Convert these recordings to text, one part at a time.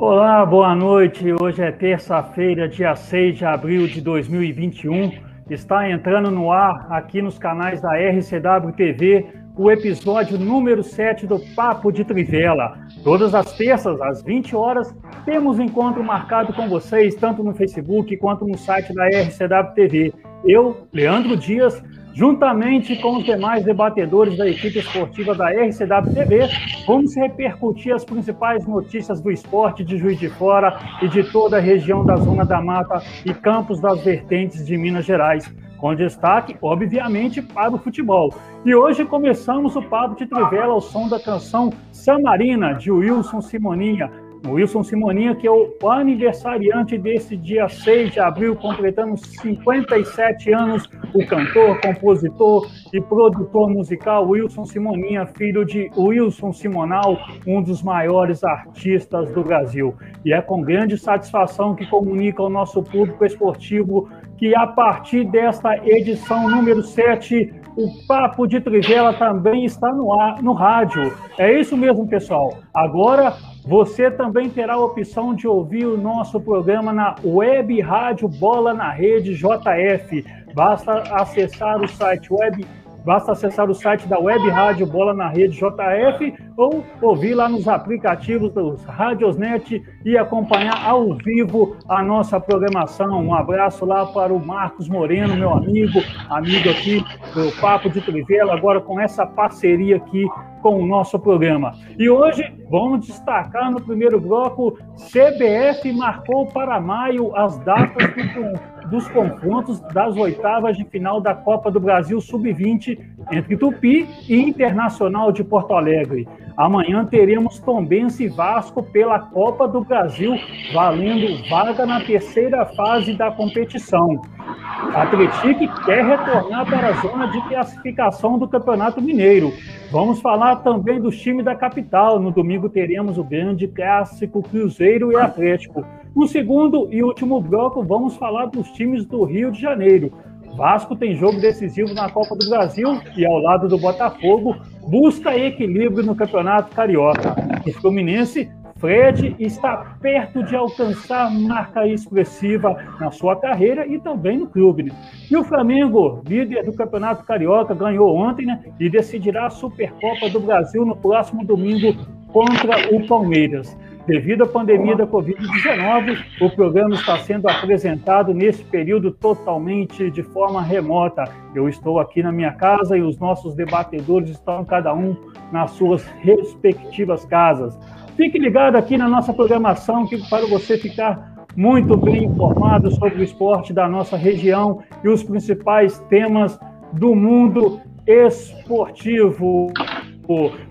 Olá, boa noite. Hoje é terça-feira, dia 6 de abril de 2021. Está entrando no ar aqui nos canais da RCW TV o episódio número 7 do Papo de Trivela. Todas as terças, às 20 horas, temos encontro marcado com vocês, tanto no Facebook quanto no site da RCW TV. Eu, Leandro Dias, Juntamente com os demais debatedores da equipe esportiva da RCW TV, vamos repercutir as principais notícias do esporte de Juiz de Fora e de toda a região da Zona da Mata e campos das vertentes de Minas Gerais, com destaque, obviamente, para o futebol. E hoje começamos o papo de Trivela ao som da canção Samarina, de Wilson Simoninha, Wilson Simoninha, que é o aniversariante desse dia 6 de abril, completando 57 anos, o cantor, compositor e produtor musical Wilson Simoninha, filho de Wilson Simonal, um dos maiores artistas do Brasil. E é com grande satisfação que comunica ao nosso público esportivo que a partir desta edição número 7, o Papo de Trivela também está no ar, no rádio. É isso mesmo, pessoal. Agora você também terá a opção de ouvir o nosso programa na Web Rádio Bola na Rede JF. Basta acessar o site web Basta acessar o site da Web Rádio Bola na Rede JF ou ouvir lá nos aplicativos dos Radiosnet e acompanhar ao vivo a nossa programação. Um abraço lá para o Marcos Moreno, meu amigo, amigo aqui do Papo de Trivela, agora com essa parceria aqui com o nosso programa. E hoje vamos destacar no primeiro bloco: CBF marcou para maio as datas do dos confrontos das oitavas de final da Copa do Brasil Sub-20 entre Tupi e Internacional de Porto Alegre. Amanhã teremos Tombense e Vasco pela Copa do Brasil, valendo vaga na terceira fase da competição. A Atletique quer retornar para a zona de classificação do Campeonato Mineiro. Vamos falar também dos times da capital. No domingo teremos o grande clássico Cruzeiro e Atlético. No segundo e último bloco, vamos falar dos times do Rio de Janeiro. Vasco tem jogo decisivo na Copa do Brasil e, ao lado do Botafogo, busca equilíbrio no Campeonato Carioca. O Fluminense, Fred, está perto de alcançar marca expressiva na sua carreira e também no clube. E o Flamengo, líder do Campeonato Carioca, ganhou ontem né, e decidirá a Supercopa do Brasil no próximo domingo contra o Palmeiras. Devido à pandemia da Covid-19, o programa está sendo apresentado nesse período totalmente de forma remota. Eu estou aqui na minha casa e os nossos debatedores estão cada um nas suas respectivas casas. Fique ligado aqui na nossa programação que para você ficar muito bem informado sobre o esporte da nossa região e os principais temas do mundo esportivo.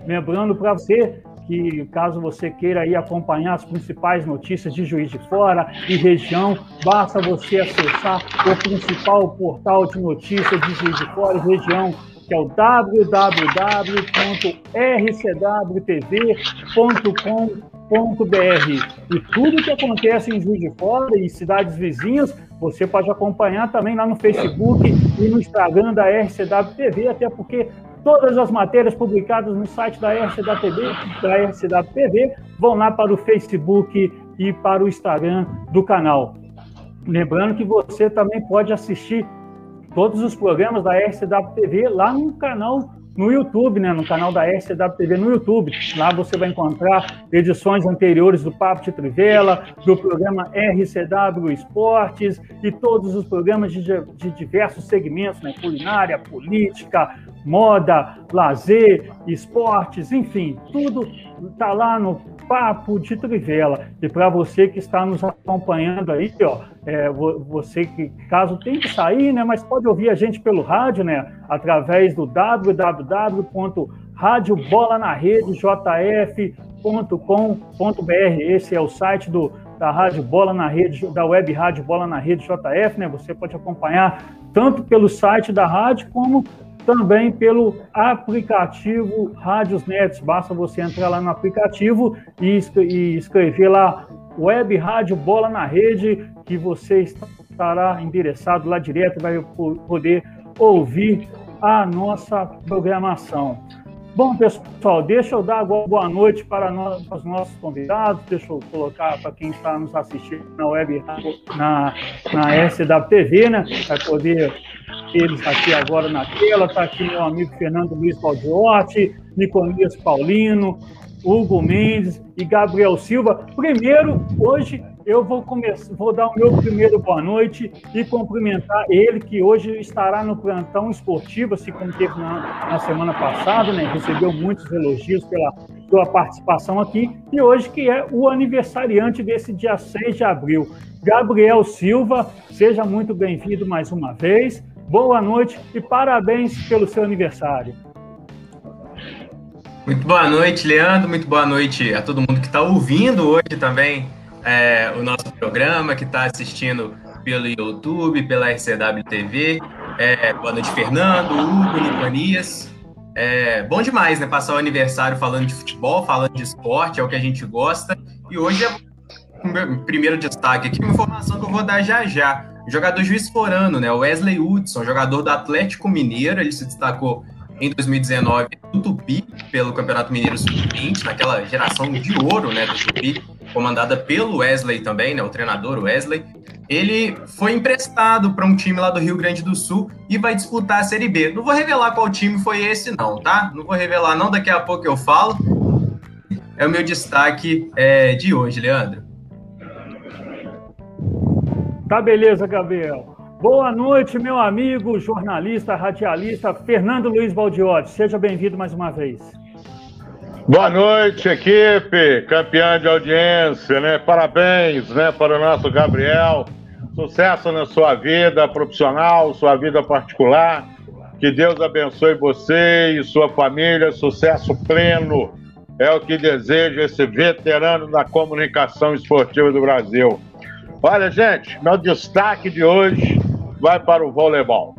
Lembrando para você que caso você queira aí acompanhar as principais notícias de Juiz de Fora e região, basta você acessar o principal portal de notícias de Juiz de Fora e região, que é o www.rcwtv.com.br. E tudo que acontece em Juiz de Fora e cidades vizinhas, você pode acompanhar também lá no Facebook e no Instagram da RCW TV, até porque Todas as matérias publicadas no site da RCW, da RCW TV vão lá para o Facebook e para o Instagram do canal. Lembrando que você também pode assistir todos os programas da RCW TV lá no canal no YouTube, né, no canal da RCW TV no YouTube. Lá você vai encontrar edições anteriores do Papo de Trivela, do programa RCW Esportes e todos os programas de, de diversos segmentos, né, culinária, política, moda, lazer, esportes, enfim, tudo está lá no Papo de Trivela. E para você que está nos acompanhando aí, ó, é, você que caso tem que sair, né, mas pode ouvir a gente pelo rádio, né, através do www.radiobolanarede.jf.com.br. Esse é o site do da Rádio Bola na Rede, da Web Rádio Bola na Rede JF, né? Você pode acompanhar tanto pelo site da rádio como também pelo aplicativo Rádios Nets. Basta você entrar lá no aplicativo e, escrever lá Web Rádio Bola na Rede, que você estará endereçado lá direto, vai poder ouvir a nossa programação. Bom, pessoal, deixa eu dar agora boa noite para nós, os nossos convidados. Deixa eu colocar para quem está nos assistindo na web, na, na SWTV, né? Vai poder eles aqui agora na tela. Está aqui meu amigo Fernando Luiz Baldiotti, Nicolias Paulino, Hugo Mendes e Gabriel Silva. Primeiro, hoje eu vou começar, vou dar o meu primeiro boa noite e cumprimentar ele que hoje estará no plantão esportivo, assim como teve na, na semana passada, né? Recebeu muitos elogios pela sua participação aqui e hoje que é o aniversariante desse dia 6 de abril. Gabriel Silva, seja muito bem-vindo mais uma vez. Boa noite e parabéns pelo seu aniversário. Muito boa noite, Leandro. Muito boa noite a todo mundo que está ouvindo hoje também é, o nosso programa, que está assistindo pelo YouTube, pela RCW TV. É, boa noite, Fernando, Hugo, Niconias. É bom demais, né? Passar o aniversário falando de futebol, falando de esporte, é o que a gente gosta. E hoje é o primeiro destaque aqui, uma informação que eu vou dar já já. O jogador juiz forano, né? Wesley Hudson, jogador do Atlético Mineiro, ele se destacou em 2019 no Tupi, pelo Campeonato Mineiro Sub-20, naquela geração de ouro, né, do Tupi, comandada pelo Wesley também, né, o treinador Wesley, ele foi emprestado para um time lá do Rio Grande do Sul e vai disputar a Série B. Não vou revelar qual time foi esse, não, tá? Não vou revelar, não. Daqui a pouco eu falo. É o meu destaque é, de hoje, Leandro. Tá beleza, Gabriel. Boa noite, meu amigo jornalista, radialista Fernando Luiz Baldiotti. Seja bem-vindo mais uma vez. Boa noite, equipe, campeã de audiência, né? Parabéns, né, para o nosso Gabriel. Sucesso na sua vida profissional, sua vida particular. Que Deus abençoe você e sua família. Sucesso pleno. É o que deseja esse veterano da comunicação esportiva do Brasil. Olha, gente, meu destaque de hoje vai para o voleibol.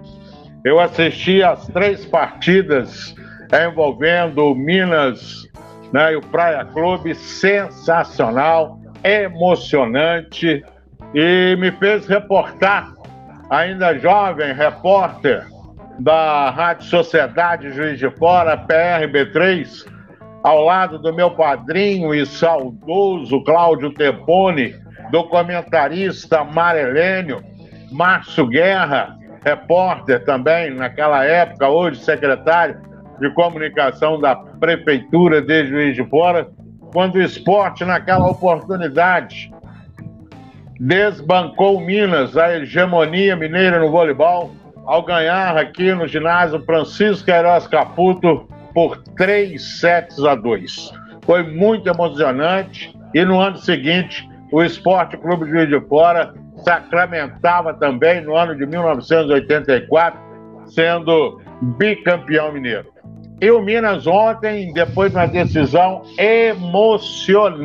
Eu assisti as três partidas envolvendo Minas né, e o Praia Clube, sensacional, emocionante. E me fez reportar, ainda jovem repórter da Rádio Sociedade Juiz de Fora, PRB3, ao lado do meu padrinho e saudoso Cláudio Tepone, do comentarista Marelênio, Márcio Guerra, repórter também naquela época, hoje secretário de comunicação da Prefeitura de Juiz de Fora, quando o esporte, naquela oportunidade, desbancou Minas, a hegemonia mineira no voleibol, ao ganhar aqui no ginásio Francisco Queiroz Caputo por 3 sets a 2. Foi muito emocionante e no ano seguinte o Esporte Clube de Juiz de Fora sacramentava também no ano de 1984, sendo bicampeão mineiro. E o Minas ontem, depois de uma decisão emocionante,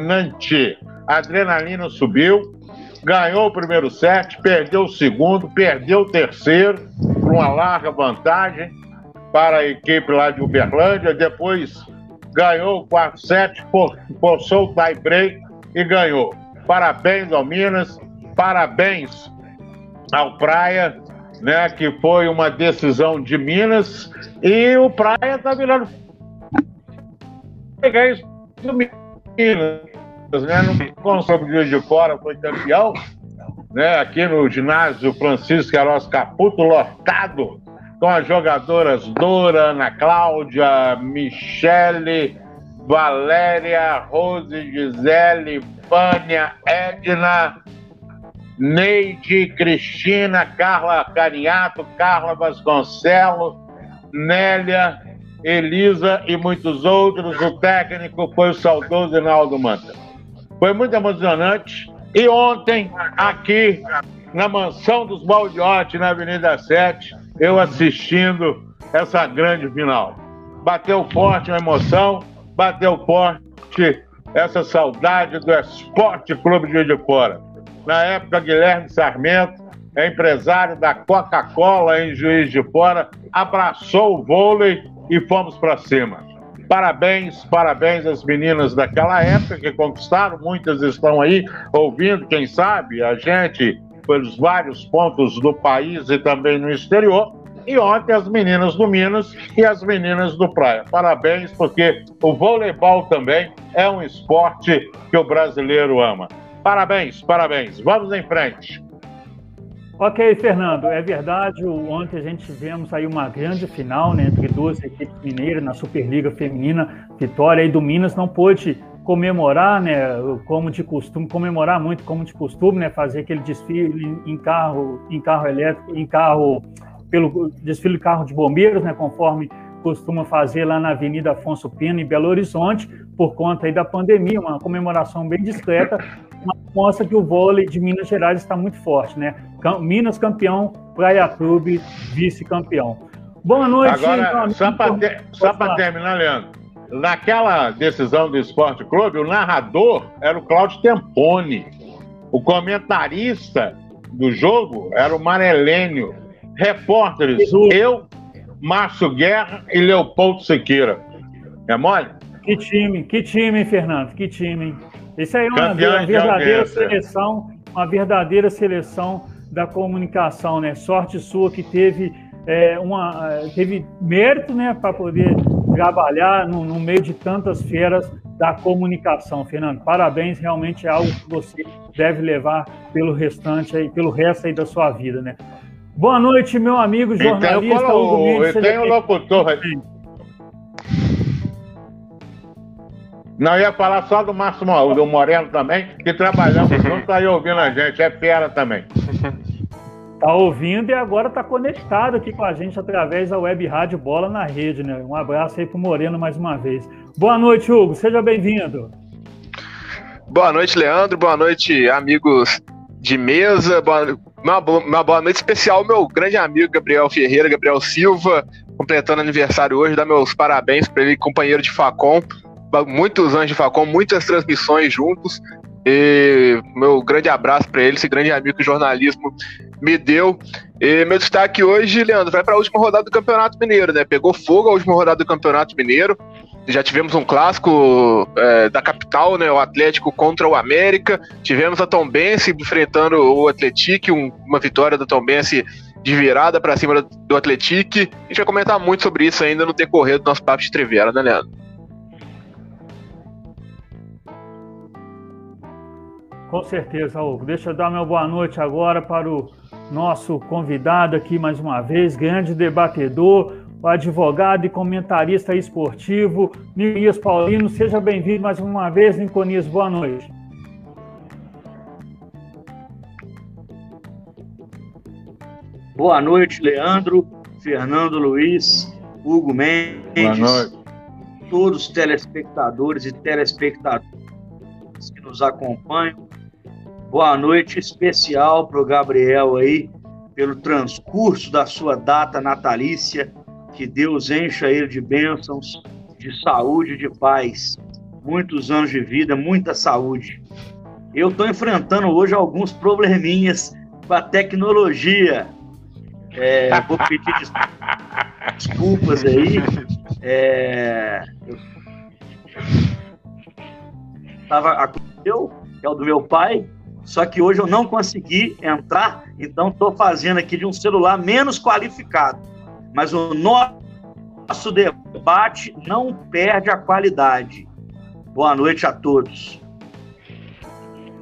a adrenalina subiu, ganhou o primeiro set, perdeu o segundo, perdeu o terceiro, com uma larga vantagem para a equipe lá de Uberlândia, depois ganhou o quarto set, forçou o tie break e ganhou. Parabéns ao Minas, parabéns ao Praia, né, que foi uma decisão de Minas e o Praia tá virando. Pegar isso do Minas, né, no Conselho de de Fora foi campeão, né, aqui no ginásio Francisco Queiroz Caputo lotado com as jogadoras Dora, Ana Cláudia, Michele, Valéria, Rose, Gisele, Vânia, Edna, Neide, Cristina, Carla Cariato, Carla Vasconcelos, Nélia, Elisa e muitos outros. O técnico foi o saudoso Rinaldo Manta. Foi muito emocionante. E ontem, aqui na mansão dos Baldiotti, na Avenida 7, eu assistindo essa grande final. Bateu forte a emoção, bateu forte essa saudade do Esporte Clube de Fora. Na época, Guilherme Sarmento, empresário da Coca-Cola em Juiz de Fora, abraçou o vôlei e fomos para cima. Parabéns, parabéns às meninas daquela época que conquistaram, muitas estão aí ouvindo, quem sabe, a gente pelos vários pontos do país e também no exterior. e ontem as meninas do Minas e as meninas do Praia. Parabéns, porque o voleibol também é um esporte que o brasileiro ama. Parabéns, parabéns. Vamos em frente. Ok, Fernando, é verdade. Ontem a gente tivemos aí uma grande final né, entre duas equipes mineiras na Superliga Feminina. Vitória aí do Minas não pôde comemorar, né, como de costume, comemorar muito como de costume, né, fazer aquele desfile em carro, em carro elétrico, em carro pelo desfile de carro de bombeiros, né, conforme costuma fazer lá na Avenida Afonso Pena, em Belo Horizonte, por conta aí da pandemia, uma comemoração bem discreta, mostra que o vôlei de Minas Gerais está muito forte, né? Minas campeão, Praia Clube vice-campeão. Boa noite. Agora, só para ter, terminar, Leandro, naquela decisão do Esporte Clube, o narrador era o Cláudio Tempone. O comentarista do jogo era o Marelênio. Repórteres, Jesus. eu, Márcio Guerra e Leopoldo Sequeira. É mole? Que time, que time, Fernando, que time. Isso aí é uma, uma verdadeira seleção, uma verdadeira seleção da comunicação, né? Sorte sua que teve é, uma teve mérito, né, para poder trabalhar no, no, meio de tantas feras da comunicação, Fernando. Parabéns, realmente é algo que você deve levar pelo restante aí, pelo resto aí da sua vida, né? Boa noite, meu amigo jornalista então, Hugo Mendes. Eu tenho um locutor aí. Não, ia falar só do Márcio do Moreno também, que trabalhamos junto, tá aí ouvindo a gente, é fera também. Tá ouvindo e agora tá conectado aqui com a gente através da web rádio Bola na Rede, né? Um abraço aí pro Moreno mais uma vez. Boa noite, Hugo, seja bem-vindo. Boa noite, Leandro, boa noite, amigos de mesa, boa, uma, uma boa noite especial ao meu grande amigo Gabriel Ferreira, Gabriel Silva, completando aniversário hoje, dar meus parabéns para ele, companheiro de Facom, muitos anos de Facom, muitas transmissões juntos. E meu grande abraço para ele, esse grande amigo que o jornalismo me deu. E meu destaque hoje, Leandro, vai para a última rodada do Campeonato Mineiro, né? Pegou fogo a última rodada do Campeonato Mineiro. Já tivemos um clássico é, da capital, né? O Atlético contra o América. Tivemos a Tombense enfrentando o Atlético, um, uma vitória da Tombense de virada para cima do Atlético. A gente vai comentar muito sobre isso ainda no decorrer do nosso papo de Trivela, né, Leandro? Com certeza, Hugo. Deixa eu dar meu boa noite agora para o nosso convidado aqui mais uma vez, grande debatedor, o advogado e comentarista esportivo, Niconias Paulino. Seja bem-vindo mais uma vez, Niconias. Boa noite. Boa noite, Leandro, Fernando Luiz, Hugo Mendes, todos os telespectadores e telespectadoras que nos acompanham boa noite especial para o Gabriel aí, pelo transcurso da sua data natalícia. Que Deus encha ele de bênçãos, de saúde, de paz. Muitos anos de vida, muita saúde. Eu estou enfrentando hoje alguns probleminhas com a tecnologia. É, vou pedir desculpas aí. É, eu estava eu, que é o do meu pai, só que hoje eu não consegui entrar, então estou fazendo aqui de um celular menos qualificado. Mas o nosso debate não perde a qualidade. Boa noite a todos.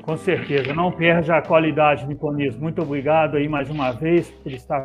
Com certeza, não perde a qualidade, Niconis. Muito obrigado aí mais uma vez por estar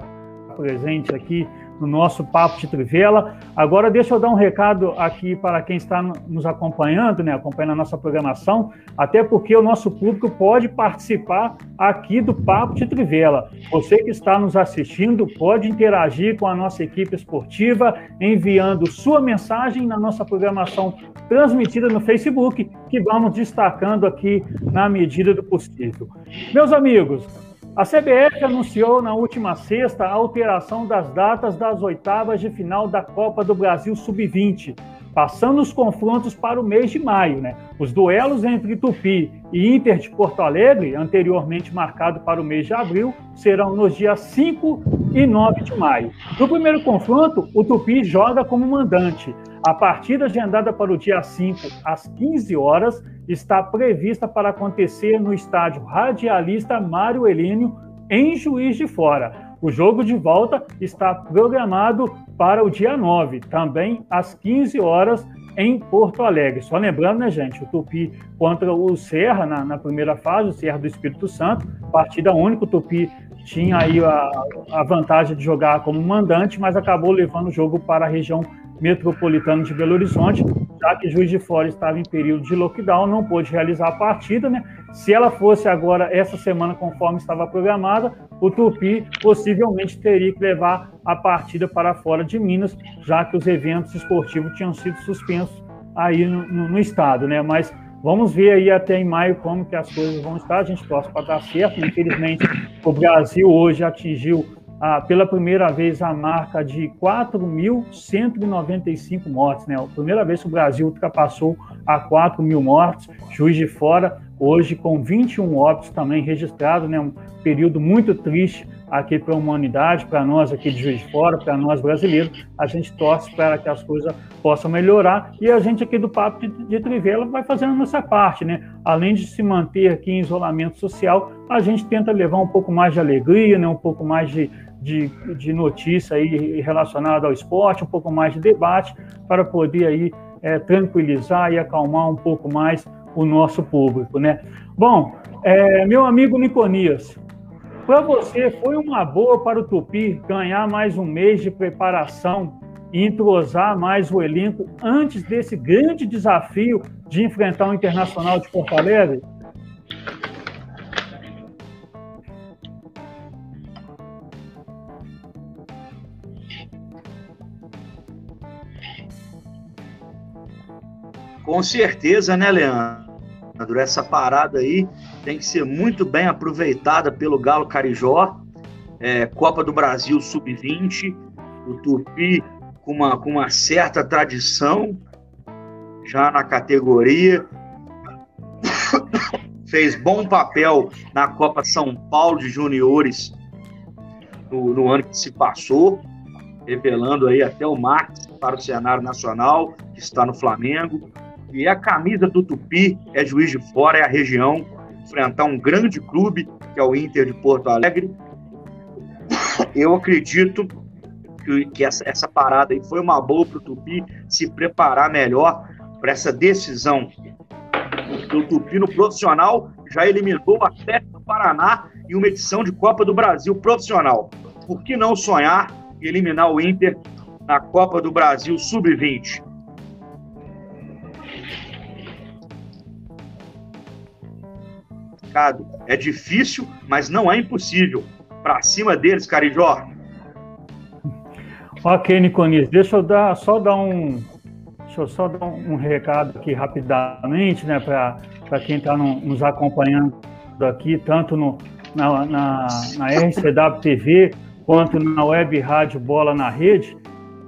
presente aqui no nosso Papo de Trivela. Agora, deixa eu dar um recado aqui para quem está nos acompanhando, né, acompanhando a nossa programação, até porque o nosso público pode participar aqui do Papo de Trivela. Você que está nos assistindo pode interagir com a nossa equipe esportiva, enviando sua mensagem na nossa programação transmitida no Facebook, que vamos destacando aqui na medida do possível. Meus amigos, a CBF anunciou na última sexta a alteração das datas das oitavas de final da Copa do Brasil Sub-20, passando os confrontos para o mês de maio. Né? Os duelos entre Tupi e Inter de Porto Alegre, anteriormente marcado para o mês de abril, serão nos dias 5 e 9 de maio. No primeiro confronto, o Tupi joga como mandante. A partida agendada para o dia 5, às 15 horas, está prevista para acontecer no estádio radialista Mário Helênio, em Juiz de Fora. O jogo de volta está programado para o dia 9, também às 15 horas em Porto Alegre. Só lembrando, né, gente, o Tupi contra o Serra na, na primeira fase, o Serra do Espírito Santo, partida única, o Tupi tinha aí a, a vantagem de jogar como mandante, mas acabou levando o jogo para a região metropolitana de Belo Horizonte, já que Juiz de Fora estava em período de lockdown, não pôde realizar a partida, né? Se ela fosse agora essa semana conforme estava programada, o Tupi possivelmente teria que levar a partida para fora de Minas, já que os eventos esportivos tinham sido suspensos aí no, no, no estado, né? Mas Vamos ver aí até em maio como que as coisas vão estar. A gente torce para dar certo. Infelizmente, o Brasil hoje atingiu ah, pela primeira vez a marca de 4.195 mortes. Né? A primeira vez que o Brasil ultrapassou a 4 mil mortes. Juiz de Fora, hoje com 21 óbitos também registrados. Né? Um período muito triste aqui para a humanidade, para nós aqui de Juiz de Fora, para nós brasileiros, a gente torce para que as coisas possam melhorar e a gente aqui do Papo de, de Trivela vai fazendo a nossa parte, né? Além de se manter aqui em isolamento social, a gente tenta levar um pouco mais de alegria, né? Um pouco mais de, de, de notícia aí relacionada ao esporte, um pouco mais de debate para poder aí é, tranquilizar e acalmar um pouco mais o nosso público, né? Bom, é, meu amigo Niconias, para você, foi uma boa para o Tupi ganhar mais um mês de preparação e entrosar mais o elenco antes desse grande desafio de enfrentar o Internacional de Porto Alegre? Com certeza, né, Leandro? Essa parada aí tem que ser muito bem aproveitada pelo Galo Carijó. É, Copa do Brasil Sub-20, o Tupi com uma, com uma certa tradição já na categoria. Fez bom papel na Copa São Paulo de Juniores no, no ano que se passou, revelando aí até o Marques para o cenário nacional, que está no Flamengo. E a camisa do Tupi é juiz de fora, é a região enfrentar um grande clube, que é o Inter de Porto Alegre. Eu acredito que, que essa, essa, parada aí foi uma boa para o Tupi se preparar melhor para essa decisão. O Tupi no profissional já eliminou a Atlético do Paraná em uma edição de Copa do Brasil profissional. Por que não sonhar e eliminar o Inter na Copa do Brasil Sub-20? Mercado. É difícil, mas não é impossível. Para cima deles, Carijó. Ok, Niconis, deixa eu dar, só dar um, deixa eu só dar um, um recado aqui rapidamente, né, para quem está no, nos acompanhando aqui, tanto no, na, na, na RCW TV quanto na Web Rádio Bola na Rede.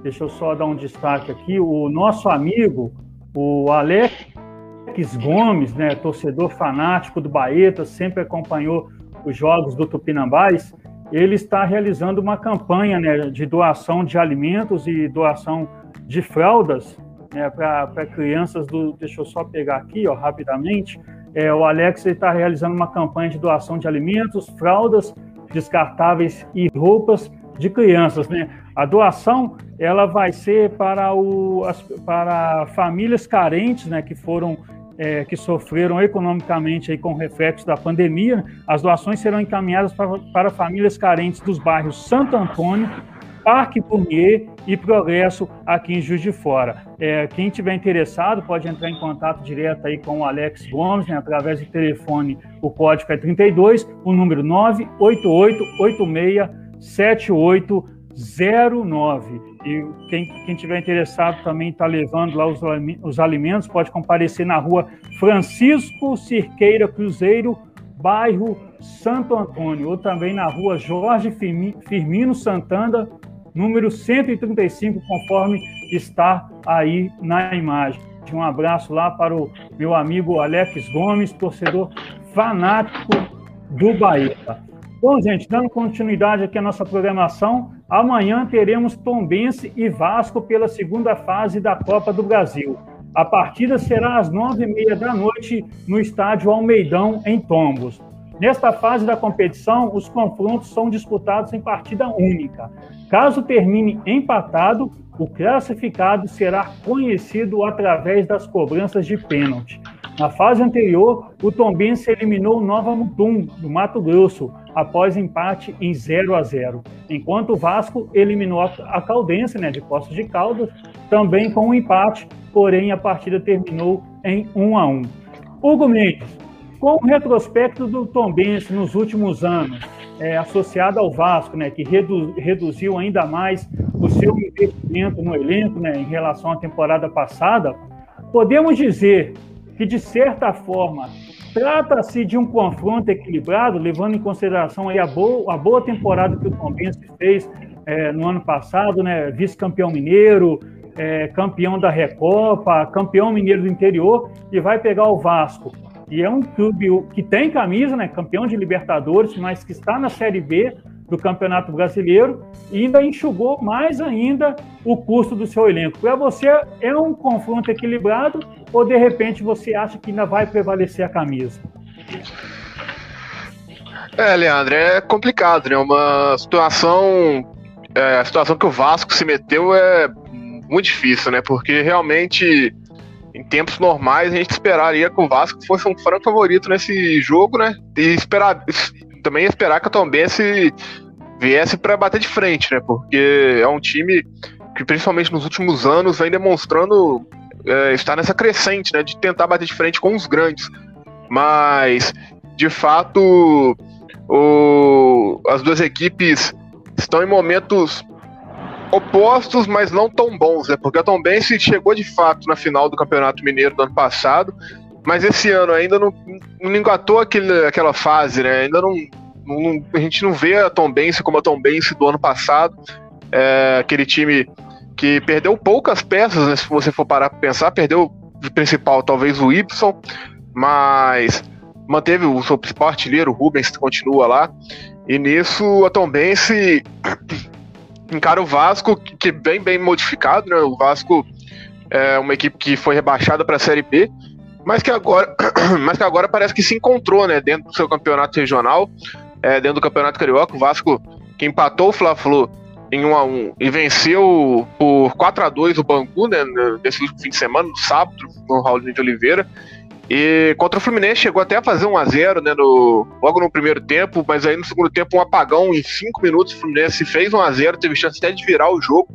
Deixa eu só dar um destaque aqui. O nosso amigo, o Alex Alex Gomes, né, torcedor fanático do Baeta, sempre acompanhou os jogos do Tupinambás, ele está realizando uma campanha né, de doação de alimentos e doação de fraldas né, para crianças do. Deixa eu só pegar aqui ó, rapidamente. É, o Alex está realizando uma campanha de doação de alimentos, fraldas descartáveis e roupas de crianças, né? A doação ela vai ser para, o, as, para famílias carentes, né, que foram é, que sofreram economicamente aí com o reflexo da pandemia, as doações serão encaminhadas para, para famílias carentes dos bairros Santo Antônio, Parque Punier e Progresso aqui em Juiz de Fora. É, quem tiver interessado pode entrar em contato direto aí com o Alex Gomes, né, através do telefone, o código é 32, o número 988867809. E quem, quem tiver interessado também está levando lá os, os alimentos, pode comparecer na rua Francisco Cirqueira Cruzeiro, bairro Santo Antônio, ou também na rua Jorge Firmino Santana, número 135, conforme está aí na imagem. Um abraço lá para o meu amigo Alex Gomes, torcedor fanático do Bahia. Bom, gente, dando continuidade aqui à nossa programação, amanhã teremos Tombense e Vasco pela segunda fase da Copa do Brasil. A partida será às nove e meia da noite no estádio Almeidão, em Tombos. Nesta fase da competição, os confrontos são disputados em partida única. Caso termine empatado, o classificado será conhecido através das cobranças de pênalti. Na fase anterior, o Tombense eliminou o Nova Mutum, do Mato Grosso, após empate em 0 a 0, enquanto o Vasco eliminou a Caldense, né, de Poços de Caldas, também com um empate, porém a partida terminou em 1 a 1. Hugo Mendes, com o retrospecto do Tombense nos últimos anos, é, associado ao Vasco, né, que redu reduziu ainda mais o seu investimento no elenco né, em relação à temporada passada, podemos dizer que, de certa forma, trata-se de um confronto equilibrado, levando em consideração aí a, boa, a boa temporada que o Tombense fez é, no ano passado, né, vice-campeão mineiro, é, campeão da Recopa, campeão mineiro do interior, e vai pegar o Vasco. E é um clube que tem camisa, né, campeão de Libertadores, mas que está na Série B do Campeonato Brasileiro e ainda enxugou mais ainda o custo do seu elenco. Para você, é um confronto equilibrado ou de repente você acha que ainda vai prevalecer a camisa? É, Leandro, é complicado, né? Uma situação. É, a situação que o Vasco se meteu é muito difícil, né? Porque realmente em tempos normais, a gente esperaria que o Vasco fosse um franco favorito nesse jogo, né? E esperar, também esperar que a Tombense viesse para bater de frente, né? Porque é um time que, principalmente nos últimos anos, vem demonstrando é, estar nessa crescente, né? De tentar bater de frente com os grandes. Mas, de fato, o, as duas equipes estão em momentos opostos, mas não tão bons, né? Porque a Tombense chegou de fato na final do Campeonato Mineiro do ano passado, mas esse ano ainda não, não engatou aquele, aquela fase, né? Ainda não, não, a gente não vê a Tombense como a Tombense do ano passado, é, aquele time que perdeu poucas peças, né? Se você for parar para pensar, perdeu de principal talvez o Y, mas manteve o seu principal artilheiro, o Rubens, que continua lá. E nisso a Tombense encara o Vasco, que vem bem modificado, né? O Vasco é uma equipe que foi rebaixada para a Série B, mas que agora, mas que agora parece que se encontrou, né? Dentro do seu campeonato regional, é, dentro do campeonato carioca, o Vasco que empatou o Fla-Flu em 1 a 1 e venceu por 4 a 2 o Bangu, né? Nesse último fim de semana, no sábado, no Raul de Oliveira. E contra o Fluminense chegou até a fazer 1 a 0 né, no, logo no primeiro tempo, mas aí no segundo tempo um apagão em 5 minutos, o Fluminense fez 1 a 0 teve chance até de virar o jogo,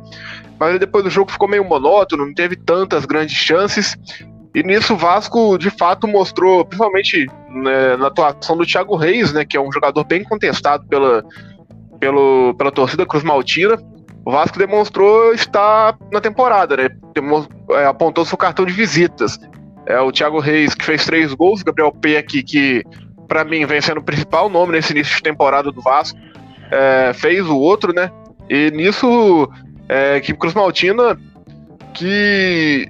mas depois o jogo ficou meio monótono, não teve tantas grandes chances, e nisso o Vasco de fato mostrou, principalmente né, na atuação do Thiago Reis, né, que é um jogador bem contestado pela, pelo, pela torcida Cruz Maltina, o Vasco demonstrou estar na temporada, né? É, apontou seu cartão de visitas. É o Thiago Reis, que fez três gols, Gabriel Peck, que para mim vem sendo o principal nome nesse início de temporada do Vasco, é, fez o outro, né? E nisso, é, equipe Cruz Maltina que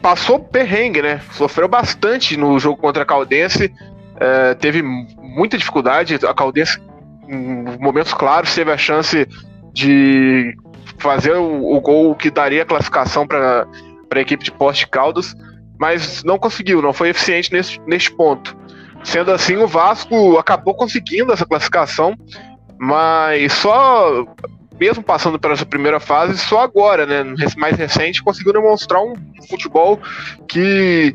passou perrengue, né? Sofreu bastante no jogo contra a Caldense, é, teve muita dificuldade. A Caldense, em momentos claros, teve a chance de fazer o, o gol que daria a classificação para a equipe de Poste Caldas, mas não conseguiu, não foi eficiente nesse, neste ponto. Sendo assim, o Vasco acabou conseguindo essa classificação, mas só, mesmo passando por essa primeira fase, só agora, né, mais recente, conseguiu demonstrar um futebol que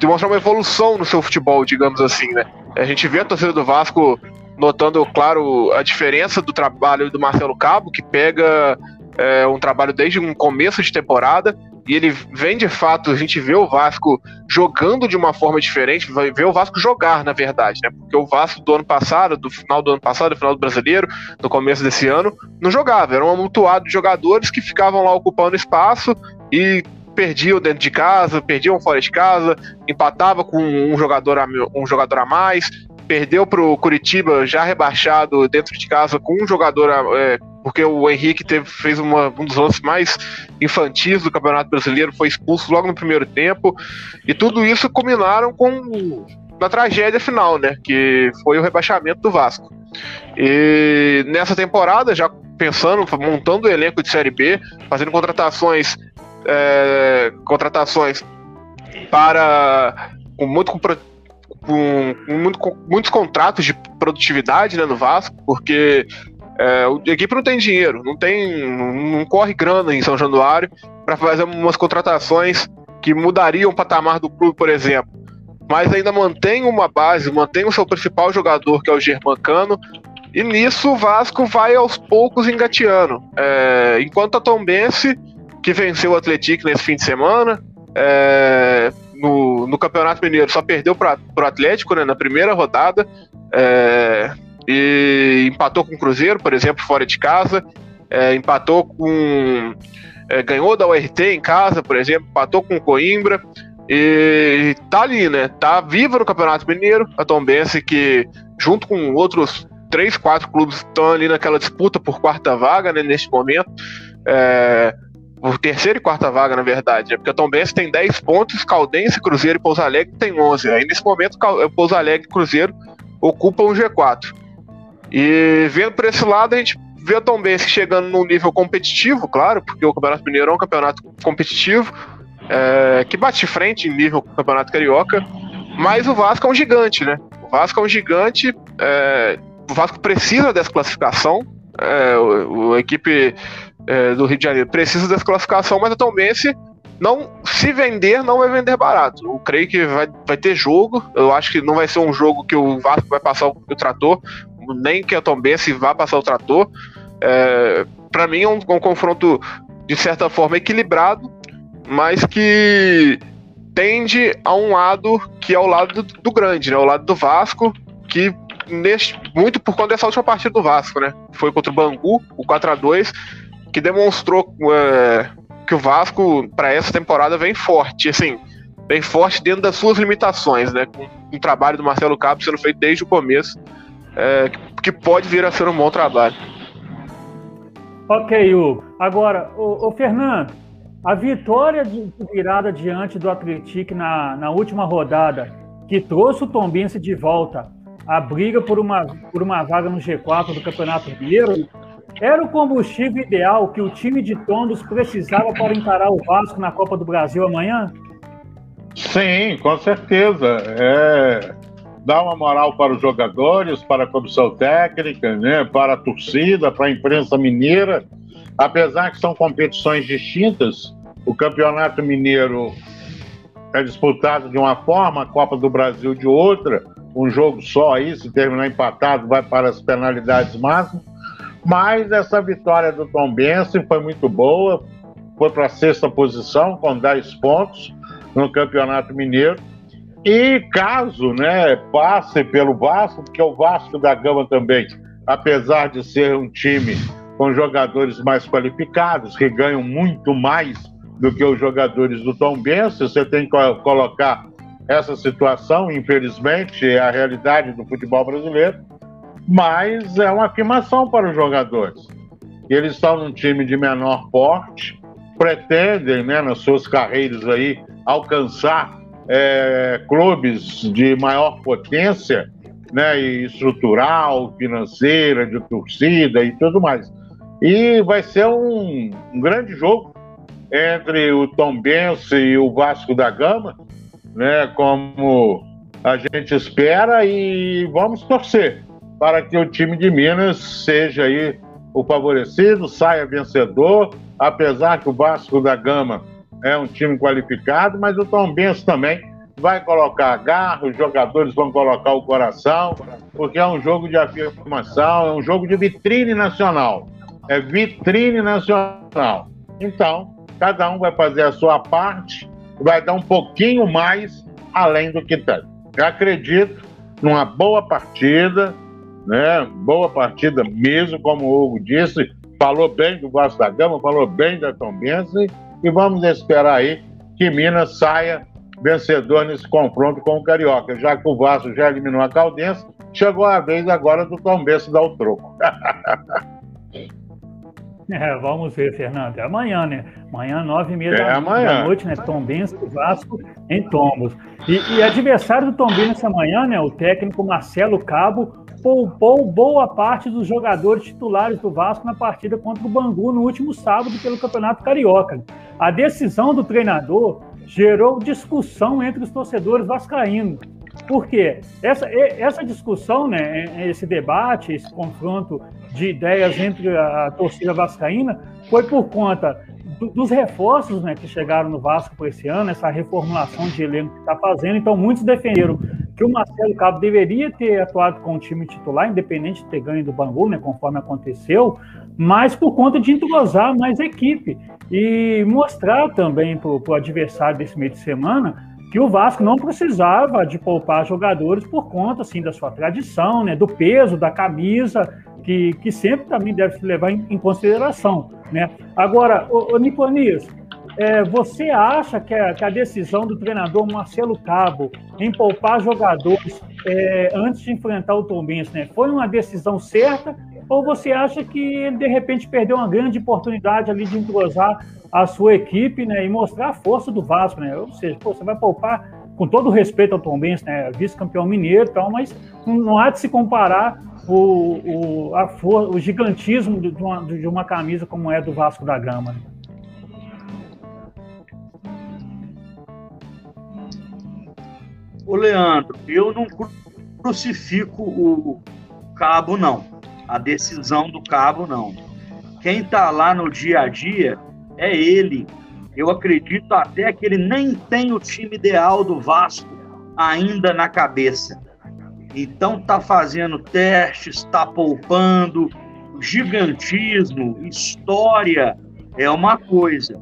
demonstrar uma evolução no seu futebol, digamos assim, né. A gente vê a torcida do Vasco notando, claro, a diferença do trabalho do Marcelo Cabo, que pega é, um trabalho desde um começo de temporada e ele vem de fato, a gente vê o Vasco jogando de uma forma diferente, vai ver o Vasco jogar, na verdade, né? Porque o Vasco do ano passado, do final do ano passado, do final do brasileiro, no começo desse ano, não jogava, era um amontoado de jogadores que ficavam lá ocupando espaço e perdiam dentro de casa, perdiam fora de casa, empatava com um jogador a, um jogador a mais, perdeu para o Curitiba já rebaixado dentro de casa com um jogador é, porque o Henrique teve, fez uma, um dos lances mais infantis do Campeonato Brasileiro, foi expulso logo no primeiro tempo, e tudo isso combinaram com na tragédia final, né, que foi o rebaixamento do Vasco. E nessa temporada, já pensando, montando o elenco de Série B, fazendo contratações, é, contratações para com muito com com, muito, muitos contratos de produtividade né, no Vasco, porque é, a equipe não tem dinheiro, não tem, não corre grana em São Januário para fazer umas contratações que mudariam o patamar do clube, por exemplo. Mas ainda mantém uma base, mantém o seu principal jogador, que é o Germancano, e nisso o Vasco vai aos poucos engateando. É, enquanto a Tombense, que venceu o Atlético nesse fim de semana, é, no, no, Campeonato Mineiro só perdeu para o Atlético né, na primeira rodada. É, e empatou com o Cruzeiro, por exemplo, fora de casa. É, empatou com. É, ganhou da URT em casa, por exemplo, empatou com o Coimbra. E tá ali, né? Tá viva no Campeonato Mineiro. A Tombense que, junto com outros três, quatro clubes, estão ali naquela disputa por quarta vaga, né? Neste momento. É, terceira e quarta vaga, na verdade, né? porque a Tombense tem 10 pontos, Caldense, Cruzeiro e Pouso Alegre tem 11. Aí nesse momento, Pouso Alegre e Cruzeiro ocupam o G4. E vendo por esse lado, a gente vê a Tombense chegando num nível competitivo, claro, porque o Campeonato Mineiro é um campeonato competitivo, é, que bate frente em nível com o Campeonato Carioca, mas o Vasco é um gigante, né? O Vasco é um gigante, é, o Vasco precisa dessa classificação, é, o, a equipe é, do Rio de Janeiro precisa dessa classificação, mas a Tombense não se vender, não vai vender barato. Eu creio que vai, vai ter jogo. Eu acho que não vai ser um jogo que o Vasco vai passar o, o trator nem que a Tombense vá passar o trator. É, para mim é um, um, confronto de certa forma equilibrado, mas que tende a um lado que é o lado do, do grande, né? O lado do Vasco, que neste, muito por conta dessa última partida do Vasco, né? Foi contra o Bangu, o 4 a 2 que demonstrou é, que o Vasco para essa temporada vem forte, assim, bem forte dentro das suas limitações, né? Com um trabalho do Marcelo Cabo sendo feito desde o começo é, que pode vir a ser um bom trabalho. Ok, Hugo. Agora, o, Fernando, a vitória de virada diante do Atlético na, na última rodada, que trouxe o Tombense de volta à briga por uma, por uma vaga no G4 do Campeonato Mineiro, era o combustível ideal que o time de Tombos precisava para encarar o Vasco na Copa do Brasil amanhã? Sim, com certeza. É, dar uma moral para os jogadores, para a comissão técnica, né, para a torcida, para a imprensa mineira. Apesar que são competições distintas, o Campeonato Mineiro é disputado de uma forma, a Copa do Brasil de outra, um jogo só aí, se terminar empatado, vai para as penalidades máximas. Mas essa vitória do Tom Benson foi muito boa, foi para a sexta posição com 10 pontos no Campeonato Mineiro. E caso né, passe pelo Vasco, porque o Vasco da Gama também, apesar de ser um time com jogadores mais qualificados, que ganham muito mais do que os jogadores do Tom Benz, você tem que colocar essa situação, infelizmente, é a realidade do futebol brasileiro, mas é uma afirmação para os jogadores. Eles estão num time de menor porte, pretendem, né, nas suas carreiras aí, alcançar é, clubes de maior potência, né, estrutural, financeira, de torcida e tudo mais. E vai ser um, um grande jogo entre o Tom Bense e o Vasco da Gama, né, como a gente espera, e vamos torcer para que o time de Minas seja aí o favorecido, saia vencedor, apesar que o Vasco da Gama é um time qualificado, mas o Tom Benz também vai colocar garra, os jogadores vão colocar o coração, porque é um jogo de afirmação, é um jogo de vitrine nacional. É vitrine nacional. Então, cada um vai fazer a sua parte, vai dar um pouquinho mais além do que tem. Eu acredito numa boa partida, né? Boa partida mesmo, como o Hugo disse, falou bem do Vasco da Gama, falou bem da Tombense e vamos esperar aí que Minas saia vencedor nesse confronto com o Carioca, já que o Vasco já eliminou a Caldense, chegou a vez agora do Tombense dar o troco. É, vamos ver, Fernando. É amanhã, né? Amanhã, nove e meia é da, da, noite, né? Tombense e Vasco em Tombos. E, e adversário do Tombense amanhã, né? O técnico Marcelo Cabo poupou boa parte dos jogadores titulares do Vasco na partida contra o Bangu no último sábado pelo Campeonato Carioca. A decisão do treinador gerou discussão entre os torcedores vascaínos. Por quê? Essa, essa discussão, né, esse debate, esse confronto de ideias entre a torcida vascaína foi por conta do, dos reforços né, que chegaram no Vasco por esse ano, essa reformulação de elenco que está fazendo. Então, muitos defenderam que o Marcelo Cabo deveria ter atuado com o time titular, independente de ter ganho do Bangu, né, conforme aconteceu, mas por conta de entrosar mais equipe e mostrar também para o adversário desse meio de semana que o Vasco não precisava de poupar jogadores por conta assim da sua tradição, né, do peso da camisa, que, que sempre também deve se levar em, em consideração, né? Agora, o, é, você acha que a, que a, decisão do treinador Marcelo Cabo em poupar jogadores é, antes de enfrentar o Tombense, né, foi uma decisão certa? Ou você acha que ele de repente perdeu uma grande oportunidade ali de entrosar a sua equipe né, e mostrar a força do Vasco? Né? Ou seja, pô, você vai poupar com todo o respeito ao Tombense, né, vice-campeão mineiro e tal, mas não, há de se comparar o, o, for, o gigantismo de uma, de uma camisa como é do Vasco da Gama. Né? Ô Leandro, eu não crucifico o cabo, não. A decisão do cabo, não. Quem está lá no dia a dia é ele. Eu acredito até que ele nem tem o time ideal do Vasco ainda na cabeça. Então tá fazendo testes, tá poupando, gigantismo, história é uma coisa.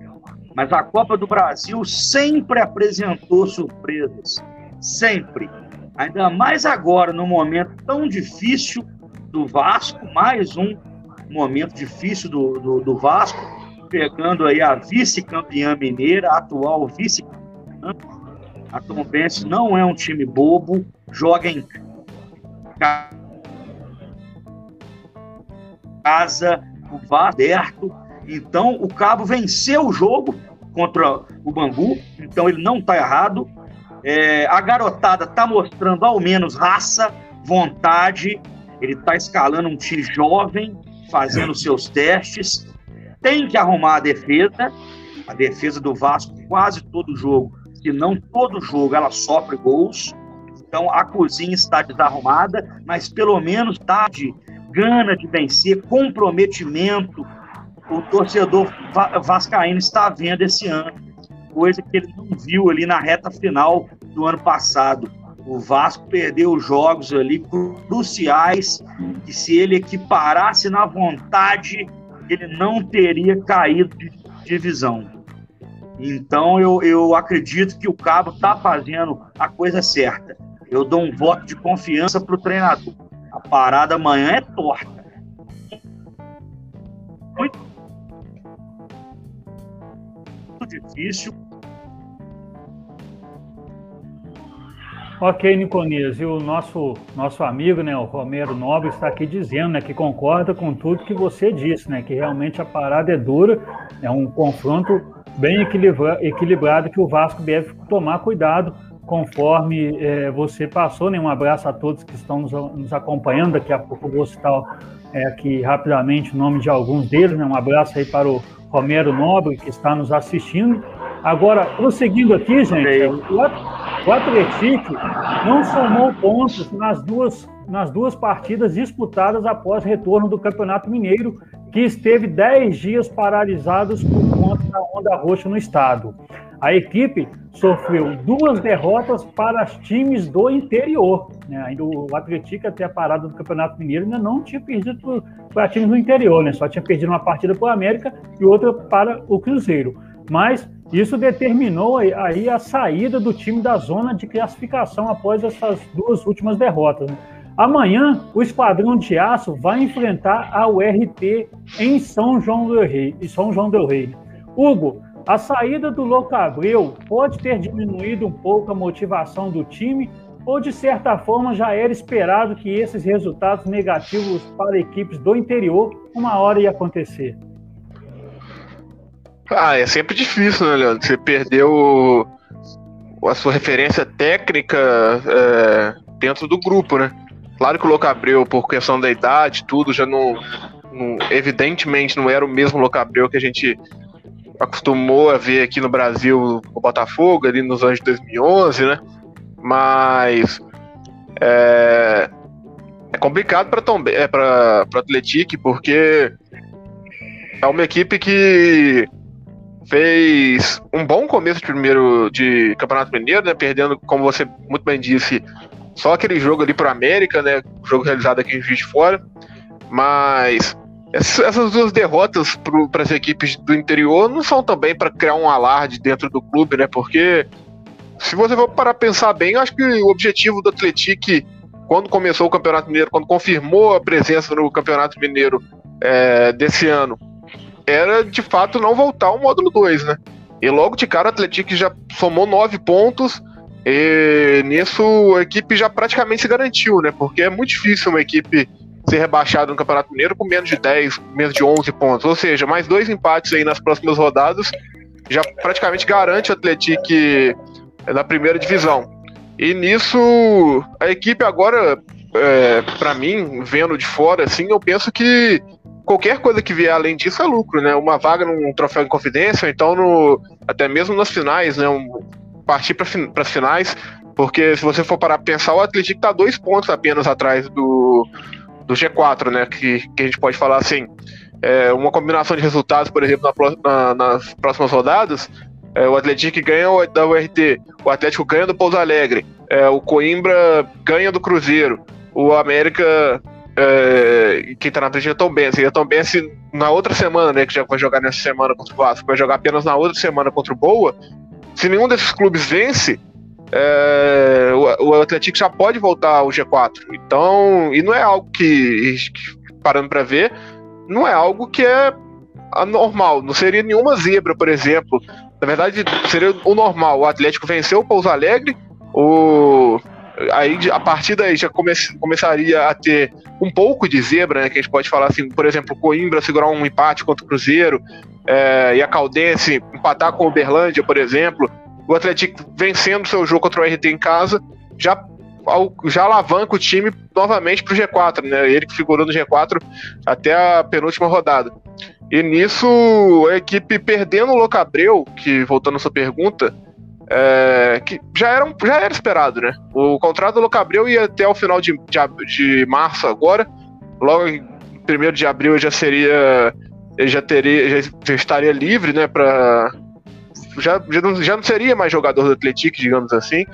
Mas a Copa do Brasil sempre apresentou surpresas sempre. Ainda mais agora, no momento tão difícil do Vasco, mais um momento difícil do, do, do Vasco, pegando aí a vice-campeã mineira, atual vice-campeã. A Tombense não é um time bobo, joga em casa, o Vasco aberto. Então, o Cabo venceu o jogo contra o Bangu, então ele não está errado. É, a garotada tá mostrando ao menos raça, vontade. Ele tá escalando um time jovem, fazendo seus testes. Tem que arrumar a defesa. A defesa do Vasco, quase todo jogo, se não todo jogo, ela sofre gols. Então a cozinha está desarrumada, mas pelo menos tá de gana de vencer, comprometimento. O torcedor vascaíno está vendo esse ano coisa que ele não viu ali na reta final do ano passado. O Vasco perdeu jogos ali cruciais que se ele equiparasse na vontade, ele não teria caído de divisão. Então eu, eu acredito que o Cabo está fazendo a coisa certa. Eu dou um voto de confiança para o treinador. A parada amanhã é torta. Muito difícil. Ok, Niconias, e o nosso, nosso amigo, né, o Romero Nobre, está aqui dizendo né, que concorda com tudo que você disse, né, que realmente a parada é dura, é um confronto bem equilibra, equilibrado que o Vasco deve tomar cuidado conforme é, você passou. Né, um abraço a todos que estão nos, nos acompanhando, daqui a pouco vou citar é, aqui rapidamente o nome de alguns deles, né, um abraço aí para o Romero Nobre, que está nos assistindo. Agora, prosseguindo aqui, gente, o, Atlético não somou pontos nas duas, nas duas partidas disputadas após retorno do Campeonato Mineiro, que esteve 10 dias paralisados por conta da onda roxa no estado. A equipe sofreu duas derrotas para times do interior. Né? O Atlético, até a parada do Campeonato Mineiro, ainda não tinha perdido para times do interior, né? só tinha perdido uma partida para o América e outra para o Cruzeiro. Mas isso determinou aí a saída do time da zona de classificação após essas duas últimas derrotas. Né? Amanhã, o Esquadrão de Aço vai enfrentar a URT em São João do Rei. São João do Rei. Hugo, a saída do Louco Abreu pode ter diminuído um pouco a motivação do time ou, de certa forma, já era esperado que esses resultados negativos para equipes do interior uma hora ia acontecer? Ah, é sempre difícil, né, Leandro? Você perdeu a sua referência técnica é, dentro do grupo, né? Claro que o Locabreu, por questão da idade, tudo, já não, não, Evidentemente não era o mesmo Locabreu que a gente acostumou a ver aqui no Brasil o Botafogo, ali nos anos de 2011, né? Mas É, é complicado para é, para o Atlético, porque é uma equipe que fez um bom começo de primeiro de Campeonato Mineiro, né? Perdendo, como você muito bem disse, só aquele jogo ali para América, né? Jogo realizado aqui em Juiz de Fora. Mas essas duas derrotas para as equipes do interior não são também para criar um alarde dentro do clube, né? Porque se você for parar pensar bem, acho que o objetivo do Atlético, quando começou o Campeonato Mineiro, quando confirmou a presença no Campeonato Mineiro é, desse ano, era de fato não voltar ao módulo 2, né? E logo de cara o Atlético já somou nove pontos. E nisso a equipe já praticamente se garantiu, né? Porque é muito difícil uma equipe ser rebaixada no Campeonato Mineiro com menos de 10, menos de 11 pontos. Ou seja, mais dois empates aí nas próximas rodadas já praticamente garante o Atlético na primeira divisão. E nisso a equipe agora, é, para mim, vendo de fora, assim, eu penso que qualquer coisa que vier além disso é lucro, né? Uma vaga num troféu em confidência, então no, até mesmo nas finais, né? Um, partir para as finais, porque se você for parar para pensar, o Atlético está dois pontos apenas atrás do, do G4, né? Que, que a gente pode falar assim. É, uma combinação de resultados, por exemplo, na, na, nas próximas rodadas, é, o Atlético ganha da URT, o Atlético ganha do Pouso Alegre, é, o Coimbra ganha do Cruzeiro, o América é, quem tá na frente é o Tom Benz. E o Tom Benz, na outra semana, né, que já vai jogar nessa semana contra o Vasco, vai jogar apenas na outra semana contra o Boa. Se nenhum desses clubes vence, é, o, o Atlético já pode voltar ao G4. Então, e não é algo que, parando para ver, não é algo que é anormal. Não seria nenhuma zebra, por exemplo. Na verdade, seria o normal. O Atlético venceu o Pouso Alegre, o aí a partir daí já come, começaria a ter um pouco de zebra, né, que a gente pode falar assim, por exemplo, Coimbra segurar um empate contra o Cruzeiro é, e a Caldense empatar com o Uberlândia, por exemplo, o Atlético vencendo seu jogo contra o RT em casa, já já alavanca o time novamente para o G4, né? Ele que figurou no G4 até a penúltima rodada. E nisso, a equipe perdendo o Locabreu, que voltando à sua pergunta, é, que já era, já era esperado, né? O contrato do Locabreu ia até o final de, de, de março agora. Logo em 1 de abril já seria. Já teria. Já estaria livre, né? Pra, já, já, não, já não seria mais jogador do Atlético, digamos assim.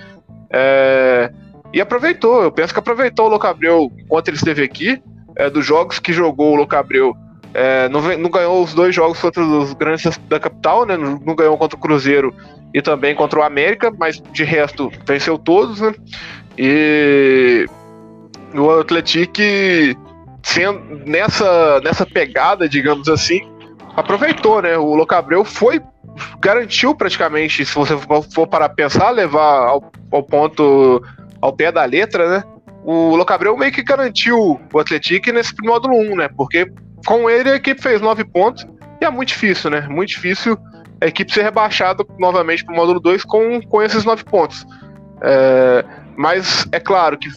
É, e aproveitou, eu penso que aproveitou o Locabreu enquanto ele esteve aqui. É, dos jogos que jogou o Locabreu, é, não, não, ganhou os dois jogos contra os grandes da capital, né? Não, não, ganhou contra o Cruzeiro e também contra o América, mas de resto venceu todos, né? E o Atlético sendo nessa, nessa pegada, digamos assim, aproveitou, né? O Locabreu foi garantiu praticamente, se você for para pensar, levar ao, ao ponto ao pé da letra, né? O Locabreu meio que garantiu o Atlético nesse módulo 1, né? Porque com ele a equipe fez nove pontos e é muito difícil, né? Muito difícil a equipe ser rebaixada novamente para o módulo 2 com, com esses nove pontos. É, mas é claro que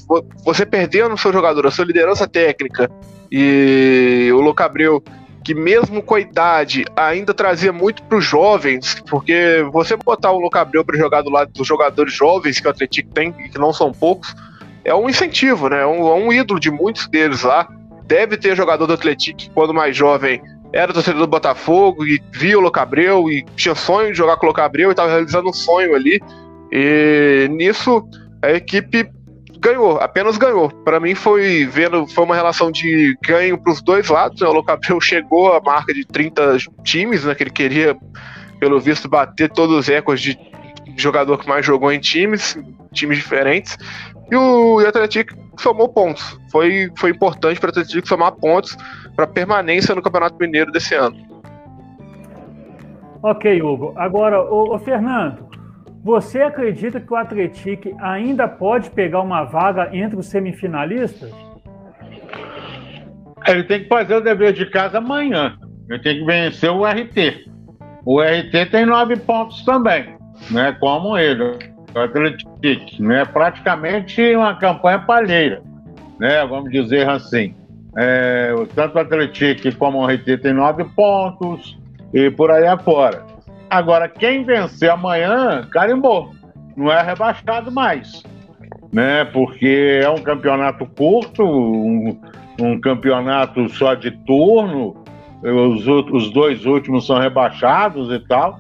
você perdendo o seu jogador, a sua liderança técnica e o Locabreu, que mesmo com a idade ainda trazia muito para os jovens, porque você botar o Locabreu para jogar do lado dos jogadores jovens que o Atlético tem, que não são poucos, é um incentivo, né? É um, é um ídolo de muitos deles lá deve ter jogador do Atlético que, quando mais jovem, era torcedor do Botafogo e via o Locabreu e tinha sonho de jogar com o Locabreu e estava realizando um sonho ali. E nisso a equipe ganhou, apenas ganhou. Para mim foi vendo, foi uma relação de ganho para os dois lados. Né? O Locabreu chegou à marca de 30 times, né, que ele queria, pelo visto, bater todos os recordes de jogador que mais jogou em times, times diferentes. E o Atlético somou pontos. Foi, foi importante para o Atlético somar pontos para permanência no Campeonato Mineiro desse ano. Ok, Hugo. Agora, o, Fernando, você acredita que o Atlético ainda pode pegar uma vaga entre os semifinalistas? Ele tem que fazer o dever de casa amanhã. Ele tem que vencer o RT. O RT tem nove pontos também, né? Como ele o Atlético, né? Praticamente uma campanha palheira, né? Vamos dizer assim. É, tanto o Atlético como o RT tem nove pontos e por aí afora. Agora, quem vencer amanhã, carimbou. Não é rebaixado mais. né? Porque é um campeonato curto, um, um campeonato só de turno, os, os dois últimos são rebaixados e tal.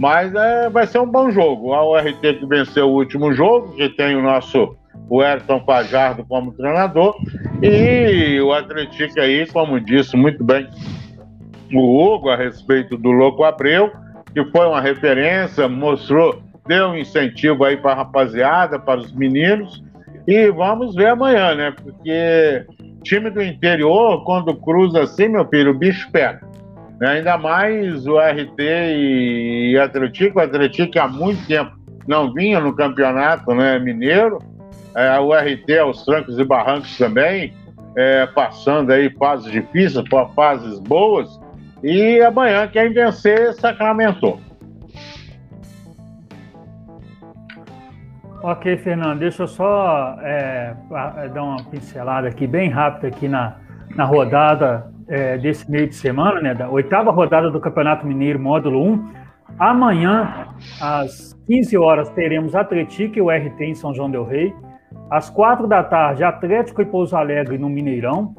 Mas é, vai ser um bom jogo. A URT que venceu o último jogo, que tem o nosso o Ayrton Pajardo como treinador, e o Atlético aí, como disse muito bem o Hugo a respeito do Louco Abreu, que foi uma referência, mostrou, deu um incentivo aí para a rapaziada, para os meninos, e vamos ver amanhã, né? Porque time do interior, quando cruza assim, meu filho, o bicho pega. Ainda mais o RT e Atlético, o Atlético há muito tempo não vinha no campeonato né, mineiro, é, o RT aos trancos e barrancos também, é, passando aí fases difíceis, fases boas, e amanhã quem vencer sacramentou. Ok, Fernando, deixa eu só é, dar uma pincelada aqui, bem rápida aqui na, na rodada é, desse meio de semana, né, da oitava rodada do Campeonato Mineiro Módulo 1. Amanhã, às 15 horas, teremos Atlético e o RT em São João del Rei. Às quatro da tarde, Atlético e Pouso Alegre no Mineirão.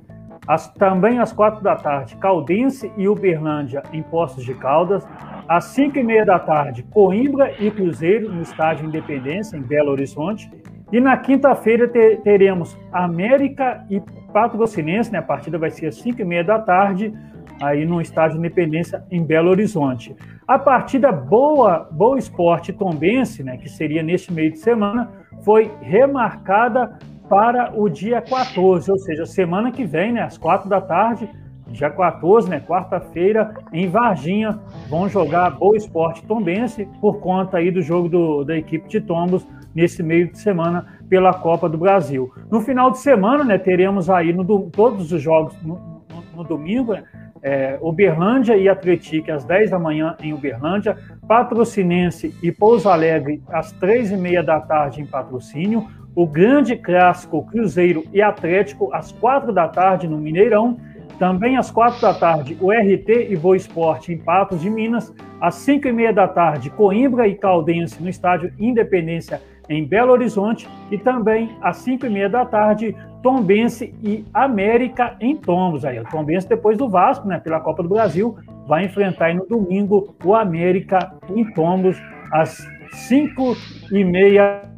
As, também às quatro da tarde, Caldense e Uberlândia em Poços de Caldas. Às cinco e meia da tarde, Coimbra e Cruzeiro no Estádio Independência, em Belo Horizonte. E na quinta-feira ter, teremos América e Patrocinense, né? A partida vai ser às cinco e meia da tarde, aí no Estádio Independência, em Belo Horizonte. A partida Boa, Boa Esporte Tombense, né? Que seria neste meio de semana, foi remarcada para o dia 14, ou seja, semana que vem, né, às quatro da tarde, dia 14, né, quarta-feira, em Varginha, vão jogar Boa Esporte Tombense por conta aí do jogo do, da equipe de Tombos nesse meio de semana pela Copa do Brasil. No final de semana, né, teremos aí no, todos os jogos no, no, no domingo, né, é, Uberlândia e Atlético às 10 da manhã em Uberlândia, Patrocinense e Pouso Alegre às 3 e meia da tarde em patrocínio, o grande clássico Cruzeiro e Atlético às 4 da tarde no Mineirão, também às 4 da tarde o RT e Boa Esporte em Patos de Minas, às 5 e meia da tarde Coimbra e Caldense no estádio Independência em Belo Horizonte e também às 5 e meia da tarde Tombense e América em Tombos. Aí, o Tombense depois do Vasco, né, pela Copa do Brasil, vai enfrentar no domingo o América em Tombos às 5 e meia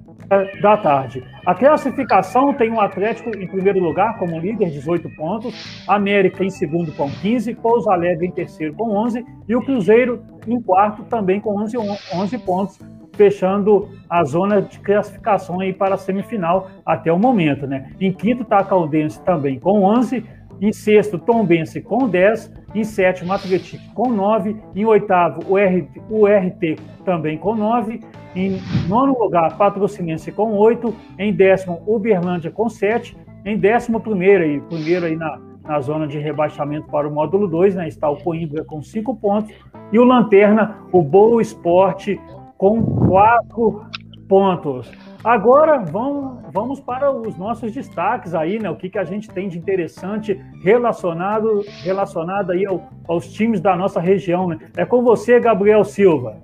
da tarde. A classificação tem o Atlético em primeiro lugar como líder, 18 pontos, América em segundo com 15, Pouso Alegre em terceiro com 11 e o Cruzeiro em quarto também com 11, 11 pontos, fechando a zona de classificação aí para a semifinal até o momento, né? Em quinto está a Caldense também com 11, em sexto, Tombense com 10. Em sétimo, Atlético com 9. Em oitavo, o, RT, o RT também com 9. Em nono lugar, Patrocinense com 8. Em décimo, Uberlândia com 7. Em décimo primeiro, aí, primeiro aí na, na zona de rebaixamento para o módulo 2, né, está o Coimbra com 5 pontos. E o Lanterna, o Boa Esporte, com 4 pontos. Agora vamos, vamos para os nossos destaques aí, né? O que, que a gente tem de interessante relacionado, relacionado aí ao, aos times da nossa região, né? É com você, Gabriel Silva.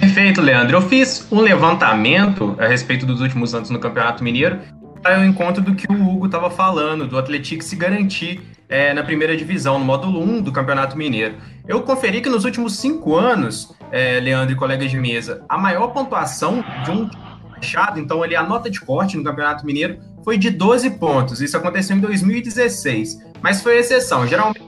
Perfeito, Leandro. Eu fiz um levantamento a respeito dos últimos anos no Campeonato Mineiro para o encontro do que o Hugo estava falando, do Atlético se garantir é, na primeira divisão, no módulo 1 do Campeonato Mineiro. Eu conferi que nos últimos cinco anos, é, Leandro e colegas de mesa, a maior pontuação de um fechado, então ali a nota de corte no Campeonato Mineiro foi de 12 pontos. Isso aconteceu em 2016, mas foi exceção. Geralmente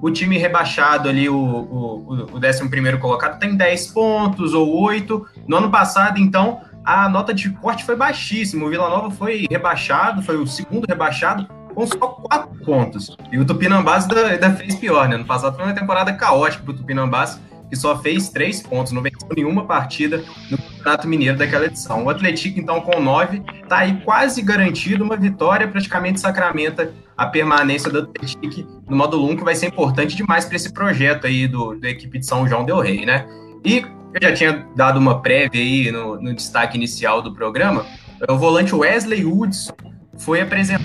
o time rebaixado ali, o, o, o 11 colocado, tem 10 pontos ou 8. No ano passado, então, a nota de corte foi baixíssima. O Vila Nova foi rebaixado, foi o segundo rebaixado com só quatro pontos. E o Tupinambás ainda, ainda fez pior, né? No passado foi uma temporada caótica para o Tupinambás, que só fez três pontos, não venceu nenhuma partida no Campeonato Mineiro daquela edição. O Atlético, então, com nove, está aí quase garantido uma vitória, praticamente sacramenta a permanência do Atlético no módulo 1, que vai ser importante demais para esse projeto aí do, da equipe de São João Del Rey, né? E eu já tinha dado uma prévia aí no, no destaque inicial do programa, o volante Wesley Woods foi apresentado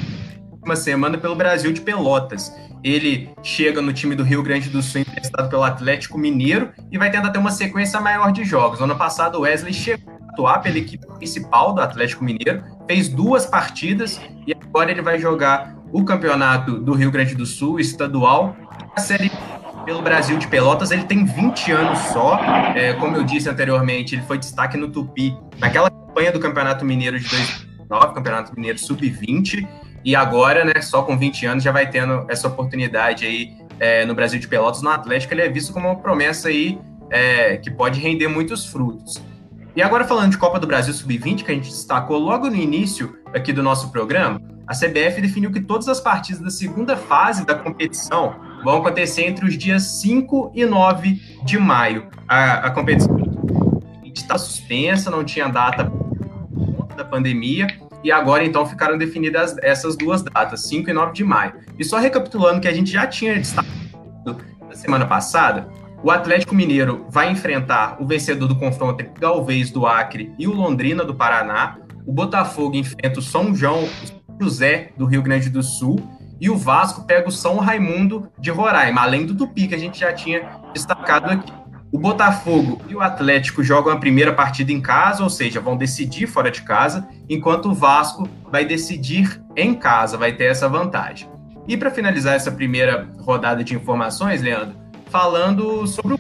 uma semana pelo Brasil de Pelotas. Ele chega no time do Rio Grande do Sul emprestado pelo Atlético Mineiro e vai tentar ter uma sequência maior de jogos. No ano passado, o Wesley chegou atuar pela equipe principal do Atlético Mineiro, fez duas partidas e agora ele vai jogar o campeonato do Rio Grande do Sul, estadual, a Série pelo Brasil de Pelotas, ele tem 20 anos só. É, como eu disse anteriormente, ele foi destaque no Tupi naquela campanha do Campeonato Mineiro de 2009, Campeonato Mineiro Sub-20, e agora, né, só com 20 anos, já vai tendo essa oportunidade aí é, no Brasil de Pelotas, no Atlético, ele é visto como uma promessa aí é, que pode render muitos frutos. E agora falando de Copa do Brasil Sub-20, que a gente destacou logo no início aqui do nosso programa, a CBF definiu que todas as partidas da segunda fase da competição vão acontecer entre os dias 5 e 9 de maio. A, a competição está suspensa, não tinha data da pandemia, e agora então ficaram definidas essas duas datas, 5 e 9 de maio. E só recapitulando que a gente já tinha destacado na semana passada, o Atlético Mineiro vai enfrentar o vencedor do confronto entre Galvez do Acre e o Londrina do Paraná. O Botafogo enfrenta o São João José do Rio Grande do Sul. E o Vasco pega o São Raimundo de Roraima, além do Tupi, que a gente já tinha destacado aqui. O Botafogo e o Atlético jogam a primeira partida em casa, ou seja, vão decidir fora de casa, enquanto o Vasco vai decidir em casa, vai ter essa vantagem. E para finalizar essa primeira rodada de informações, Leandro, falando sobre o.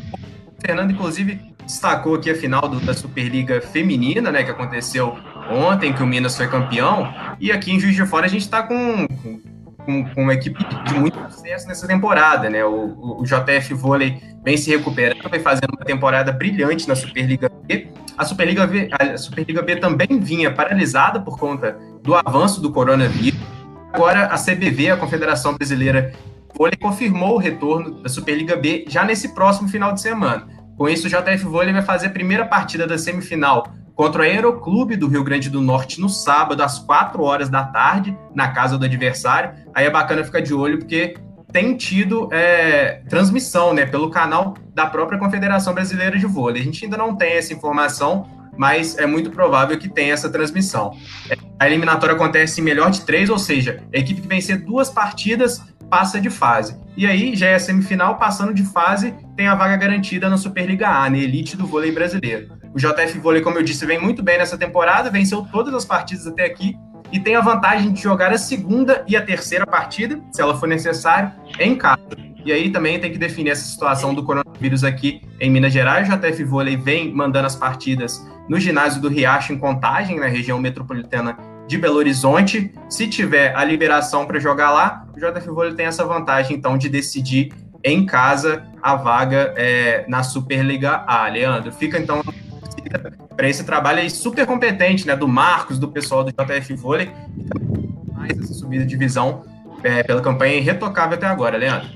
Fernando, inclusive, destacou aqui a final do, da Superliga Feminina, né, que aconteceu ontem, que o Minas foi campeão, e aqui em Juiz de Fora a gente está com, com, com, uma equipe de muito sucesso nessa temporada, né, o, o JF Vôlei vem se recuperando, vem fazendo uma temporada brilhante na Superliga B, a Superliga, B, a Superliga B também vinha paralisada por conta do avanço do coronavírus, agora a CBV, a Confederação Brasileira Vôlei confirmou o retorno da Superliga B já nesse próximo final de semana. Com isso, o JF Vôlei vai fazer a primeira partida da semifinal contra o Aeroclube do Rio Grande do Norte no sábado, às 4 horas da tarde, na casa do adversário. Aí é bacana ficar de olho, porque tem tido é, transmissão né, pelo canal da própria Confederação Brasileira de Vôlei. A gente ainda não tem essa informação, mas é muito provável que tenha essa transmissão. A eliminatória acontece em melhor de três, ou seja, a equipe que vencer duas partidas passa de fase. E aí já é a semifinal, passando de fase, tem a vaga garantida na Superliga A, na elite do vôlei brasileiro. O JF Vôlei, como eu disse, vem muito bem nessa temporada, venceu todas as partidas até aqui e tem a vantagem de jogar a segunda e a terceira partida, se ela for necessário, em casa. E aí também tem que definir essa situação do coronavírus aqui em Minas Gerais. O JF Vôlei vem mandando as partidas no ginásio do Riacho em Contagem, na região metropolitana de Belo Horizonte. Se tiver a liberação para jogar lá, o JF Vôlei tem essa vantagem, então, de decidir em casa a vaga é, na Superliga A. Leandro, fica então para esse trabalho aí super competente, né, do Marcos, do pessoal do JF Vôlei, e também mais essa subida de divisão é, pela campanha irretocável até agora, Leandro.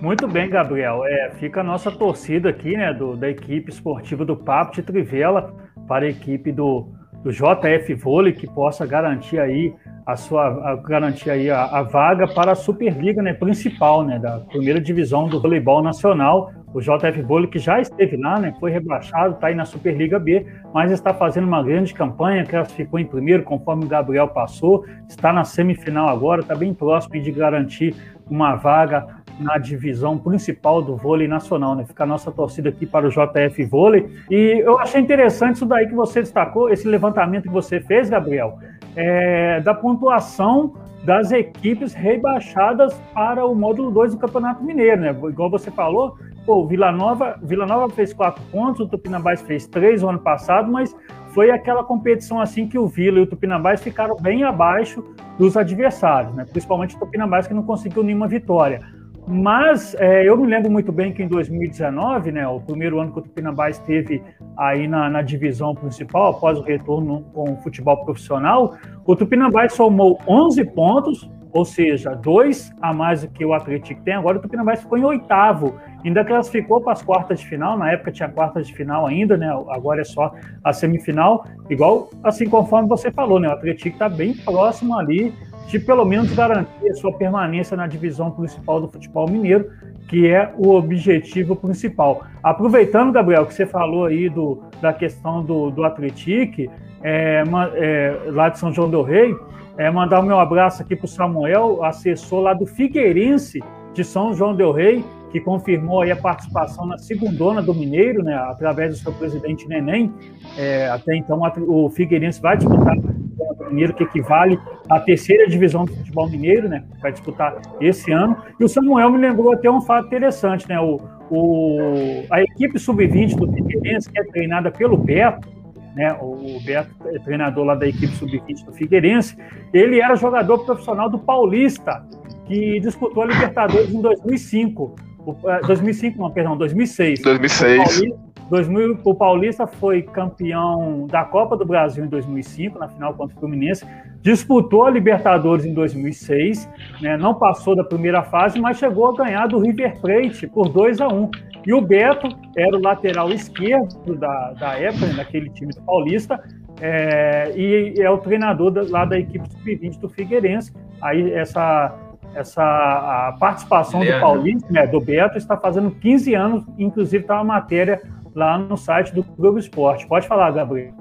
Muito bem, Gabriel. É, fica a nossa torcida aqui, né, do, da equipe esportiva do Papo de Trivela para a equipe do, do JF Vôlei que possa garantir aí a sua a, garantir aí a, a, vaga para a Superliga né, principal né, da primeira divisão do voleibol nacional. O JF Vôlei que já esteve lá, né, foi rebaixado, está aí na Superliga B, mas está fazendo uma grande campanha, classificou em primeiro, conforme o Gabriel passou, está na semifinal agora, está bem próximo de garantir uma vaga na divisão principal do vôlei nacional, né? Fica a nossa torcida aqui para o JF Vôlei. E eu achei interessante isso daí que você destacou, esse levantamento que você fez, Gabriel, é, da pontuação das equipes rebaixadas para o módulo 2 do Campeonato Mineiro, né? Igual você falou, pô, Vila Nova, Vila Nova fez quatro pontos, o Tupinambás fez três no ano passado, mas foi aquela competição assim que o Vila e o Tupinambás ficaram bem abaixo dos adversários, né? Principalmente o Tupinambás que não conseguiu nenhuma vitória. Mas é, eu me lembro muito bem que em 2019, né, o primeiro ano que o Tupinambá esteve aí na, na, divisão principal, após o retorno com o futebol profissional, o Tupinambá somou 11 pontos, ou seja, dois a mais do que o Atlético tem. Agora o Tupinambá ficou em oitavo, ainda classificou para as quartas de final. Na época tinha quartas de final ainda, né? Agora é só a semifinal. Igual assim conforme você falou, né? O Atlético está bem próximo ali de pelo menos garantir a sua permanência na divisão principal do futebol mineiro, que é o objetivo principal. Aproveitando, Gabriel, que você falou aí do, da questão do, do Atletic, é, é, lá de São João do Rei, é, mandar o meu abraço aqui para o Samuel, assessor lá do Figueirense de São João del Rei, que confirmou a participação na segundona do Mineiro, né, através do seu presidente Neném. É, até então, o Figueirense vai disputar o Mineiro, que equivale à terceira divisão do futebol mineiro, né, vai disputar esse ano. E o Samuel me lembrou até um fato interessante, né, o, o, a equipe sub-20 do Figueirense, que é treinada pelo Beto, né, o Beto é treinador lá da equipe sub-20 do Figueirense, ele era jogador profissional do Paulista, que disputou a Libertadores em 2005. O, 2005, não, perdão, 2006. 2006. O Paulista, 2000, o Paulista foi campeão da Copa do Brasil em 2005, na final contra o Fluminense. Disputou a Libertadores em 2006, né, não passou da primeira fase, mas chegou a ganhar do River Plate por 2 a 1 E o Beto era o lateral esquerdo da, da época, né, daquele time do Paulista, é, e é o treinador da, lá da equipe sub-20 do Figueirense. Aí essa essa a participação Leandro. do Paulista, né, do Beto, está fazendo 15 anos, inclusive está uma matéria lá no site do Globo Esporte. Pode falar, Gabriel.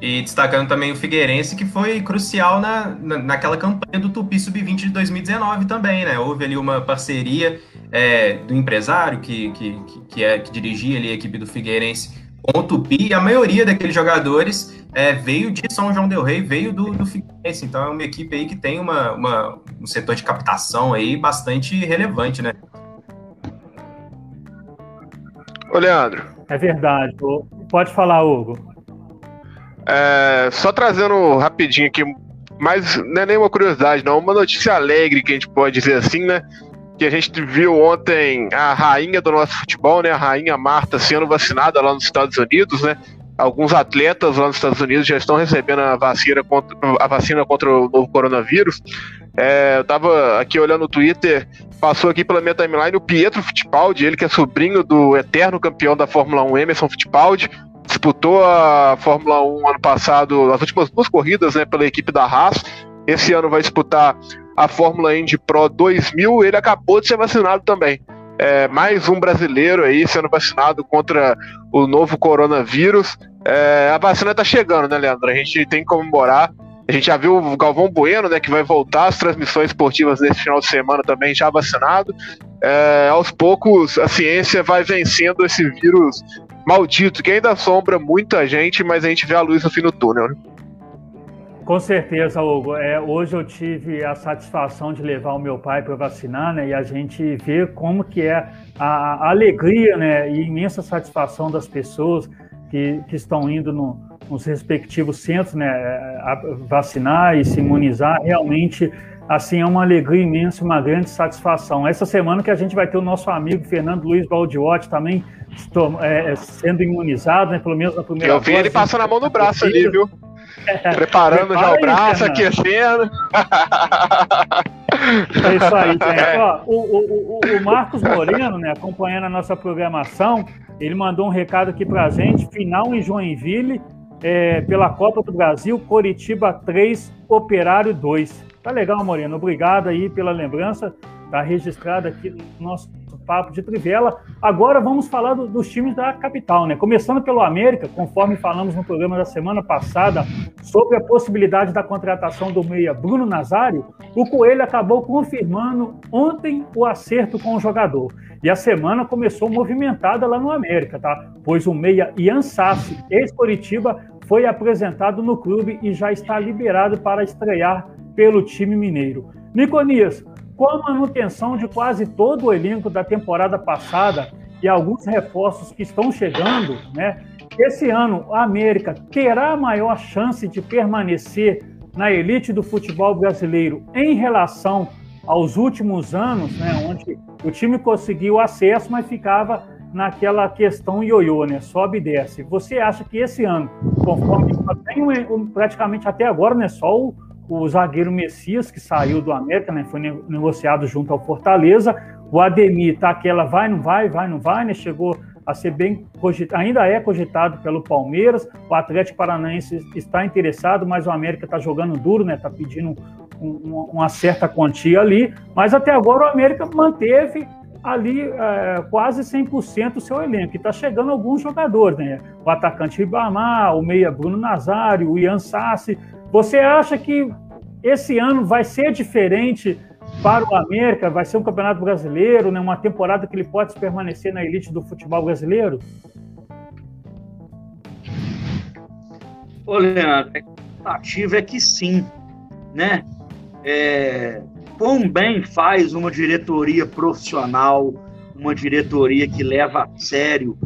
E destacando também o Figueirense, que foi crucial na, na, naquela campanha do Tupi Sub-20 de 2019 também, né? Houve ali uma parceria é, do empresário que, que, que, é, que dirigia ali a equipe do Figueirense com o Tupi, e a maioria daqueles jogadores é, veio de São João Del Rey, veio do, do Figueirense, então é uma equipe aí que tem uma, uma, um setor de captação aí bastante relevante, né? Ô, Leandro. É verdade. Pode falar, Hugo. É, só trazendo rapidinho aqui, mas não é nenhuma curiosidade, não, uma notícia alegre que a gente pode dizer assim, né? Que a gente viu ontem a rainha do nosso futebol, né? A rainha Marta sendo vacinada lá nos Estados Unidos, né? alguns atletas lá nos Estados Unidos já estão recebendo a vacina contra, a vacina contra o novo coronavírus. É, eu estava aqui olhando o Twitter, passou aqui pela minha timeline o Pietro Fittipaldi, ele que é sobrinho do eterno campeão da Fórmula 1, Emerson Fittipaldi, disputou a Fórmula 1 ano passado, as últimas duas corridas, né, pela equipe da Haas. Esse ano vai disputar a Fórmula Indy Pro 2000. Ele acabou de ser vacinado também é, mais um brasileiro aí sendo vacinado contra o novo coronavírus. É, a vacina está chegando, né, Leandro? A gente tem que comemorar. A gente já viu o Galvão Bueno, né, que vai voltar às transmissões esportivas nesse final de semana também, já vacinado. É, aos poucos, a ciência vai vencendo esse vírus maldito, que ainda assombra muita gente, mas a gente vê a luz no fim do túnel. Né? Com certeza, Hugo. É, hoje eu tive a satisfação de levar o meu pai para vacinar, né? E a gente vê como que é a, a alegria, né? E imensa satisfação das pessoas que, que estão indo no, nos respectivos centros, né? A vacinar e se imunizar. Realmente, assim, é uma alegria imensa, uma grande satisfação. Essa semana que a gente vai ter o nosso amigo Fernando Luiz Baldiotti também estou, é, sendo imunizado, né? Pelo menos na primeira Eu vi ele passando a mão no braço ali, viu? Preparando já o braço, aquecendo. É isso aí, gente. Ó, o, o, o, o, Marcos Moreno, né, acompanhando a nossa programação, ele mandou um recado aqui pra gente, final em Joinville, é, pela Copa do Brasil, Coritiba 3, Operário 2. Tá legal, Moreno. Obrigado aí pela lembrança. Tá registrado aqui no nosso papo de Trivela. Agora vamos falar do, dos times da capital, né? Começando pelo América, conforme falamos no programa da semana passada sobre a possibilidade da contratação do meia Bruno Nazário, o Coelho acabou confirmando ontem o acerto com o jogador. E a semana começou movimentada lá no América, tá? Pois o meia Ian Sassi, ex-Coritiba, foi apresentado no clube e já está liberado para estrear pelo time mineiro. Niconias, com a manutenção de quase todo o elenco da temporada passada e alguns reforços que estão chegando, né? Esse ano a América terá maior chance de permanecer na elite do futebol brasileiro em relação aos últimos anos, né, onde o time conseguiu acesso, mas ficava naquela questão ioiô, né, sobe e desce. Você acha que esse ano, conforme tem praticamente até agora, né, só o, o zagueiro Messias, que saiu do América, né, foi negociado junto ao Fortaleza. O Ademir tá aquela vai, não vai, vai, não vai, né? Chegou a ser bem cogitado, ainda é cogitado pelo Palmeiras. O Atlético Paranaense está interessado, mas o América está jogando duro, né? Está pedindo um, uma certa quantia ali. Mas até agora o América manteve ali é, quase 100% o seu elenco. E está chegando alguns jogadores, né? O atacante Ribamar, o meia Bruno Nazário, o Ian Sassi, você acha que esse ano vai ser diferente para o América? Vai ser um campeonato brasileiro, né? uma temporada que ele pode permanecer na elite do futebol brasileiro? Ô, Leandro, a expectativa é que sim, né? É, quão bem faz uma diretoria profissional, uma diretoria que leva a sério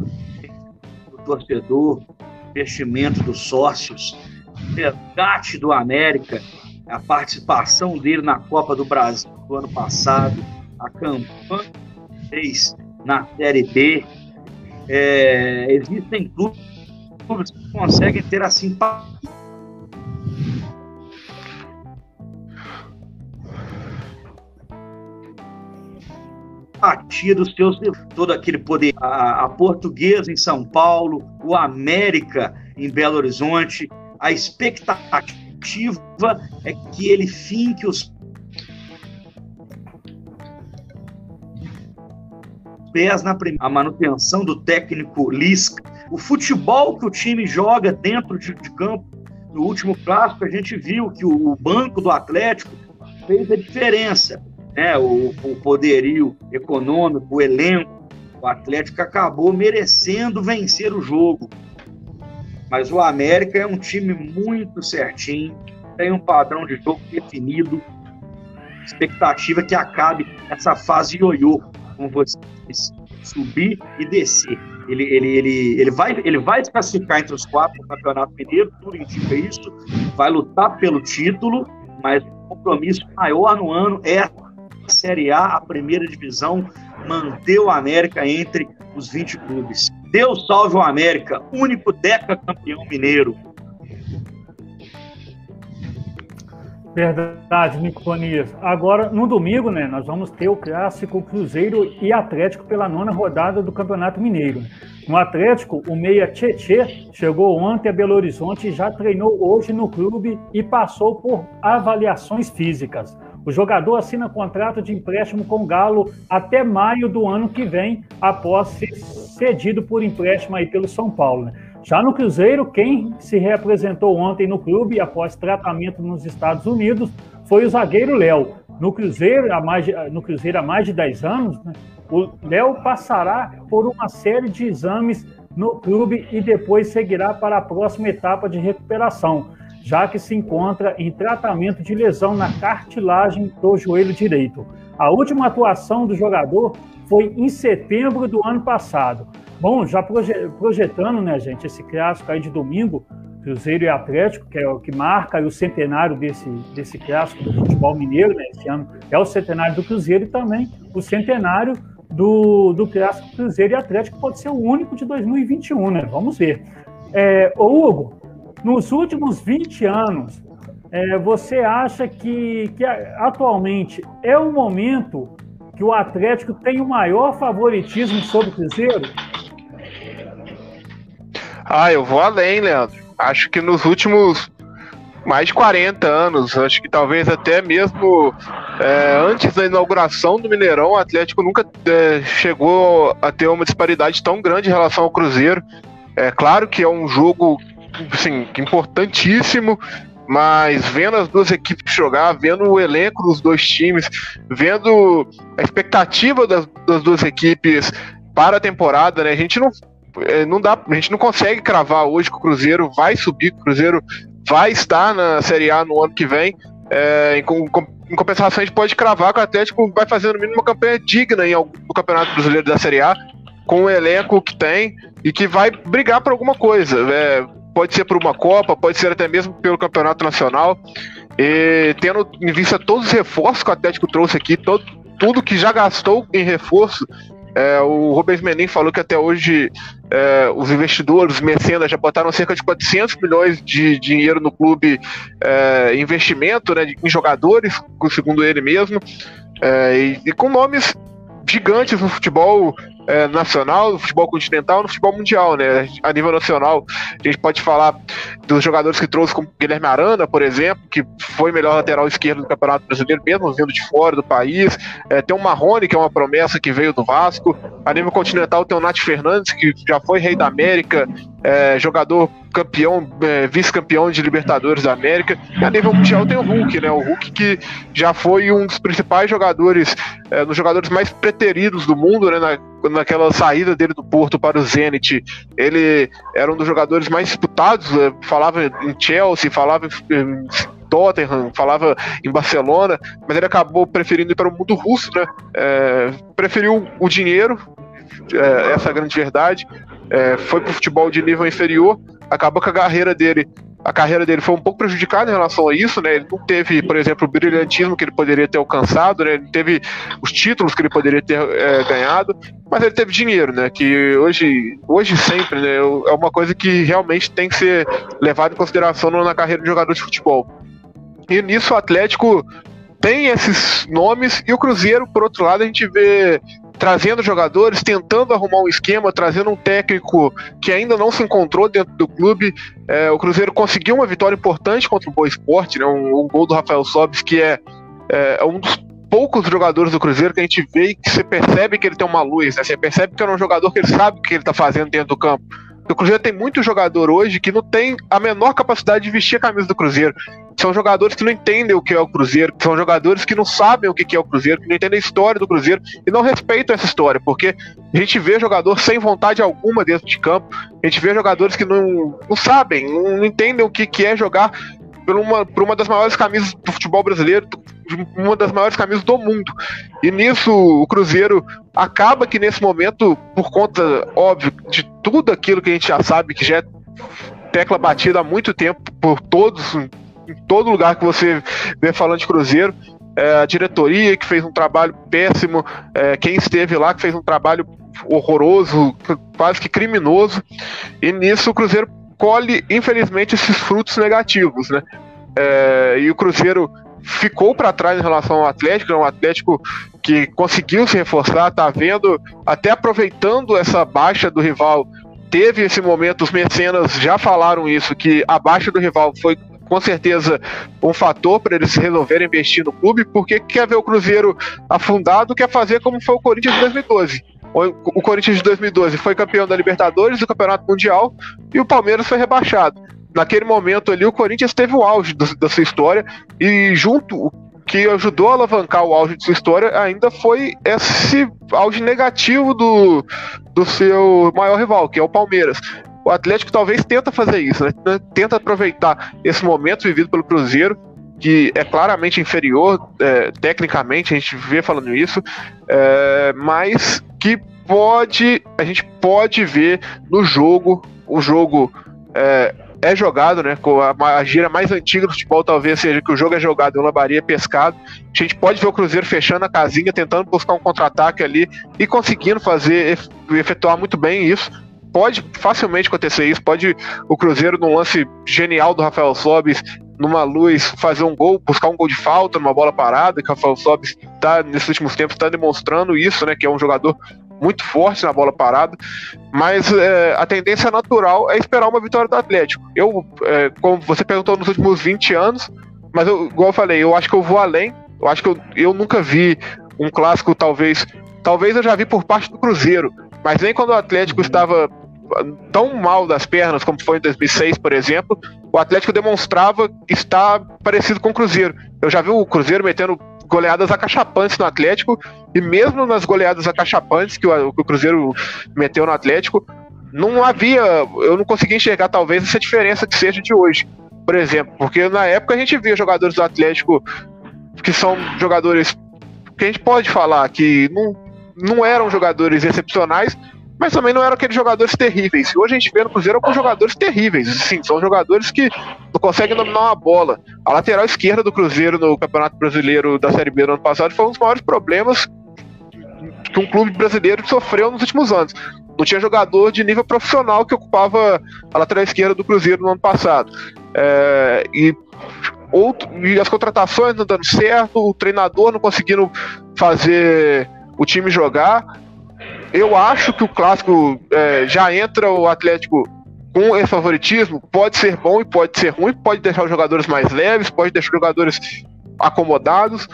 o torcedor, investimento dos sócios, resgate do América, a participação dele na Copa do Brasil do ano passado, a campanha que fez na Série B. É, existem clubes que conseguem ter a simpatia fatia dos seus todo aquele poder. A, a Portuguesa em São Paulo, o América em Belo Horizonte. A expectativa é que ele finque os pés na primeira. A manutenção do técnico Lisca. O futebol que o time joga dentro de, de campo. No último clássico, a gente viu que o, o banco do Atlético fez a diferença né, o, o poderio econômico, o elenco, o Atlético acabou merecendo vencer o jogo. Mas o América é um time muito certinho, tem um padrão de jogo definido. Expectativa que acabe essa fase ioiô, como vocês subir e descer. Ele, ele, ele, ele, vai, ele vai classificar entre os quatro no Campeonato Mineiro, tudo indica isso, vai lutar pelo título, mas o compromisso maior no ano é Série A, a primeira divisão, manter o América entre os 20 clubes. Deus salve o América, único deca campeão mineiro. Verdade, Niconias. Agora, no domingo, né, nós vamos ter o clássico Cruzeiro e Atlético pela nona rodada do Campeonato Mineiro. No Atlético, o meia Tietê chegou ontem a Belo Horizonte e já treinou hoje no clube e passou por avaliações físicas. O jogador assina contrato de empréstimo com o Galo até maio do ano que vem, após ser cedido por empréstimo aí pelo São Paulo. Né? Já no Cruzeiro, quem se representou ontem no clube após tratamento nos Estados Unidos foi o zagueiro Léo. No Cruzeiro, há mais de, no Cruzeiro há mais de 10 anos, né, o Léo passará por uma série de exames no clube e depois seguirá para a próxima etapa de recuperação já que se encontra em tratamento de lesão na cartilagem do joelho direito. A última atuação do jogador foi em setembro do ano passado. Bom, já projetando, né, gente, esse clássico aí de domingo, Cruzeiro e Atlético, que é o que marca o centenário desse, desse clássico do futebol mineiro, né, esse ano é o centenário do Cruzeiro e também o centenário do, do clássico Cruzeiro e Atlético, pode ser o único de 2021, né? Vamos ver. É, ô Hugo, nos últimos 20 anos, é, você acha que, que atualmente é o momento que o Atlético tem o maior favoritismo sobre o Cruzeiro? Ah, eu vou além, Leandro. Acho que nos últimos mais de 40 anos, acho que talvez até mesmo é, antes da inauguração do Mineirão, o Atlético nunca é, chegou a ter uma disparidade tão grande em relação ao Cruzeiro. É claro que é um jogo assim, importantíssimo, mas vendo as duas equipes jogar, vendo o elenco dos dois times, vendo a expectativa das, das duas equipes para a temporada, né? A gente não, é, não dá, a gente não consegue cravar hoje que o Cruzeiro vai subir, que o Cruzeiro vai estar na Série A no ano que vem. É, em, em, compensação, a gente pode cravar que o Atlético vai fazer no mínimo uma campanha digna em algum, no Campeonato Brasileiro da Série A, com o elenco que tem e que vai brigar por alguma coisa. É, pode ser por uma Copa, pode ser até mesmo pelo Campeonato Nacional. E, tendo em vista todos os reforços que o Atlético trouxe aqui, todo, tudo que já gastou em reforço. É, o Rubens Menin falou que até hoje é, os investidores, os mecenas, já botaram cerca de 400 milhões de dinheiro no clube, é, investimento né, em jogadores, segundo ele mesmo, é, e, e, com nomes gigantes no futebol é, nacional, no futebol continental, no futebol mundial, né? A nível nacional, a gente pode falar dos jogadores que trouxe, como Guilherme Arana, por exemplo, que foi melhor lateral esquerdo do Campeonato Brasileiro, mesmo vindo de fora do país. É, tem o Marrone, que é uma promessa que veio do Vasco. A nível continental tem o Nath Fernandes, que já foi rei da América, é, jogador campeão, é, vice-campeão de Libertadores da América. E a nível mundial tem o Hulk, né? O Hulk que já foi um dos principais jogadores, é, dos jogadores mais preteridos do mundo, né? Na, naquela saída dele do Porto para o Zenit. Ele era um dos jogadores mais disputados, né? falava em Chelsea, falava em Tottenham, falava em Barcelona, mas ele acabou preferindo ir para o mundo russo, né? É, preferiu o dinheiro, é, essa é a grande verdade. É, foi para o futebol de nível inferior, acabou com a carreira dele. A carreira dele foi um pouco prejudicada em relação a isso, né? Ele não teve, por exemplo, o brilhantismo que ele poderia ter alcançado, né? Ele teve os títulos que ele poderia ter é, ganhado, mas ele teve dinheiro, né? Que hoje, hoje sempre, né? É uma coisa que realmente tem que ser levado em consideração na carreira de jogador de futebol. E nisso o Atlético tem esses nomes e o Cruzeiro, por outro lado, a gente vê trazendo jogadores, tentando arrumar um esquema, trazendo um técnico que ainda não se encontrou dentro do clube. É, o Cruzeiro conseguiu uma vitória importante contra o Boa Esporte, né, um, um gol do Rafael Sobis, que é, é, um dos poucos jogadores do Cruzeiro que a gente vê e que você percebe que ele tem uma luz, né? você percebe que é um jogador que ele sabe o que ele está fazendo dentro do campo. O Cruzeiro tem muito jogador hoje que não tem a menor capacidade de vestir a camisa do Cruzeiro. São jogadores que não entendem o que é o Cruzeiro, são jogadores que não sabem o que é o Cruzeiro, que não entendem a história do Cruzeiro e não respeitam essa história, porque a gente vê jogador sem vontade alguma dentro de campo, a gente vê jogadores que não, não sabem, não entendem o que, que é jogar por uma, por uma das maiores camisas do futebol brasileiro, uma das maiores camisas do mundo. E nisso o Cruzeiro acaba que nesse momento, por conta, óbvio, de tudo aquilo que a gente já sabe, que já é tecla batida há muito tempo por todos, em todo lugar que você vê falando de Cruzeiro, é, a diretoria que fez um trabalho péssimo, é, quem esteve lá que fez um trabalho horroroso, quase que criminoso, e nisso o Cruzeiro colhe, infelizmente, esses frutos negativos, né? É, e o Cruzeiro ficou para trás em relação ao Atlético, é um Atlético que conseguiu se reforçar, tá vendo, até aproveitando essa baixa do rival, teve esse momento, os mecenas já falaram isso, que a baixa do rival foi com certeza um fator para eles resolverem investir no clube, porque quer ver o Cruzeiro afundado, quer fazer como foi o Corinthians em 2012. O Corinthians de 2012 foi campeão da Libertadores, do Campeonato Mundial, e o Palmeiras foi rebaixado naquele momento ali, o Corinthians teve o auge do, da sua história e junto o que ajudou a alavancar o auge de sua história ainda foi esse auge negativo do, do seu maior rival, que é o Palmeiras. O Atlético talvez tenta fazer isso, né? tenta aproveitar esse momento vivido pelo Cruzeiro, que é claramente inferior é, tecnicamente, a gente vê falando isso, é, mas que pode, a gente pode ver no jogo, o jogo é, é jogado, né? Com a, gira mais antiga do futebol, talvez seja que o jogo é jogado em lambaria pescado. A gente pode ver o Cruzeiro fechando a casinha, tentando buscar um contra-ataque ali e conseguindo fazer, efetuar muito bem isso. Pode facilmente acontecer isso, pode o Cruzeiro, num lance genial do Rafael Sobis, numa luz, fazer um gol, buscar um gol de falta, numa bola parada, que o Rafael Sobis está nesses últimos tempos está demonstrando isso, né? Que é um jogador muito forte na bola parada, mas é, a tendência natural é esperar uma vitória do Atlético. Eu, é, como você perguntou nos últimos 20 anos, mas eu, igual eu falei, eu acho que eu vou além. Eu acho que eu, eu nunca vi um clássico, talvez. Talvez eu já vi por parte do Cruzeiro, mas nem quando o Atlético estava tão mal das pernas como foi em 2006, por exemplo, o Atlético demonstrava estar parecido com o Cruzeiro. Eu já vi o Cruzeiro metendo goleadas acachapantes no Atlético, e mesmo nas goleadas acachapantes que o, que o Cruzeiro meteu no Atlético, não havia, eu não conseguia enxergar talvez essa diferença que seja de hoje, por exemplo, porque na época a gente via jogadores do Atlético que são jogadores que a gente pode falar que não, não eram jogadores excepcionais, mas também não eram aqueles jogadores terríveis. Hoje a gente vê no Cruzeiro com jogadores terríveis. Sim, são jogadores que não conseguem dominar uma bola. A lateral esquerda do Cruzeiro no Campeonato Brasileiro da Série B do ano passado foi um dos maiores problemas que um clube brasileiro sofreu nos últimos anos. Não tinha jogador de nível profissional que ocupava a lateral esquerda do Cruzeiro no ano passado. É, e, outro, e as contratações não dando certo, o treinador não conseguindo fazer o time jogar. Eu acho que o clássico é, já entra o Atlético com esse favoritismo. Pode ser bom e pode ser ruim, pode deixar os jogadores mais leves, pode deixar os jogadores acomodados.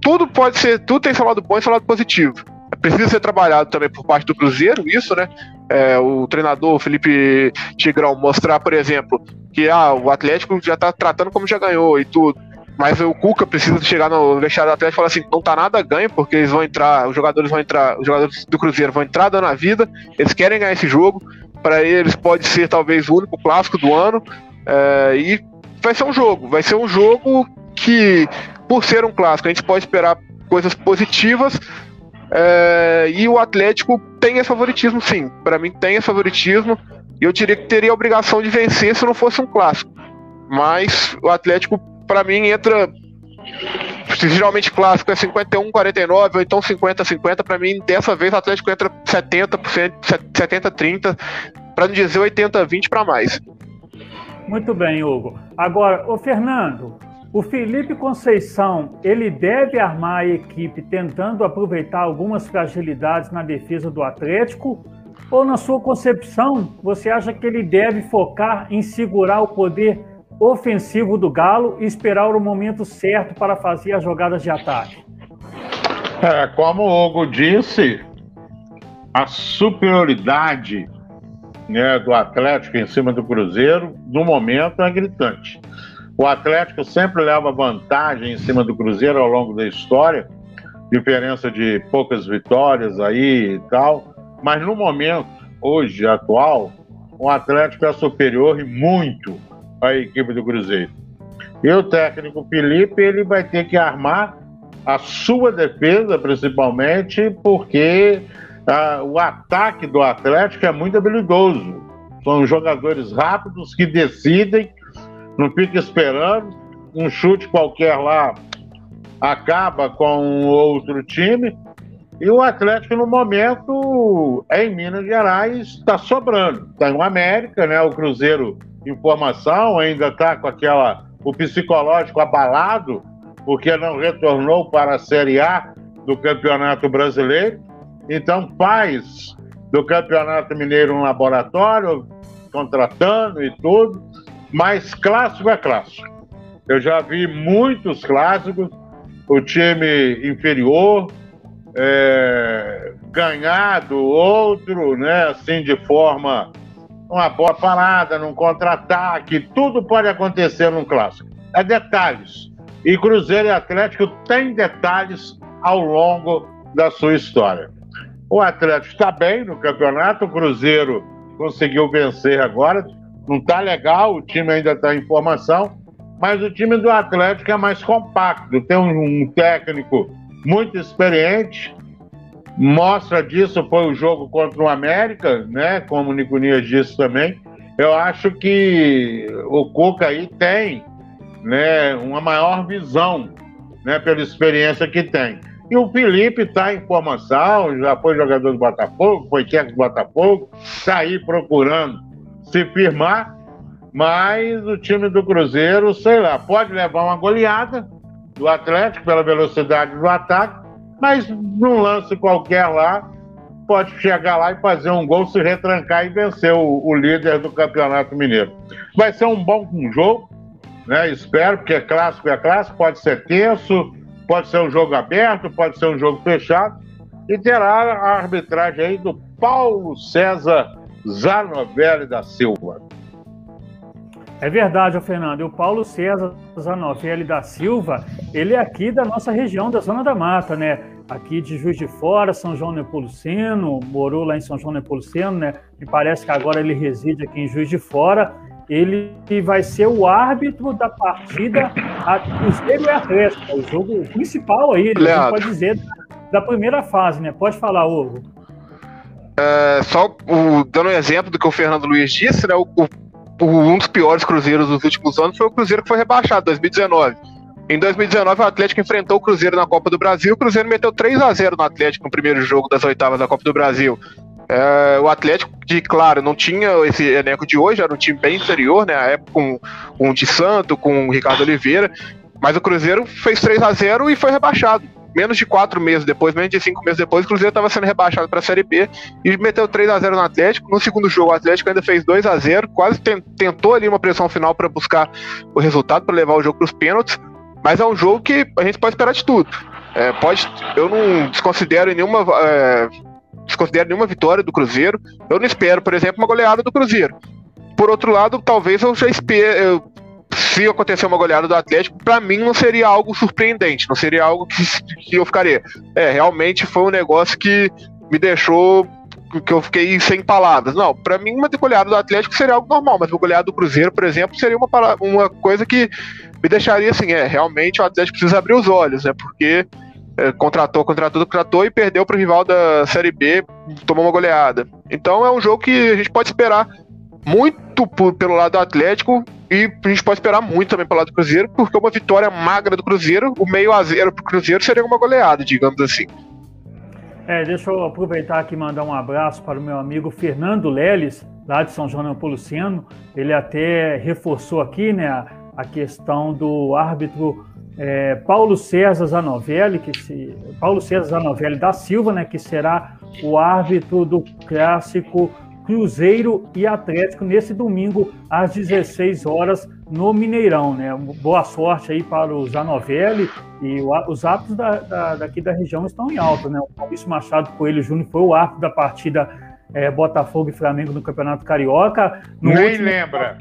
Tudo pode ser, tudo tem seu lado bom e seu lado positivo. Precisa ser trabalhado também por parte do Cruzeiro, isso, né? É, o treinador Felipe Tigrão mostrar, por exemplo, que ah, o Atlético já tá tratando como já ganhou e tudo. Mas o Cuca precisa chegar no vestiário do Atlético e falar assim: não tá nada ganho, porque eles vão entrar, os jogadores vão entrar, os jogadores do Cruzeiro vão entrar dando a vida, eles querem ganhar esse jogo. Para eles pode ser talvez o único clássico do ano. É, e vai ser um jogo, vai ser um jogo que, por ser um clássico, a gente pode esperar coisas positivas. É, e o Atlético tem esse favoritismo, sim. Para mim, tem esse favoritismo. E eu diria que teria a obrigação de vencer se não fosse um clássico. Mas o Atlético para mim entra geralmente clássico é 51 49 ou então 50 50 para mim dessa vez o Atlético entra 70% 70 30 para não dizer 80 20 para mais. Muito bem, Hugo. Agora, o Fernando, o Felipe Conceição, ele deve armar a equipe tentando aproveitar algumas fragilidades na defesa do Atlético? Ou, na sua concepção, você acha que ele deve focar em segurar o poder ofensivo do Galo e esperar o momento certo para fazer as jogadas de ataque. É, como o Hugo disse, a superioridade né, do Atlético em cima do Cruzeiro, no momento, é gritante. O Atlético sempre leva vantagem em cima do Cruzeiro ao longo da história, diferença de poucas vitórias aí e tal, mas no momento, hoje, atual, o Atlético é superior e muito a equipe do Cruzeiro. E o técnico Felipe ele vai ter que armar a sua defesa, principalmente, porque ah, o ataque do Atlético é muito habilidoso. São jogadores rápidos que decidem, não fica esperando. Um chute qualquer lá acaba com outro time. E o Atlético, no momento, em Minas Gerais, está sobrando. Tem o América, né? O Cruzeiro informação, ainda está com aquela o psicológico abalado, porque não retornou para a Série A do Campeonato Brasileiro. Então faz do Campeonato Mineiro um laboratório, contratando e tudo, mas clássico é clássico. Eu já vi muitos clássicos, o time inferior é, outro, né, assim de forma uma boa parada, num contra-ataque, tudo pode acontecer num clássico. É detalhes. E Cruzeiro e Atlético têm detalhes ao longo da sua história. O Atlético está bem no campeonato, o Cruzeiro conseguiu vencer agora. Não está legal, o time ainda está em formação, mas o time do Atlético é mais compacto, tem um, um técnico muito experiente, Mostra disso foi o jogo contra o América, né? Como o Niconias disse também. Eu acho que o Cuca aí tem né, uma maior visão, né, pela experiência que tem. E o Felipe está em formação, já foi jogador do Botafogo, foi técnico do Botafogo, está aí procurando se firmar, mas o time do Cruzeiro, sei lá, pode levar uma goleada do Atlético pela velocidade do ataque, mas num lance qualquer lá, pode chegar lá e fazer um gol, se retrancar e vencer o, o líder do Campeonato Mineiro. Vai ser um bom jogo, né? Espero, porque é clássico é clássico, pode ser tenso, pode ser um jogo aberto, pode ser um jogo fechado. E terá a arbitragem aí do Paulo César Zanovelli da Silva. É verdade, Fernando. E o Paulo César Zanovelli da Silva, ele é aqui da nossa região, da Zona da Mata, né? Aqui de Juiz de Fora, São João Nepomuceno, morou lá em São João Nepomuceno, né? Me parece que agora ele reside aqui em Juiz de Fora. Ele vai ser o árbitro da partida Cruzeiro e Atlético, o jogo principal aí, né? a gente pode dizer, da primeira fase, né? Pode falar, Hugo. É, só o, dando um exemplo do que o Fernando Luiz disse, né? O, o um dos piores cruzeiros dos últimos anos foi o Cruzeiro que foi rebaixado, 2019. Em 2019, o Atlético enfrentou o Cruzeiro na Copa do Brasil. O Cruzeiro meteu 3 a 0 no Atlético no primeiro jogo das oitavas da Copa do Brasil. É, o Atlético, de claro, não tinha esse elenco de hoje, era um time bem inferior, né? A época com, com o de Santo, com o Ricardo Oliveira. Mas o Cruzeiro fez 3 a 0 e foi rebaixado. menos de quatro meses depois, menos de cinco meses depois, o Cruzeiro estava sendo rebaixado para a Série B e meteu 3 a 0 no Atlético. No segundo jogo, o Atlético ainda fez 2 a 0 quase tentou ali uma pressão final para buscar o resultado, para levar o jogo para os pênaltis. Mas é um jogo que a gente pode esperar de tudo. É, pode, eu não desconsidero nenhuma, é, desconsidero nenhuma vitória do Cruzeiro. Eu não espero, por exemplo, uma goleada do Cruzeiro. Por outro lado, talvez eu já espere, se acontecer uma goleada do Atlético, para mim não seria algo surpreendente, não seria algo que, que eu ficaria. É, realmente foi um negócio que me deixou que eu fiquei sem palavras. Não, para mim uma goleada do Atlético seria algo normal, mas uma goleada do Cruzeiro, por exemplo, seria uma, uma coisa que me deixaria assim, é, realmente o Atlético precisa abrir os olhos, né? Porque é, contratou, contratou, contratou e perdeu para o rival da Série B, tomou uma goleada. Então é um jogo que a gente pode esperar muito por, pelo lado do Atlético e a gente pode esperar muito também pelo lado do Cruzeiro, porque uma vitória magra do Cruzeiro, o meio a zero pro Cruzeiro seria uma goleada, digamos assim. É, deixa eu aproveitar aqui e mandar um abraço para o meu amigo Fernando Leles, lá de São João Neopoliciano. Ele até reforçou aqui né, a, questão do árbitro é, Paulo César Zanovelli, que se, Paulo César Zanovelli da Silva, né, que será o árbitro do clássico Cruzeiro e Atlético nesse domingo às 16 horas no Mineirão, né? Boa sorte aí para o Zanovelli e o, os árbitros da, da, daqui da região estão em alta, né? O Maurício Machado Coelho Júnior foi o árbitro da partida é, Botafogo e Flamengo no Campeonato Carioca. No Nem último... lembra.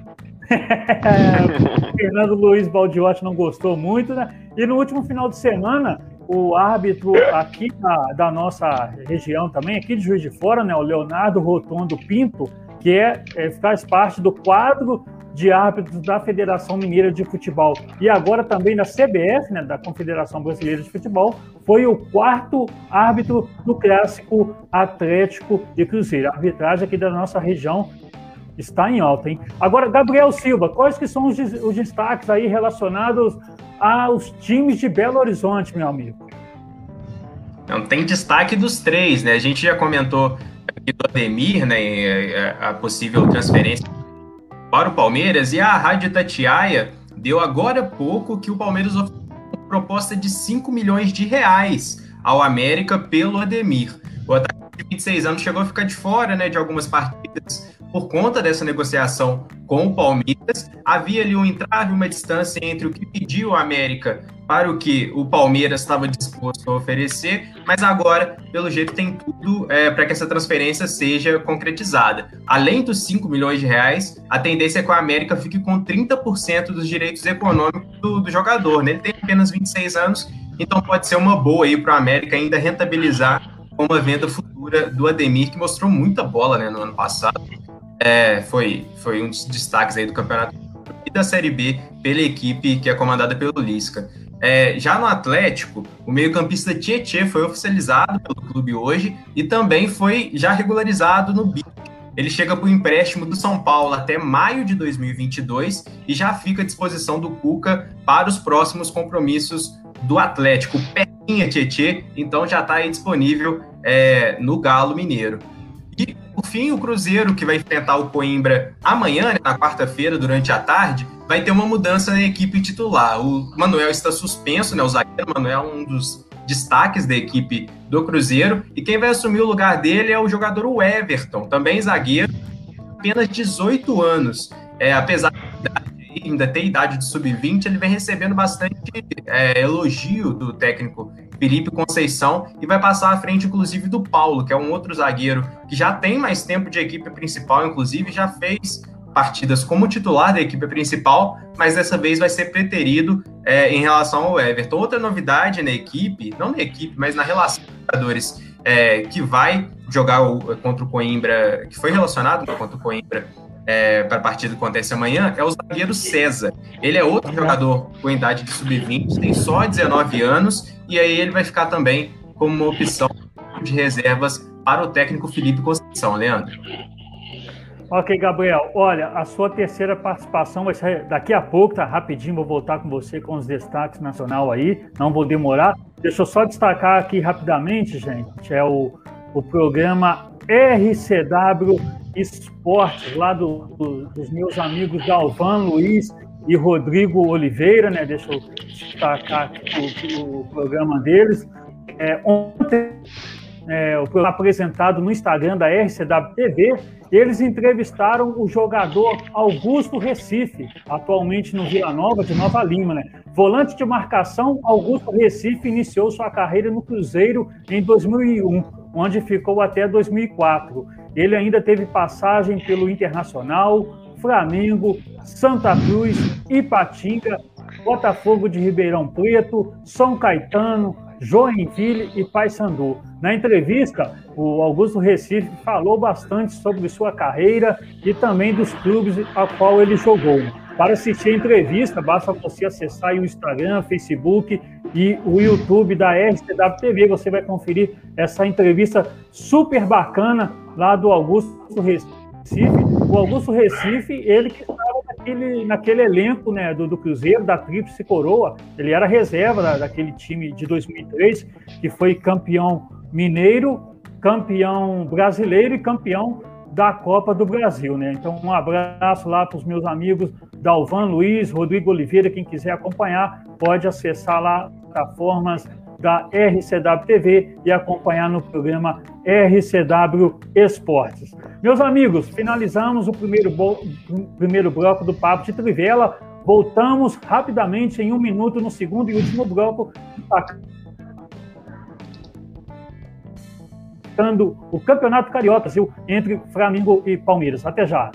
Fernando Luiz Baldiotti não gostou muito, né? E no último final de semana, o árbitro aqui da, da, nossa região também, aqui de Juiz de Fora, né, o Leonardo Rotondo Pinto, que é, é, faz parte do quadro de árbitros da Federação Mineira de Futebol e agora também da CBF, né, da Confederação Brasileira de Futebol, foi o quarto árbitro do clássico Atlético de Cruzeiro. A arbitragem aqui da nossa região está em alta, hein? Agora, Gabriel Silva, quais que são os, os destaques aí relacionados aos times de Belo Horizonte, meu amigo? Não, tem destaque dos três, né? A gente já comentou aqui do Ademir, né? A possível transferência para o Palmeiras e a Rádio Tatiaia deu agora pouco que o Palmeiras ofereceu uma proposta de 5 milhões de reais ao América pelo Ademir. O atacante de 26 anos chegou a ficar de fora né, de algumas partidas por conta dessa negociação com o Palmeiras, havia ali um entrave, uma distância entre o que pediu a América para o que o Palmeiras estava disposto a oferecer, mas agora, pelo jeito, tem tudo é, para que essa transferência seja concretizada. Além dos 5 milhões de reais, a tendência é que o América fique com 30% dos direitos econômicos do, do jogador. Né? Ele tem apenas 26 anos, então pode ser uma boa aí para o América ainda rentabilizar uma venda futura do Ademir, que mostrou muita bola né, no ano passado. É, foi, foi um dos destaques aí do campeonato e da Série B pela equipe que é comandada pelo Lisca. É, já no Atlético, o meio-campista Tietê foi oficializado pelo clube hoje e também foi já regularizado no BIC. Ele chega o empréstimo do São Paulo até maio de 2022 e já fica à disposição do Cuca para os próximos compromissos do Atlético. Pequinha Tietê, então já está disponível é, no Galo Mineiro. E, por fim, o Cruzeiro, que vai enfrentar o Coimbra amanhã, né, na quarta-feira, durante a tarde, vai ter uma mudança na equipe titular. O Manuel está suspenso, né? O zagueiro Manuel é um dos destaques da equipe do Cruzeiro. E quem vai assumir o lugar dele é o jogador Everton, também zagueiro, apenas 18 anos. É, apesar de ainda ter idade de sub-20, ele vem recebendo bastante é, elogio do técnico Felipe Conceição e vai passar à frente, inclusive, do Paulo, que é um outro zagueiro que já tem mais tempo de equipe principal, inclusive já fez partidas como titular da equipe principal, mas dessa vez vai ser preterido é, em relação ao Everton. Outra novidade na equipe, não na equipe, mas na relação de jogadores é, que vai jogar o, contra o Coimbra, que foi relacionado contra o Coimbra é, para a partida que acontece amanhã é o zagueiro César. Ele é outro jogador com idade de sub-20, tem só 19 anos, e aí ele vai ficar também como uma opção de reservas para o técnico Felipe Conceição, Leandro. Ok, Gabriel. Olha, a sua terceira participação vai ser daqui a pouco, tá? Rapidinho, vou voltar com você com os destaques nacional aí. Não vou demorar. Deixa eu só destacar aqui rapidamente, gente. É o, o programa RCW Esportes, lá do, do, dos meus amigos Galvan Luiz e Rodrigo Oliveira, né? Deixa eu destacar o, o programa deles. É, ontem, é, programa apresentado no Instagram da RCW TV, eles entrevistaram o jogador Augusto Recife, atualmente no Vila Nova de Nova Lima, né? Volante de marcação, Augusto Recife iniciou sua carreira no Cruzeiro em 2001, onde ficou até 2004. Ele ainda teve passagem pelo Internacional, Flamengo, Santa Cruz, Ipatinga, Botafogo de Ribeirão Preto, São Caetano, Joinville e Paysandu. Na entrevista, o Augusto Recife falou bastante sobre sua carreira e também dos clubes a qual ele jogou. Para assistir a entrevista, basta você acessar o Instagram, Facebook e o YouTube da RCW TV. Você vai conferir essa entrevista super bacana lá do Augusto Recife. O Augusto Recife, ele que estava naquele, naquele elenco né, do, do Cruzeiro, da Tríplice Coroa, ele era reserva da, daquele time de 2003, que foi campeão mineiro, campeão brasileiro e campeão da Copa do Brasil, né? Então, um abraço lá para os meus amigos Dalvan Luiz, Rodrigo Oliveira, quem quiser acompanhar, pode acessar lá plataformas da RCW TV e acompanhar no programa RCW Esportes. Meus amigos, finalizamos o primeiro, primeiro bloco do Papo de Trivela. Voltamos rapidamente em um minuto no segundo e último bloco o Campeonato Carioca, viu, entre Flamengo e Palmeiras. Até já.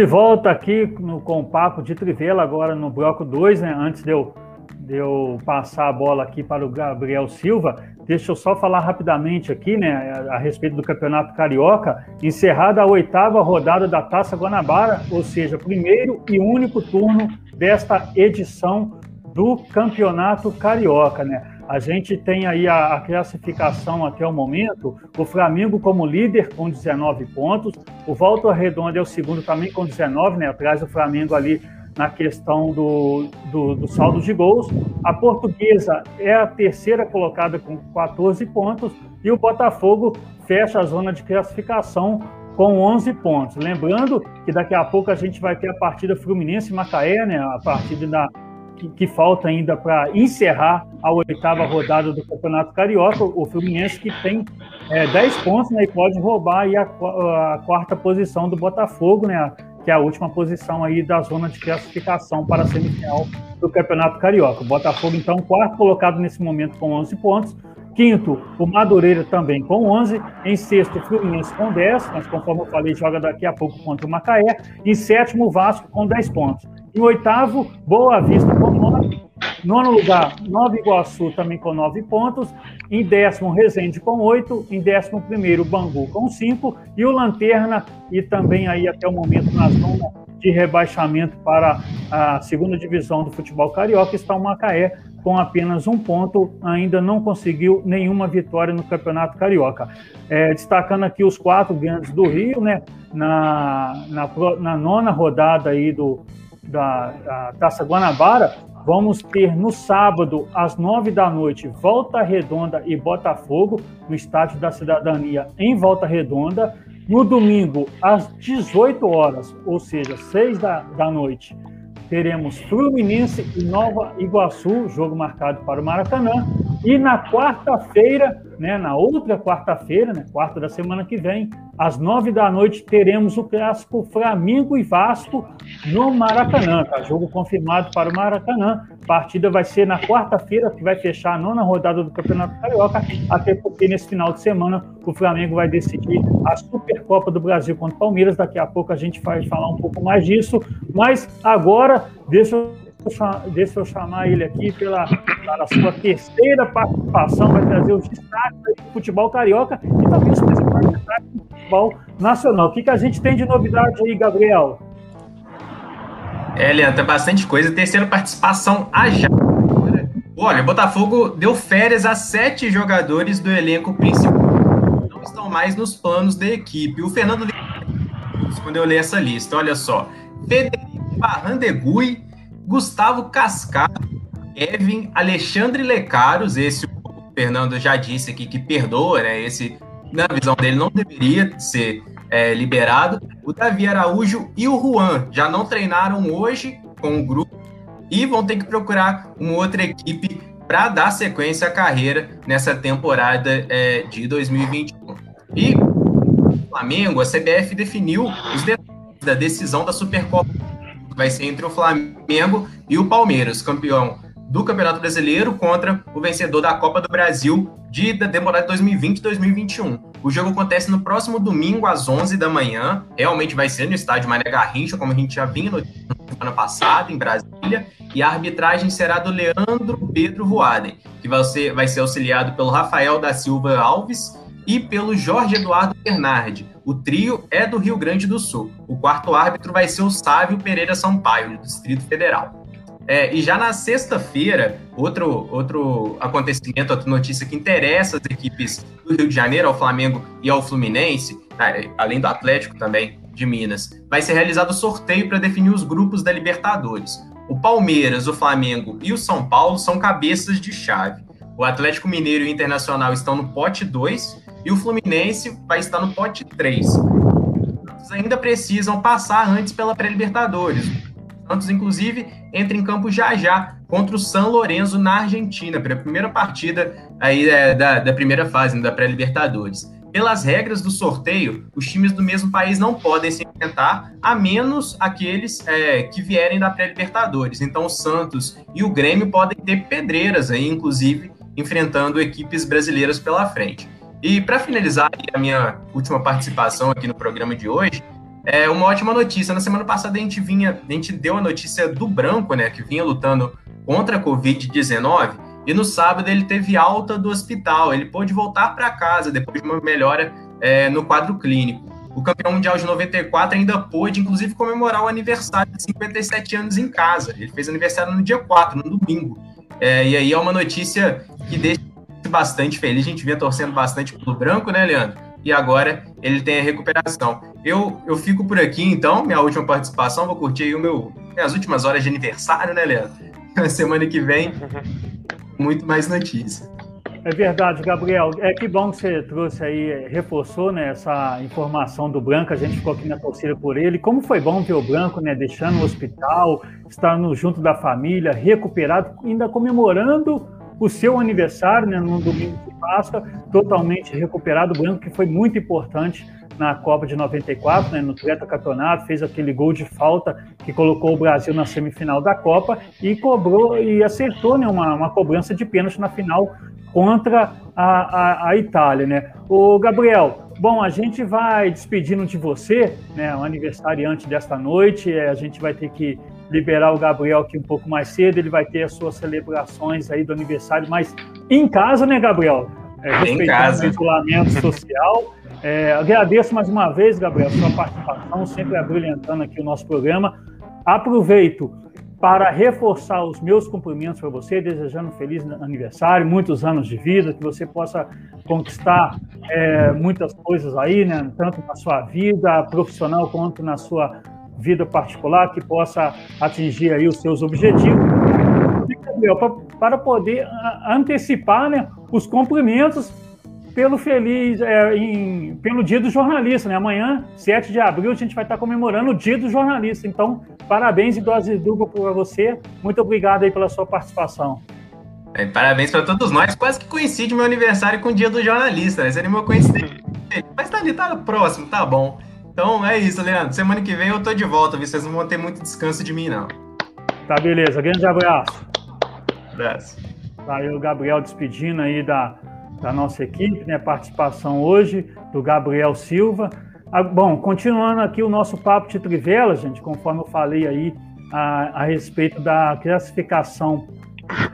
De volta aqui no, com o papo de Trivela, agora no bloco 2, né? Antes de eu, de eu passar a bola aqui para o Gabriel Silva, deixa eu só falar rapidamente aqui, né, a, a respeito do Campeonato Carioca, encerrada a oitava rodada da Taça Guanabara, ou seja, primeiro e único turno desta edição do Campeonato Carioca, né? A gente tem aí a, a, classificação até o momento, o Flamengo como líder com 19 pontos, o Volta Redonda é o segundo também com 19, né, atrás do Flamengo ali na questão do, do, do, saldo de gols. A Portuguesa é a terceira colocada com 14 pontos e o Botafogo fecha a zona de classificação com 11 pontos. Lembrando que daqui a pouco a gente vai ter a partida Fluminense-Macaé, né, a partida da que, falta ainda para encerrar a oitava rodada do Campeonato Carioca, o Fluminense que tem é, 10 pontos né, e pode roubar aí a, a, quarta posição do Botafogo, né, que é a última posição aí da zona de classificação para a semifinal do Campeonato Carioca. O Botafogo, então, quarto colocado nesse momento com 11 pontos. Quinto, o Madureira também com 11. Em sexto, o Fluminense com 10, mas conforme eu falei, joga daqui a pouco contra o Macaé. Em sétimo, o Vasco com 10 pontos. Em oitavo, Boa Vista com nove. Nono lugar, Nova Iguaçu também com nove pontos. Em décimo, Resende com oito. Em décimo primeiro, Bangu com cinco. E o Lanterna, e também aí até o momento na zona de rebaixamento para a segunda divisão do futebol carioca, está o Macaé com apenas um ponto, ainda não conseguiu nenhuma vitória no Campeonato Carioca. É, destacando aqui os quatro grandes do Rio, né? Na, na, na nona rodada aí do, da, da Taça Guanabara, vamos ter no sábado, às nove da noite, Volta Redonda e Botafogo, no Estádio da Cidadania, em Volta Redonda. No domingo, às 18 horas, ou seja, seis da, da noite, teremos Fluminense e Nova Iguaçu, jogo marcado para o Maracanã. E na quarta-feira, né, na outra quarta-feira, né, quarta da semana que vem, às nove da noite, teremos o clássico Flamengo e Vasco no Maracanã. Tá? Jogo confirmado para o Maracanã. Partida vai ser na quarta-feira, que vai fechar a nona rodada do Campeonato Carioca, até porque nesse final de semana o Flamengo vai decidir a Supercopa do Brasil contra o Palmeiras. Daqui a pouco a gente vai falar um pouco mais disso. Mas agora, deixa eu deixa eu chamar ele aqui pela, pela sua terceira participação, vai trazer os destaques do futebol carioca e também os principais destaques do futebol nacional. O que, que a gente tem de novidade aí, Gabriel? É, Leandro, tem bastante coisa. Terceira participação, a já. Olha, o Botafogo deu férias a sete jogadores do elenco principal. Não estão mais nos planos da equipe. O Fernando quando eu li essa lista, olha só. Federico Barrandegui, Gustavo Cascado, Kevin, Alexandre Lecaros, esse o Fernando já disse aqui que perdoa, né? Esse, na visão dele, não deveria ser é, liberado. O Davi Araújo e o Juan já não treinaram hoje com o grupo e vão ter que procurar uma outra equipe para dar sequência à carreira nessa temporada é, de 2021. E o Flamengo, a CBF definiu os detalhes da decisão da Supercopa vai ser entre o Flamengo e o Palmeiras, campeão do Campeonato Brasileiro contra o vencedor da Copa do Brasil de, da temporada 2020-2021. O jogo acontece no próximo domingo às 11 da manhã. Realmente vai ser no estádio Mané Garrincha, como a gente já vinha no semana passada em Brasília, e a arbitragem será do Leandro Pedro Voaden, que vai ser, vai ser auxiliado pelo Rafael da Silva Alves e pelo Jorge Eduardo Bernardi. O trio é do Rio Grande do Sul. O quarto árbitro vai ser o Sávio Pereira Sampaio, do Distrito Federal. É, e já na sexta-feira, outro, outro acontecimento, outra notícia que interessa as equipes do Rio de Janeiro, ao Flamengo e ao Fluminense, tá, além do Atlético também de Minas, vai ser realizado o sorteio para definir os grupos da Libertadores. O Palmeiras, o Flamengo e o São Paulo são cabeças de chave. O Atlético Mineiro e o Internacional estão no pote 2 e o Fluminense vai estar no pote 3. Os ainda precisam passar antes pela pré-Libertadores. Santos, inclusive, entra em campo já já contra o San Lorenzo na Argentina, para a primeira partida aí é, da, da primeira fase né, da pré-Libertadores. Pelas regras do sorteio, os times do mesmo país não podem se enfrentar, a menos aqueles é, que vierem da pré-Libertadores. Então, o Santos e o Grêmio podem ter pedreiras aí, inclusive, enfrentando equipes brasileiras pela frente. E para finalizar a minha última participação aqui no programa de hoje, é uma ótima notícia. Na semana passada a gente vinha, a gente deu a notícia do Branco, né, que vinha lutando contra a Covid-19, e no sábado ele teve alta do hospital. Ele pôde voltar para casa depois de uma melhora é, no quadro clínico. O campeão mundial de 94 ainda pôde, inclusive, comemorar o aniversário de 57 anos em casa. Ele fez aniversário no dia 4, no domingo. É, e aí é uma notícia que deixa bastante feliz. A gente vinha torcendo bastante pelo branco, né, Leandro? E agora ele tem a recuperação. Eu, eu fico por aqui, então, minha última participação. Vou curtir o meu, as últimas horas de aniversário, né, Leandro? Semana que vem, muito mais notícia. É verdade, Gabriel. É que bom que você trouxe aí, reforçou né, essa informação do Branco. A gente ficou aqui na torcida por ele. Como foi bom ver o Branco, né, deixando o hospital, estando junto da família, recuperado, ainda comemorando o seu aniversário, né, no domingo de Páscoa, totalmente recuperado. O Branco, que foi muito importante na Copa de 94, né, no campeonato, fez aquele gol de falta que colocou o Brasil na semifinal da Copa e cobrou e acertou né, uma, uma cobrança de pênalti na final contra a, a, a Itália. Né? O Gabriel, Bom, a gente vai despedindo de você, né, o aniversariante desta noite. A gente vai ter que liberar o Gabriel aqui um pouco mais cedo, ele vai ter as suas celebrações aí do aniversário, mas em casa, né, Gabriel? É, respeitando o isolamento social. É, agradeço mais uma vez, Gabriel, sua participação, sempre abrilhantando aqui o nosso programa. Aproveito para reforçar os meus cumprimentos para você, desejando um feliz aniversário, muitos anos de vida, que você possa conquistar é, muitas coisas aí, né? Tanto na sua vida profissional quanto na sua vida particular, que possa atingir aí os seus objetivos. Para poder antecipar né, os cumprimentos pelo feliz, é, em, pelo Dia do Jornalista, né? Amanhã, 7 de abril, a gente vai estar comemorando o Dia do Jornalista. Então, parabéns e dose dupla para você. Muito obrigado aí pela sua participação. É, parabéns para todos nós. Quase que coincide meu aniversário com o Dia do Jornalista, né? Seria meu coincidência. Mas tá ali, tá próximo, tá bom. Então é isso, Leandro. Semana que vem eu tô de volta, viu? Vocês não vão ter muito descanso de mim, não. Tá, beleza. Grande abraço. Abraço. Tá aí o Gabriel despedindo aí da, da nossa equipe, né? Participação hoje do Gabriel Silva. Ah, bom, continuando aqui o nosso papo de trivela, gente, conforme eu falei aí a, a respeito da classificação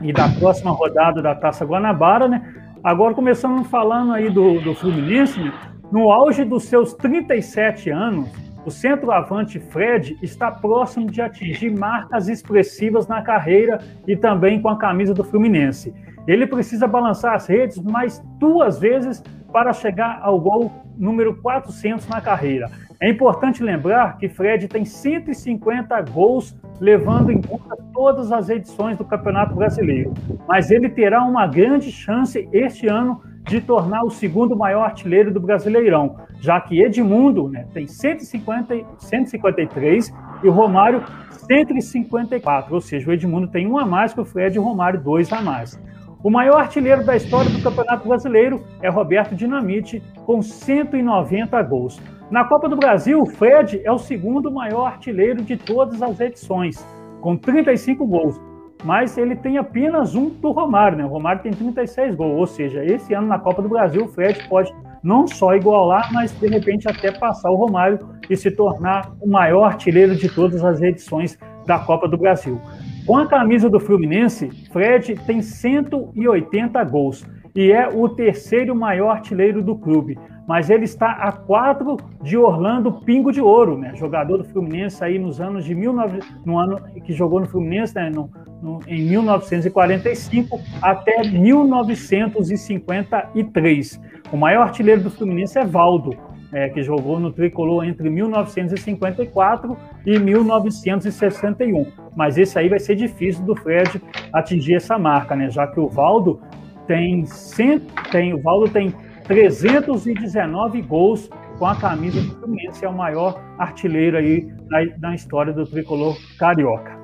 e da próxima rodada da Taça Guanabara, né? Agora começando falando aí do, do Fluminense, né? No auge dos seus 37 anos, o centroavante Fred está próximo de atingir marcas expressivas na carreira e também com a camisa do Fluminense. Ele precisa balançar as redes mais duas vezes para chegar ao gol número 400 na carreira. É importante lembrar que Fred tem 150 gols, levando em conta todas as edições do Campeonato Brasileiro. Mas ele terá uma grande chance este ano de tornar o segundo maior artilheiro do Brasileirão, já que Edmundo né, tem 150, 153 e Romário 154, ou seja, o Edmundo tem um a mais que o Fred e o Romário dois a mais. O maior artilheiro da história do Campeonato Brasileiro é Roberto Dinamite, com 190 gols. Na Copa do Brasil, o Fred é o segundo maior artilheiro de todas as edições, com 35 gols. Mas ele tem apenas um do Romário, né? O Romário tem 36 gols, ou seja, esse ano na Copa do Brasil, o Fred pode não só igualar, mas de repente até passar o Romário e se tornar o maior artilheiro de todas as edições da Copa do Brasil. Com a camisa do Fluminense, Fred tem 180 gols e é o terceiro maior artilheiro do clube. Mas ele está a quatro de Orlando Pingo de Ouro, né? Jogador do Fluminense aí nos anos de 19, no ano que jogou no Fluminense, né? No, no, em 1945 até 1953. O maior artilheiro do Fluminense é Valdo, é, que jogou no tricolor entre 1954 e 1961. Mas esse aí vai ser difícil do Fred atingir essa marca, né? Já que o Valdo tem, 100, tem o Valdo tem 319 gols com a camisa do Fluminense, é o maior artilheiro aí na, na história do tricolor carioca.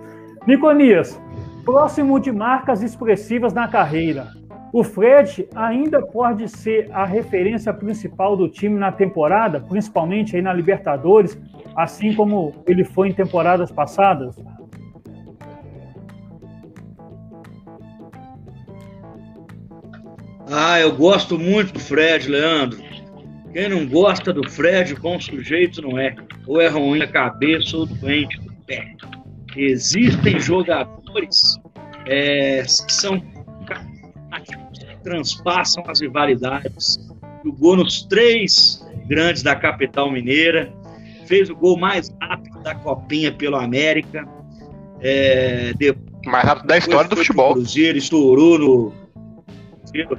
Niconias, próximo de marcas expressivas na carreira, o Fred ainda pode ser a referência principal do time na temporada, principalmente aí na Libertadores, assim como ele foi em temporadas passadas? Ah, eu gosto muito do Fred, Leandro. Quem não gosta do Fred, bom sujeito não é. Ou é ruim da cabeça ou doente do pé. Existem jogadores é, que são transpassam as rivalidades. Jogou nos três grandes da capital mineira, fez o gol mais rápido da Copinha pelo América. É, depois, mais rápido da história do futebol. Cruzeiro estourou no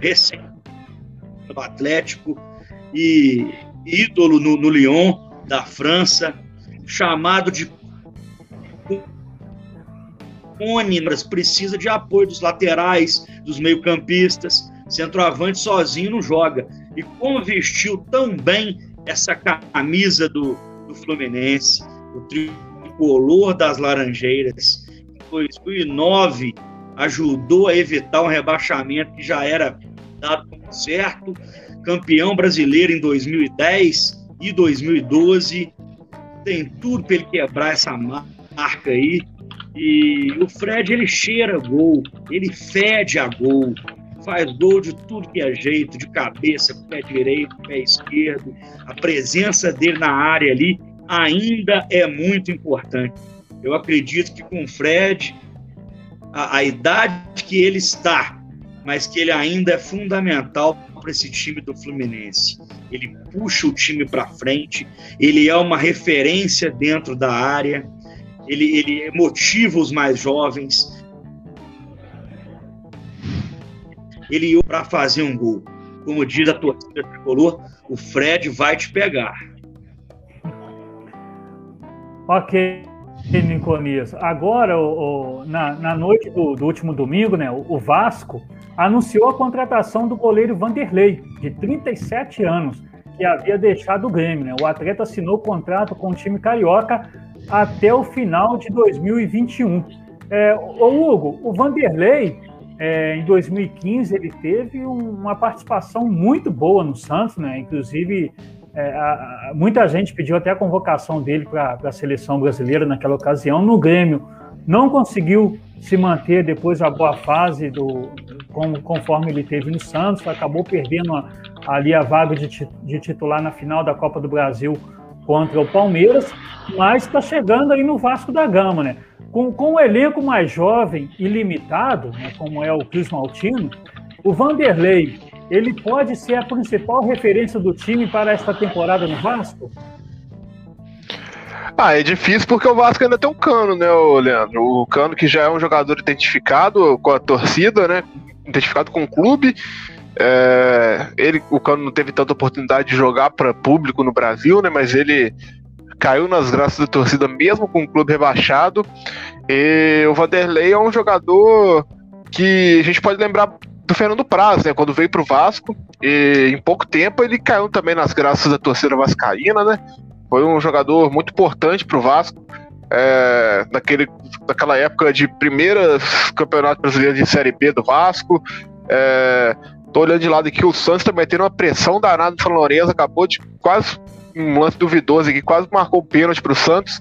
recém do Atlético e ídolo no, no Lyon da França, chamado de mas precisa de apoio dos laterais, dos meio-campistas. Centroavante sozinho não joga. E como vestiu tão bem essa camisa do, do Fluminense, o tricolor das Laranjeiras, em 2009 ajudou a evitar um rebaixamento que já era dado como certo, campeão brasileiro em 2010 e 2012, tem tudo para ele quebrar essa marca aí. E o Fred ele cheira gol, ele fede a gol, faz gol de tudo que é jeito, de cabeça, pé direito, pé esquerdo. A presença dele na área ali ainda é muito importante. Eu acredito que com o Fred, a, a idade que ele está, mas que ele ainda é fundamental para esse time do Fluminense. Ele puxa o time para frente, ele é uma referência dentro da área ele, ele motiva os mais jovens. Ele ia para fazer um gol. Como diz a torcida tricolor, o Fred vai te pegar. Ok, Niconias. Agora, o, o, na, na, noite do, do, último domingo, né, o, o Vasco anunciou a contratação do goleiro Vanderlei, de 37 anos, que havia deixado o Grêmio. Né? O atleta assinou contrato com o time carioca até o final de 2021. É, ô Hugo, o Vanderlei, é, em 2015, ele teve uma participação muito boa no Santos, né? Inclusive, é, a, a, muita gente pediu até a convocação dele para a seleção brasileira naquela ocasião. No Grêmio, não conseguiu se manter depois da boa fase do como, conforme ele teve no Santos, acabou perdendo a, ali a vaga de, de titular na final da Copa do Brasil contra o Palmeiras, mas está chegando aí no Vasco da Gama, né? Com, com um elenco mais jovem e limitado, né, como é o Cris Maltino, o Vanderlei, ele pode ser a principal referência do time para esta temporada no Vasco? Ah, é difícil porque o Vasco ainda tem um Cano, né, Leandro? O Cano que já é um jogador identificado com a torcida, né? Identificado com o clube. É, ele, o Cano não teve tanta oportunidade de jogar para público no Brasil, né? Mas ele caiu nas graças da torcida mesmo com o clube rebaixado. E o Vanderlei é um jogador que a gente pode lembrar do Fernando Praz, né? Quando veio para o Vasco, e em pouco tempo ele caiu também nas graças da torcida vascaína, né? Foi um jogador muito importante para o Vasco. É, naquele, naquela época de primeira campeonato brasileiro de Série B do Vasco. É, tô olhando de lado aqui, o Santos também tendo uma pressão danada no São Lourenço, acabou de quase um lance duvidoso aqui, quase marcou o pênalti para o Santos.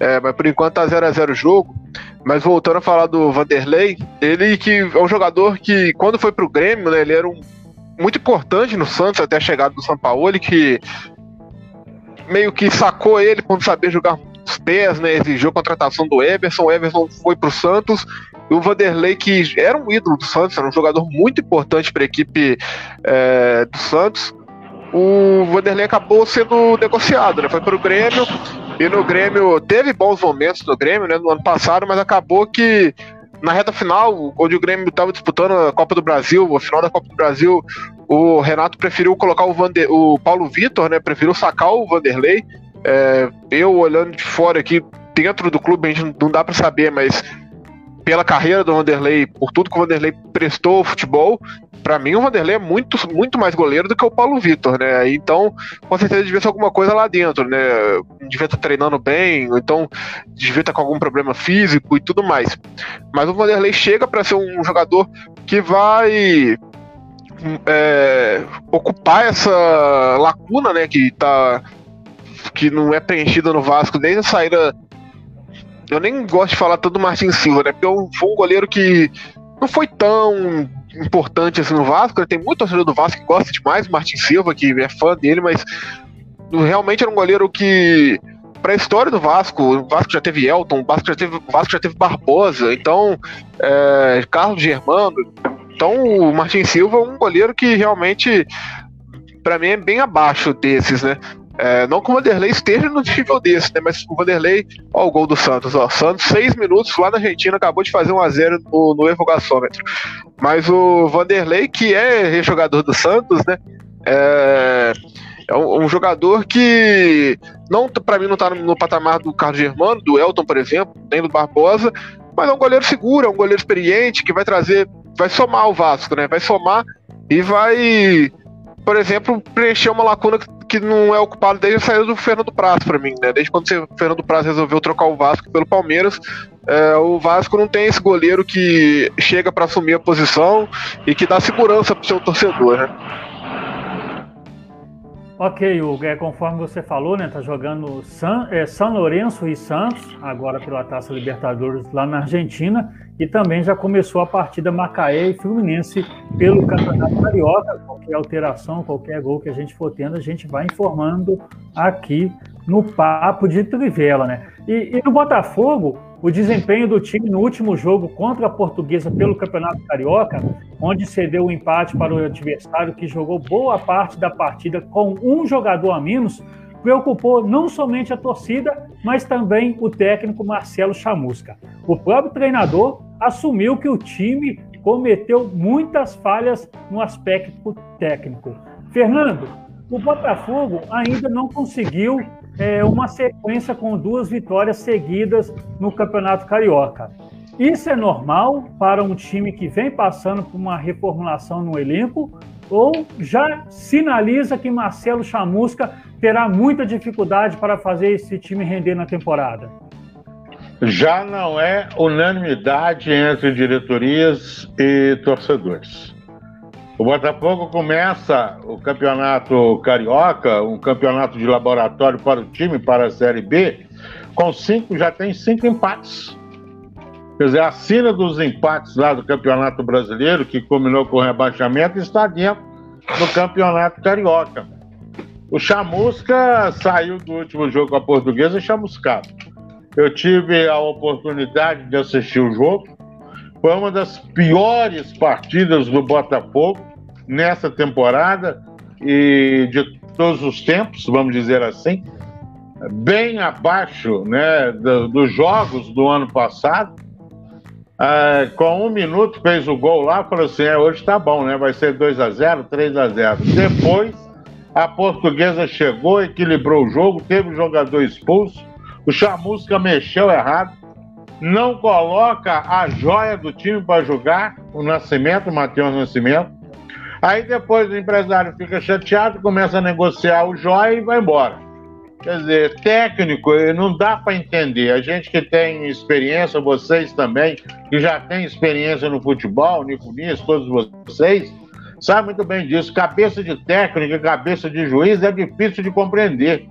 É, mas por enquanto tá 0x0 o jogo. Mas voltando a falar do Vanderlei, ele que é um jogador que, quando foi pro Grêmio, né, ele era um, muito importante no Santos até a chegada do São Paulo, que meio que sacou ele quando sabia jogar os pés, né? Exigiu a contratação do Everson. O Everson foi pro Santos. E o Vanderlei, que era um ídolo do Santos, era um jogador muito importante para a equipe é, do Santos. O Vanderlei acabou sendo negociado, né? Foi para o Grêmio. E no Grêmio teve bons momentos no Grêmio, né? No ano passado, mas acabou que na reta final, onde o Grêmio estava disputando a Copa do Brasil, a final da Copa do Brasil, o Renato preferiu colocar o, Vander, o Paulo Vitor, né? Preferiu sacar o Vanderlei. É, eu olhando de fora aqui, dentro do clube, a gente não dá para saber, mas pela carreira do Vanderlei, por tudo que o Vanderlei prestou ao futebol, para mim o Vanderlei é muito, muito mais goleiro do que o Paulo Vitor, né? Então, com certeza devia ser alguma coisa lá dentro, né? Devia estar treinando bem, ou então devia estar com algum problema físico e tudo mais. Mas o Vanderlei chega para ser um jogador que vai é, ocupar essa lacuna, né? Que tá que não é preenchida no Vasco desde a saída eu nem gosto de falar tanto do Martin Silva, né? Porque foi um goleiro que não foi tão importante assim no Vasco. Né? Tem muito torcedor do Vasco que gosta demais do Martin Silva, que é fã dele, mas realmente era um goleiro que para a história do Vasco, o Vasco já teve Elton, o Vasco já teve, Vasco já teve Barbosa, então é, Carlos Germano, então o Martin Silva é um goleiro que realmente para mim é bem abaixo desses, né? É, não que o Vanderlei esteja no nível desse, né? Mas o Vanderlei, ó, o gol do Santos, ó. Santos, seis minutos lá na Argentina, acabou de fazer um a 0 no, no evogaçômetro. Mas o Vanderlei, que é jogador do Santos, né? É, é um, um, jogador que não para mim não tá no, no, patamar do Carlos Germano, do Elton, por exemplo, nem do Barbosa, mas é um goleiro seguro, é um goleiro experiente que vai trazer, vai somar o Vasco, né? Vai somar e vai, por exemplo, preencher uma lacuna que não é ocupado desde a saída do Fernando Praz para mim, né? Desde quando o Fernando Praz resolveu trocar o Vasco pelo Palmeiras, é, o Vasco não tem esse goleiro que chega para assumir a posição e que dá segurança para o seu torcedor, né? Ok, Hugo, é conforme você falou, né? Tá jogando San, é, São Lourenço e Santos, agora pela Taça Libertadores lá na Argentina, e também já começou a partida Macaé e Fluminense pelo Campeonato Carioca. Qualquer alteração, qualquer gol que a gente for tendo, a gente vai informando aqui no Papo de Trivela, né? E, e no Botafogo, o desempenho do time no último jogo contra a Portuguesa pelo Campeonato Carioca, onde cedeu o empate para o adversário que jogou boa parte da partida com um jogador a menos, preocupou não somente a torcida, mas também o técnico Marcelo Chamusca. O próprio treinador assumiu que o time cometeu muitas falhas no aspecto técnico. Fernando, o Botafogo ainda não conseguiu é, uma sequência com duas vitórias seguidas no Campeonato Carioca. Isso é normal para um time que vem passando por uma reformulação no elenco ou já sinaliza que Marcelo Chamusca terá muita dificuldade para fazer esse time render na temporada? Já não é unanimidade entre diretorias e torcedores. O Botafogo começa o campeonato carioca, um campeonato de laboratório para o time, para a Série B, com cinco, já tem cinco empates. Quer dizer, a sina dos empates lá do Campeonato Brasileiro, que culminou com o rebaixamento, está dentro do Campeonato Carioca. O Chamusca saiu do último jogo com a Portuguesa chamuscado. Eu tive a oportunidade de assistir o jogo. Foi uma das piores partidas do Botafogo nessa temporada e de todos os tempos, vamos dizer assim, bem abaixo né, dos jogos do ano passado ah, com um minuto fez o gol lá, falou assim: é, hoje tá bom, né? Vai ser 2 a 0 3 a 0 Depois, a portuguesa chegou, equilibrou o jogo, teve o jogador expulso, o Chamusca mexeu errado, não coloca a joia do time para jogar, o Nascimento, o Matheus Nascimento. Aí depois o empresário fica chateado, começa a negociar o joia e vai embora. Quer dizer, técnico, não dá para entender. A gente que tem experiência, vocês também, que já tem experiência no futebol, Niconis, todos vocês, sabe muito bem disso. Cabeça de técnico e cabeça de juiz é difícil de compreender.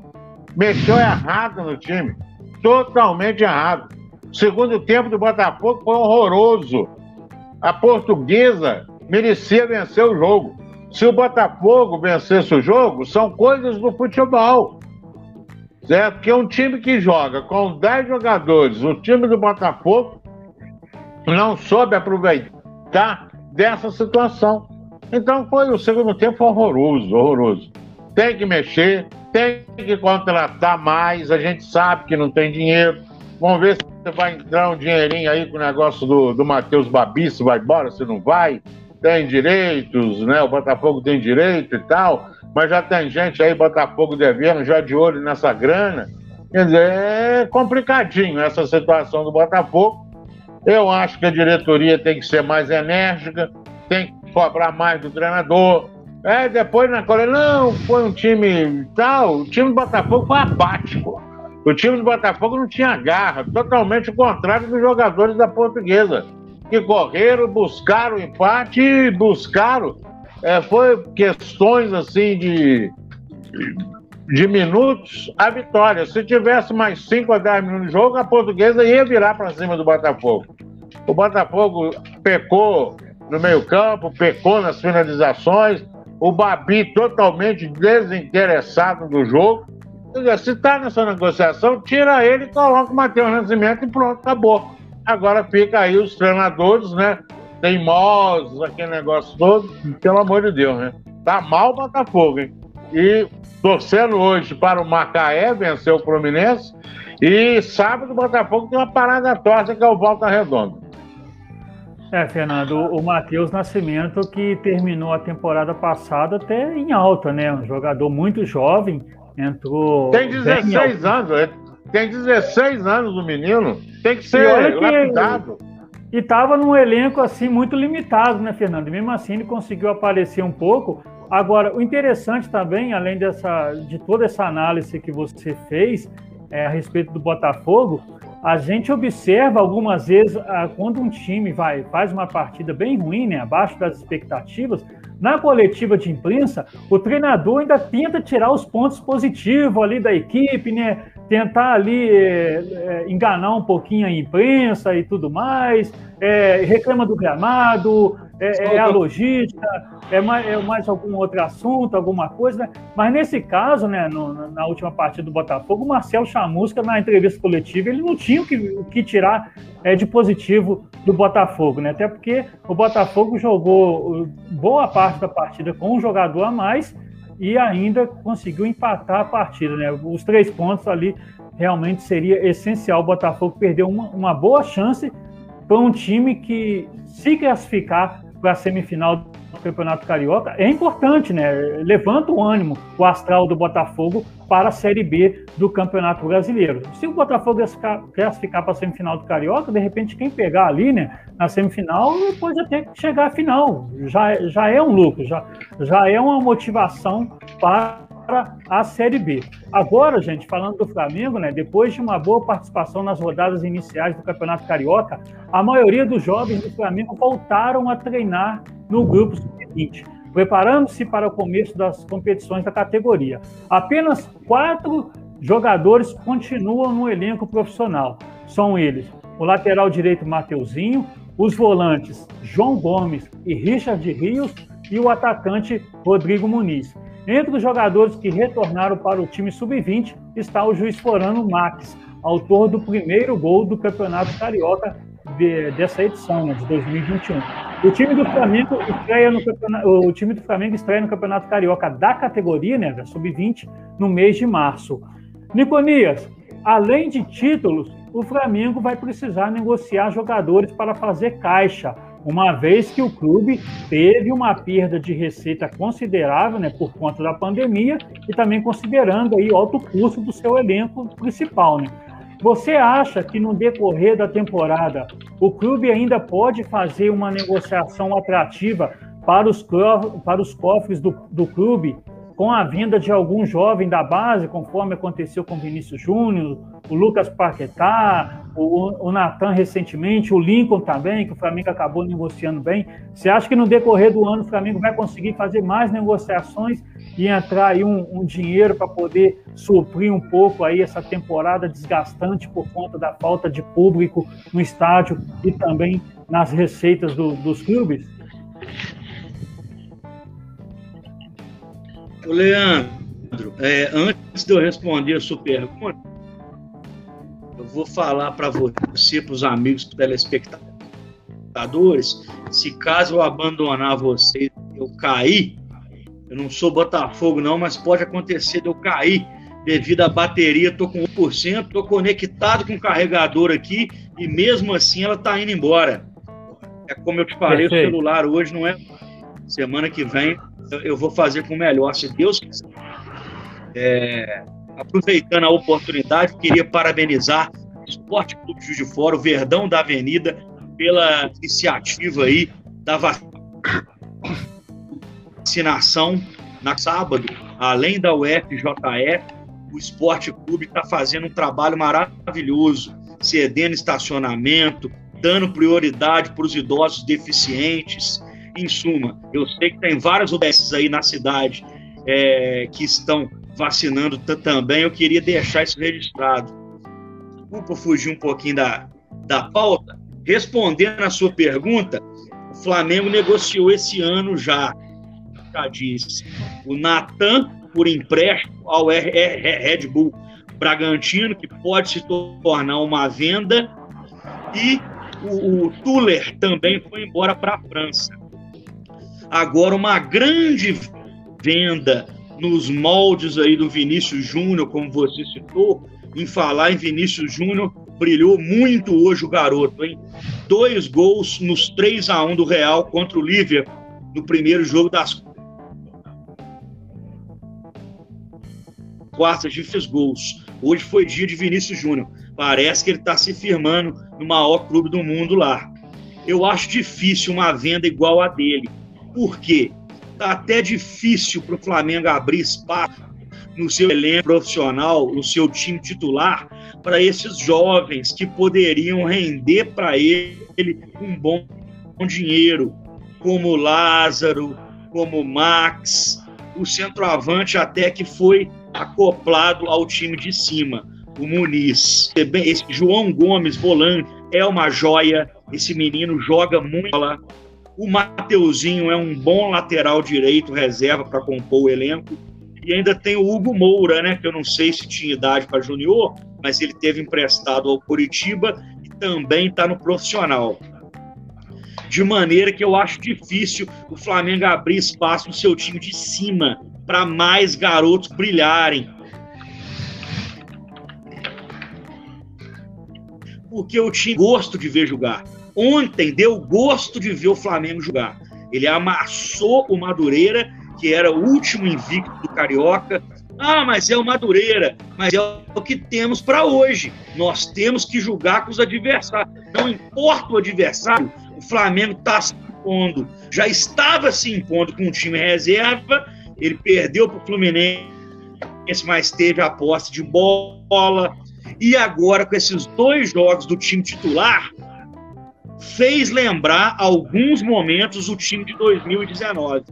Mexeu errado no time, totalmente errado. Segundo tempo do Botafogo foi horroroso. A portuguesa merecia vencer o jogo. Se o Botafogo vencesse o jogo, são coisas do futebol certo? Porque um time que joga com 10 jogadores, o time do Botafogo não soube aproveitar dessa situação. Então foi o segundo tempo horroroso, horroroso. Tem que mexer, tem que contratar mais, a gente sabe que não tem dinheiro. Vamos ver se vai entrar um dinheirinho aí com o negócio do, do Matheus Babi, se vai embora, se não vai. Tem direitos, né? O Botafogo tem direito e tal mas já tem gente aí, Botafogo devendo, já de olho nessa grana. Quer dizer, é complicadinho essa situação do Botafogo. Eu acho que a diretoria tem que ser mais enérgica, tem que cobrar mais do treinador. É, depois na coisa, não, foi um time tal, o time do Botafogo foi apático. O time do Botafogo não tinha garra, totalmente o contrário dos jogadores da portuguesa, que correram, buscaram o empate e buscaram é, foi questões assim de, de minutos a vitória. Se tivesse mais 5 a 10 minutos de jogo, a portuguesa ia virar para cima do Botafogo. O Botafogo pecou no meio-campo, pecou nas finalizações, o Babi totalmente desinteressado do jogo. Se está nessa negociação, tira ele coloca o Matheus Nascimento e pronto, acabou. Agora fica aí os treinadores, né? Teimosos, aquele negócio todo, pelo amor de Deus, né? Tá mal o Botafogo, hein? E torcendo hoje para o Macaé vencer o Fluminense. E sábado o Botafogo tem uma parada torta que é o Volta Redonda. É, Fernando, o Matheus Nascimento que terminou a temporada passada até em alta, né? Um jogador muito jovem, entrou. Tem 16 anos, é? tem 16 anos o menino, tem que ser lapidado. E estava num elenco assim muito limitado, né, Fernando? E mesmo assim ele conseguiu aparecer um pouco. Agora, o interessante também, além dessa, de toda essa análise que você fez é, a respeito do Botafogo, a gente observa algumas vezes ah, quando um time vai faz uma partida bem ruim, né, abaixo das expectativas, na coletiva de imprensa, o treinador ainda tenta tirar os pontos positivos ali da equipe, né? tentar ali é, é, enganar um pouquinho a imprensa e tudo mais, é, reclama do gramado, é, é a logística, é mais, é mais, algum outro assunto, alguma coisa, né? Mas nesse caso, né, no, na última partida do Botafogo, o Marcelo Chamusca, na entrevista coletiva, ele não tinha o que, que tirar é, de positivo do Botafogo, né? Até porque o Botafogo jogou boa parte da partida com um jogador a mais e ainda conseguiu empatar a partida. Né? Os três pontos ali realmente seria essencial. O Botafogo perdeu uma, uma boa chance para um time que, se classificar para a semifinal do Campeonato Carioca, é importante, né? Levanta o ânimo, o astral do Botafogo para a Série B do Campeonato Brasileiro. Se o Botafogo classificar para a semifinal do Carioca, de repente quem pegar ali, né, na semifinal, pode até chegar à final. Já, já é um lucro, já, já é uma motivação para para a Série B. Agora, gente, falando do Flamengo, né, depois de uma boa participação nas rodadas iniciais do Campeonato Carioca, a maioria dos jovens do Flamengo voltaram a treinar no grupo sub-20, preparando-se para o começo das competições da categoria. Apenas quatro jogadores continuam no elenco profissional. São eles o lateral direito Mateuzinho, os volantes João Gomes e Richard Rios e o atacante Rodrigo Muniz. Entre os jogadores que retornaram para o time sub-20 está o juiz forano Max, autor do primeiro gol do Campeonato Carioca de, dessa edição, né, de 2021. O time do Flamengo estreia no campeonato, o time do Flamengo estreia no Campeonato Carioca da categoria, né, da sub-20, no mês de março. Niconias, além de títulos, o Flamengo vai precisar negociar jogadores para fazer caixa uma vez que o clube teve uma perda de receita considerável né, por conta da pandemia e também considerando aí alto custo do seu elenco principal. Né? Você acha que no decorrer da temporada o clube ainda pode fazer uma negociação atrativa para os, para os cofres do, do clube com a vinda de algum jovem da base, conforme aconteceu com o Vinícius Júnior, o Lucas Paquetá, o, o Natan recentemente, o Lincoln também, que o Flamengo acabou negociando bem. Você acha que no decorrer do ano o Flamengo vai conseguir fazer mais negociações e entrar aí um, um dinheiro para poder suprir um pouco aí essa temporada desgastante por conta da falta de público no estádio e também nas receitas do, dos clubes? Leandro, é, antes de eu responder a sua pergunta, eu vou falar para você, para os amigos telespectadores, se caso eu abandonar vocês, eu cair, eu não sou Botafogo não, mas pode acontecer de eu cair devido à bateria, tô com 1%, tô conectado com o carregador aqui e mesmo assim ela tá indo embora. É como eu te falei, Perfeito. o celular hoje não é semana que vem eu vou fazer com o melhor, se Deus quiser. É, aproveitando a oportunidade, queria parabenizar o Esporte Clube Juiz de Fora, o Verdão da Avenida, pela iniciativa aí da vacinação na sábado, além da UFJF, o Esporte Clube está fazendo um trabalho maravilhoso, cedendo estacionamento, dando prioridade para os idosos deficientes, em suma, eu sei que tem várias UBS aí na cidade é, que estão vacinando também. Eu queria deixar isso registrado. Desculpa fugir um pouquinho da, da pauta. Respondendo a sua pergunta, o Flamengo negociou esse ano já, já disse, o Natan por empréstimo ao Red Bull Bragantino, que pode se tornar uma venda, e o, o Tuller também foi embora para a França. Agora, uma grande venda nos moldes aí do Vinícius Júnior, como você citou, em falar em Vinícius Júnior, brilhou muito hoje o garoto, hein? Dois gols nos 3 a 1 do Real contra o Liverpool no primeiro jogo das quartas de fez gols. Hoje foi dia de Vinícius Júnior. Parece que ele está se firmando no maior clube do mundo lá. Eu acho difícil uma venda igual a dele. Por quê? Tá até difícil para o Flamengo abrir espaço no seu elenco profissional, no seu time titular, para esses jovens que poderiam render para ele um bom dinheiro, como Lázaro, como Max, o centroavante até que foi acoplado ao time de cima, o Muniz. Esse João Gomes, volante, é uma joia. Esse menino joga muito. O Mateuzinho é um bom lateral direito, reserva para compor o elenco. E ainda tem o Hugo Moura, né? Que eu não sei se tinha idade para junior, mas ele teve emprestado ao Curitiba e também está no profissional. de maneira que eu acho difícil o Flamengo abrir espaço no seu time de cima para mais garotos brilharem. Porque o time gosto de ver jogar. Ontem deu gosto de ver o Flamengo jogar. Ele amassou o Madureira, que era o último invicto do Carioca. Ah, mas é o Madureira, mas é o que temos para hoje. Nós temos que jogar com os adversários. Não importa o adversário, o Flamengo está se impondo. Já estava se impondo com o time reserva, ele perdeu para o Fluminense, mas teve a posse de bola. E agora, com esses dois jogos do time titular, fez lembrar alguns momentos o time de 2019.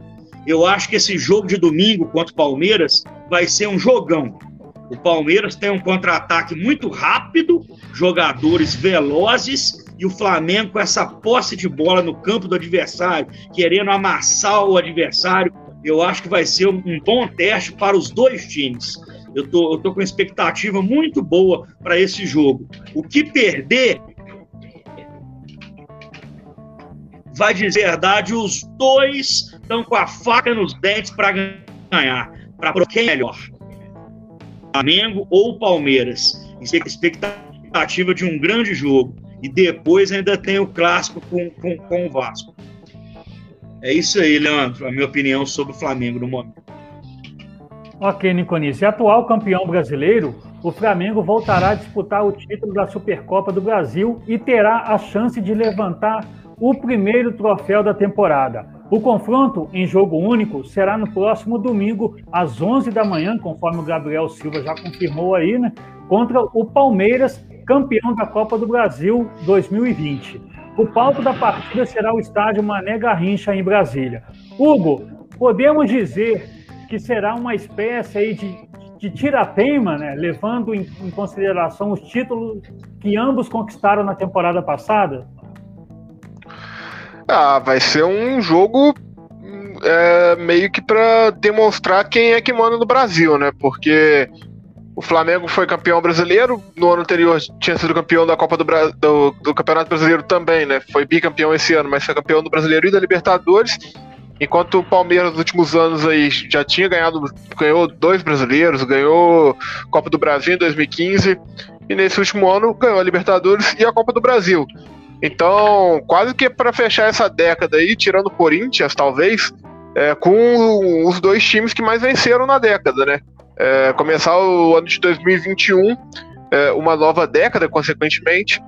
Eu acho que esse jogo de domingo contra o Palmeiras vai ser um jogão. O Palmeiras tem um contra-ataque muito rápido, jogadores velozes e o Flamengo com essa posse de bola no campo do adversário, querendo amassar o adversário. Eu acho que vai ser um bom teste para os dois times. Eu tô, eu tô com expectativa muito boa para esse jogo. O que perder vai dizer a verdade, os dois estão com a faca nos dentes para ganhar. Para quem é melhor? Flamengo ou Palmeiras? Expectativa de um grande jogo. E depois ainda tem o clássico com, com, com o Vasco. É isso aí, Leandro, a minha opinião sobre o Flamengo no momento. Ok, Niconice. Atual campeão brasileiro, o Flamengo voltará a disputar o título da Supercopa do Brasil e terá a chance de levantar o primeiro troféu da temporada. O confronto em jogo único será no próximo domingo, às 11 da manhã, conforme o Gabriel Silva já confirmou aí, né? Contra o Palmeiras, campeão da Copa do Brasil 2020. O palco da partida será o estádio Mané Garrincha, em Brasília. Hugo, podemos dizer que será uma espécie aí de, de tirateima, né? levando em, em consideração os títulos que ambos conquistaram na temporada passada? Ah, vai ser um jogo é, meio que para demonstrar quem é que manda no Brasil, né? Porque o Flamengo foi campeão brasileiro, no ano anterior tinha sido campeão da Copa do, Bra do, do Campeonato Brasileiro também, né? Foi bicampeão esse ano, mas foi campeão do Brasileiro e da Libertadores. Enquanto o Palmeiras nos últimos anos aí já tinha ganhado, ganhou dois brasileiros, ganhou Copa do Brasil em 2015 e nesse último ano ganhou a Libertadores e a Copa do Brasil. Então, quase que para fechar essa década aí, tirando o Corinthians, talvez, é, com os dois times que mais venceram na década, né? É, começar o ano de 2021, é, uma nova década, consequentemente,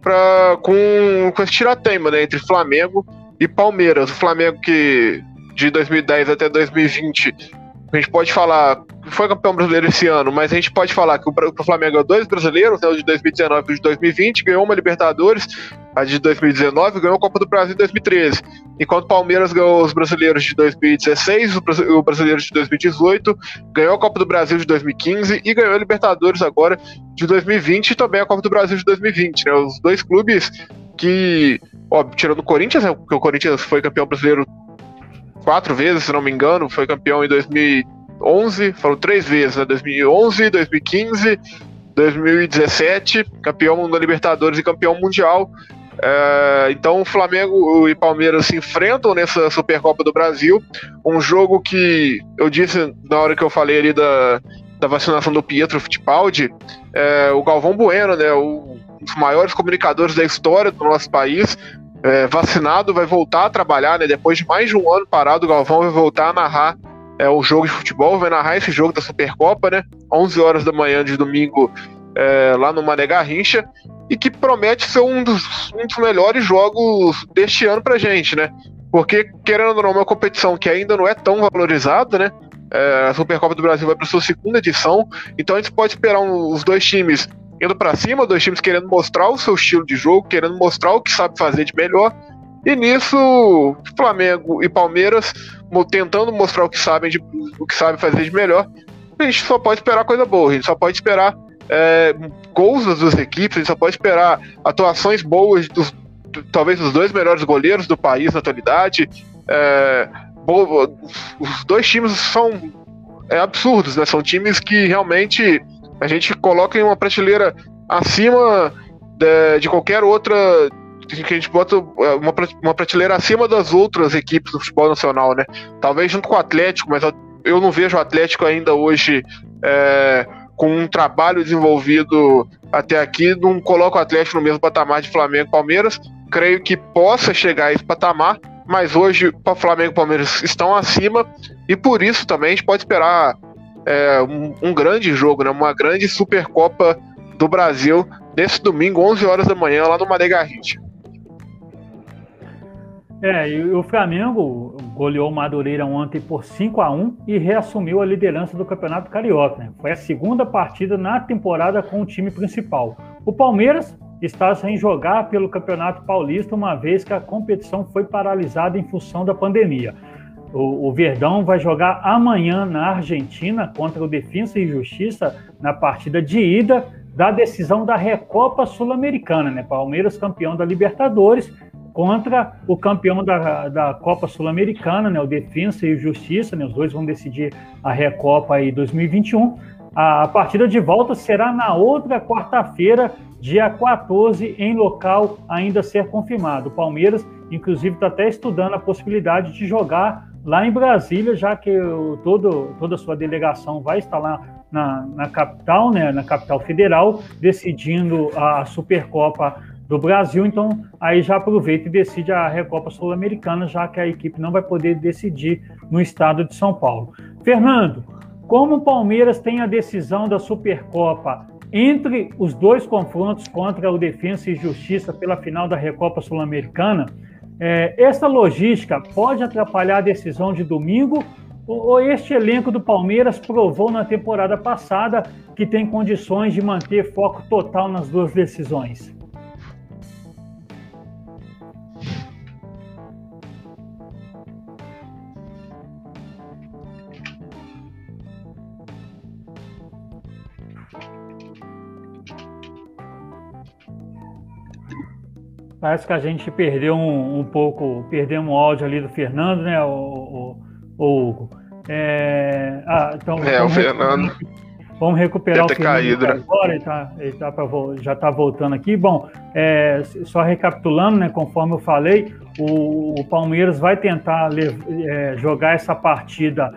pra, com, com esse tirateima né, entre Flamengo e Palmeiras. O Flamengo que de 2010 até 2020 a gente pode falar foi campeão brasileiro esse ano, mas a gente pode falar que o, o Flamengo ganhou dois brasileiros, né, o de 2019 e o de 2020, ganhou uma Libertadores, a de 2019 ganhou a Copa do Brasil em 2013, enquanto o Palmeiras ganhou os brasileiros de 2016, o, o brasileiro de 2018, ganhou a Copa do Brasil de 2015 e ganhou a Libertadores agora de 2020 e também a Copa do Brasil de 2020, né, os dois clubes que, ó, tirando o Corinthians, né, porque o Corinthians foi campeão brasileiro quatro vezes, se não me engano, foi campeão em 2011, foram três vezes, né? 2011, 2015, 2017, campeão da Libertadores e campeão mundial. É, então, Flamengo e Palmeiras se enfrentam nessa Supercopa do Brasil. Um jogo que eu disse na hora que eu falei ali da, da vacinação do Pietro Fittipaldi, é, o Galvão Bueno, né, o, um dos maiores comunicadores da história do nosso país, é, vacinado, vai voltar a trabalhar, né? Depois de mais de um ano parado, o Galvão vai voltar a narrar é, o jogo de futebol, vai narrar esse jogo da Supercopa, né? 11 horas da manhã de domingo, é, lá no Mané Garrincha, e que promete ser um dos, um dos melhores jogos deste ano pra gente, né? Porque, querendo ou não, é uma competição que ainda não é tão valorizada, né? É, a Supercopa do Brasil vai para sua segunda edição, então a gente pode esperar um, os dois times indo para cima, dois times querendo mostrar o seu estilo de jogo, querendo mostrar o que sabe fazer de melhor. E nisso, Flamengo e Palmeiras tentando mostrar o que sabem de, o que sabe fazer de melhor. A gente só pode esperar coisa boa, a gente só pode esperar é, gols das duas equipes, a gente só pode esperar atuações boas dos talvez dos dois melhores goleiros do país na atualidade. É, os dois times são é, absurdos, né? São times que realmente a gente coloca em uma prateleira acima de, de qualquer outra que a gente bota é, uma, uma prateleira acima das outras equipes do futebol nacional, né? Talvez junto com o Atlético, mas eu não vejo o Atlético ainda hoje é, com um trabalho desenvolvido até aqui, não coloco o Atlético no mesmo patamar de Flamengo e Palmeiras. Creio que possa chegar a esse patamar, mas hoje o Flamengo e Palmeiras estão acima e por isso também a gente pode esperar é, um, um, grande jogo, né? uma grande Supercopa do Brasil nesse domingo, 11 horas da manhã, lá no Garrincha. É, e o Flamengo goleou o Madureira ontem por 5 a 1 e reassumiu a liderança do Campeonato Carioca. Né? Foi a segunda partida na temporada com o time principal. O Palmeiras está sem jogar pelo Campeonato Paulista, uma vez que a competição foi paralisada em função da pandemia. O, o Verdão vai jogar amanhã na Argentina contra o Defensa e Justiça na partida de ida da decisão da Recopa Sul-Americana, né? Palmeiras campeão da Libertadores contra o campeão da, da Copa Sul-Americana, né, o Defensa e Justiça, né, os dois vão decidir a Recopa aí 2021. A, a partida de volta será na outra quarta-feira, dia 14, em local ainda ser confirmado. O Palmeiras, inclusive, está até estudando a possibilidade de jogar lá em Brasília, já que o, todo, toda a sua delegação vai estar lá na, na capital, né, na capital federal, decidindo a Supercopa do Brasil, então aí já aproveita e decide a Recopa Sul-Americana, já que a equipe não vai poder decidir no estado de São Paulo. Fernando, como o Palmeiras tem a decisão da Supercopa entre os dois confrontos contra o Defensa e Justiça pela final da Recopa Sul-Americana, é, essa logística pode atrapalhar a decisão de domingo ou este elenco do Palmeiras provou na temporada passada que tem condições de manter foco total nas duas decisões? Parece que a gente perdeu um, um pouco, perdemos o áudio ali do Fernando, né, o, o, o Hugo. É, ah, então, é, o Fernando. Vamos recuperar Deve o Fernando caído, né? agora, ele, tá, ele tá pra, já está voltando aqui. Bom, é, só recapitulando, né, conforme eu falei, o, o Palmeiras vai tentar é, jogar essa partida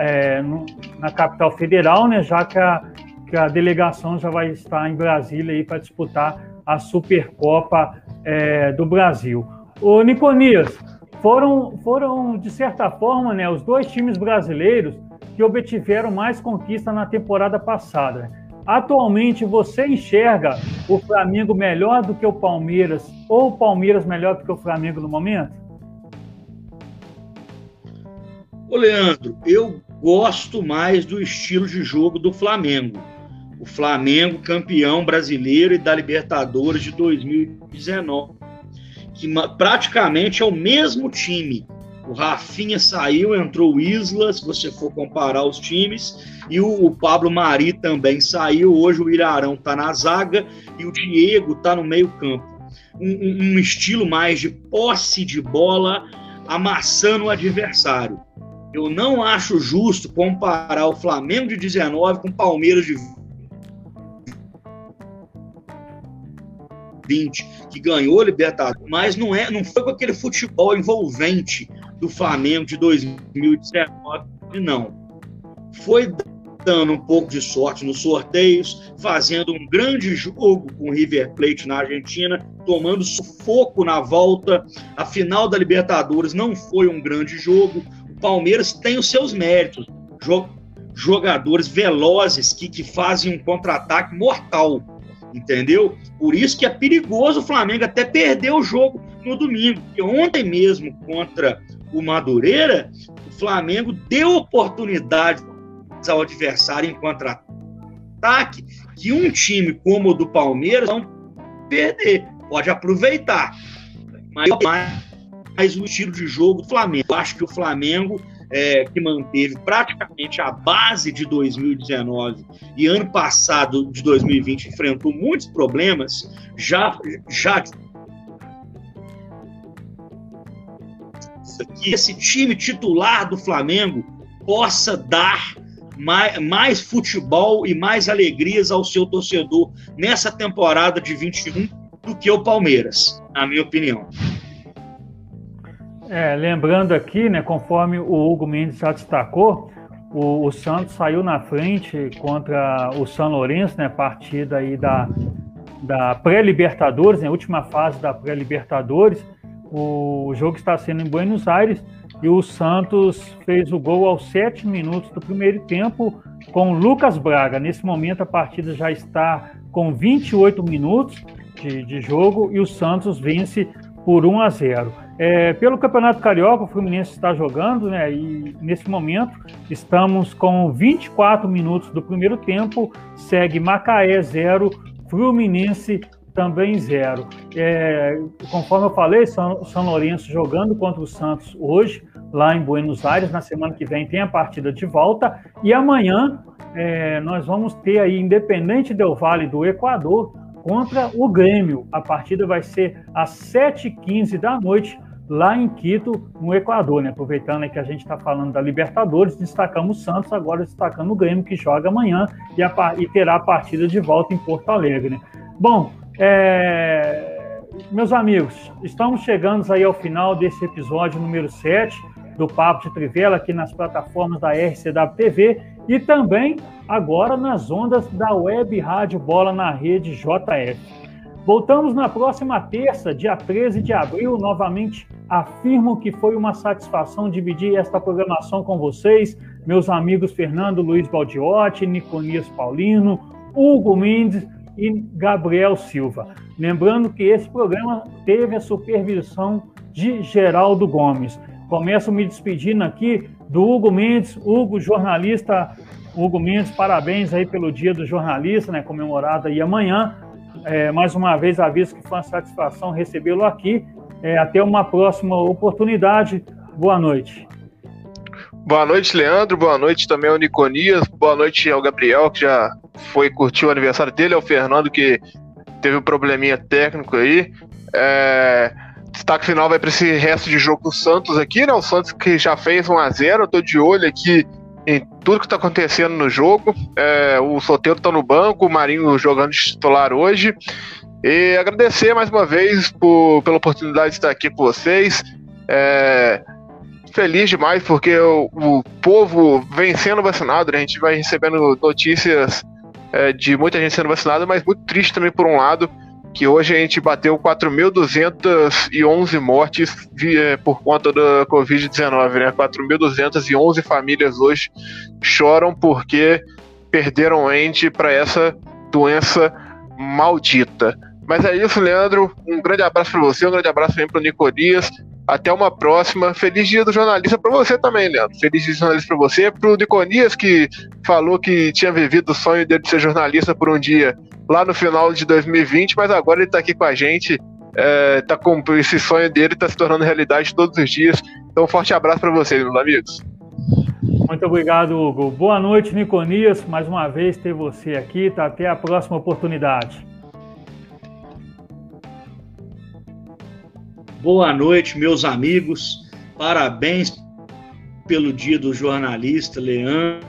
é, no, na capital federal, né, já que a, que a delegação já vai estar em Brasília para disputar a Supercopa é, do Brasil. O Niconias, foram, foram, de certa forma, né, os dois times brasileiros que obtiveram mais conquista na temporada passada. Atualmente, você enxerga o Flamengo melhor do que o Palmeiras ou o Palmeiras melhor do que o Flamengo no momento? Ô, Leandro, eu gosto mais do estilo de jogo do Flamengo o Flamengo campeão brasileiro e da Libertadores de 2019, que praticamente é o mesmo time. O Rafinha saiu, entrou o Isla, se você for comparar os times, e o, o Pablo Mari também saiu. Hoje o Irarão está na zaga e o Diego está no meio-campo. Um, um, estilo mais de posse de bola, amassando o adversário. Eu não acho justo comparar o Flamengo de 19 com o Palmeiras de 20 que ganhou a Libertadores, mas não é, não foi com aquele futebol envolvente do Flamengo de 2019, não. Foi dando um pouco de sorte nos sorteios, fazendo um grande jogo com o River Plate na Argentina, tomando sufoco na volta. A final da Libertadores não foi um grande jogo. O Palmeiras tem os seus méritos. Jogadores velozes que, que fazem um contra-ataque mortal entendeu? Por isso que é perigoso o Flamengo até perder o jogo no domingo. Porque ontem mesmo contra o Madureira, o Flamengo deu oportunidade ao adversário em contra-ataque que um time como o do Palmeiras não perder, pode aproveitar. Mas mais o estilo de jogo do Flamengo. Eu acho que o Flamengo é, que manteve praticamente a base de 2019 e ano passado de 2020 enfrentou muitos problemas, já, já que esse time titular do Flamengo possa dar mais, mais futebol e mais alegrias ao seu torcedor nessa temporada de 21 do que o Palmeiras. na minha opinião. É, lembrando aqui, né, conforme o Hugo Mendes já destacou, o, o Santos saiu na frente contra o São Lourenço, né, partida aí da, da pré-Libertadores, né, última fase da pré-Libertadores. O jogo está sendo em Buenos Aires e o Santos fez o gol aos sete minutos do primeiro tempo com Lucas Braga. Nesse momento a partida já está com 28 minutos de, de jogo e o Santos vence por 1 a 0. É, pelo Campeonato Carioca, o Fluminense está jogando, né? E nesse momento estamos com 24 minutos do primeiro tempo. Segue Macaé 0, Fluminense também 0. É, conforme eu falei, São, São Lourenço jogando contra o Santos hoje, lá em Buenos Aires. Na semana que vem tem a partida de volta. E amanhã é, nós vamos ter aí Independente Del Vale do Equador contra o Grêmio. A partida vai ser às 7h15 da noite lá em Quito, no Equador, né? Aproveitando que a gente está falando da Libertadores, destacamos o Santos, agora destacando o Grêmio, que joga amanhã e, a, e terá a partida de volta em Porto Alegre, né? Bom, é, meus amigos, estamos chegando aí ao final desse episódio número 7 do Papo de Trivela aqui nas plataformas da RCW TV e também agora nas ondas da Web Rádio Bola na rede JF. Voltamos na próxima terça, dia 13 de abril. Novamente afirmo que foi uma satisfação dividir esta programação com vocês, meus amigos Fernando Luiz Baldiotti, Niconias Paulino, Hugo Mendes e Gabriel Silva. Lembrando que esse programa teve a supervisão de Geraldo Gomes. Começo me despedindo aqui do Hugo Mendes, Hugo, jornalista Hugo Mendes, parabéns aí pelo dia do jornalista, né, comemorado aí amanhã. É, mais uma vez aviso que foi uma satisfação recebê-lo aqui. É, até uma próxima oportunidade. Boa noite. Boa noite, Leandro. Boa noite também ao Niconias. Boa noite ao Gabriel, que já foi curtir o aniversário dele, ao Fernando, que teve um probleminha técnico aí. É... Destaque final vai para esse resto de jogo do Santos aqui, né? O Santos que já fez 1 a 0 Eu tô de olho aqui em tudo que está acontecendo no jogo. É, o Soteiro está no banco, o Marinho jogando de titular hoje. E agradecer mais uma vez por, pela oportunidade de estar aqui com vocês. É, feliz demais porque o, o, povo vem sendo vacinado, né? a gente vai recebendo notícias é, de muita gente sendo vacinada, mas muito triste também por um lado que hoje a gente bateu 4.211 mortes via, por conta da Covid-19, né? 4.211 famílias hoje choram porque perderam ente para essa doença maldita. Mas é isso, Leandro. Um grande abraço para você, um grande abraço também para o Nicodias. Até uma próxima. Feliz dia do jornalista para você também, Leandro. Feliz dia do jornalista para você. Para o Nicodias, que falou que tinha vivido o sonho dele de ser jornalista por um dia lá no final de 2020, mas agora ele está aqui com a gente. É, tá com esse sonho dele está se tornando realidade todos os dias. Então, um forte abraço para vocês, meus amigos. Muito obrigado, Hugo. Boa noite, Niconias. Mais uma vez ter você aqui. Tá? Até a próxima oportunidade. Boa noite, meus amigos. Parabéns pelo dia do jornalista Leandro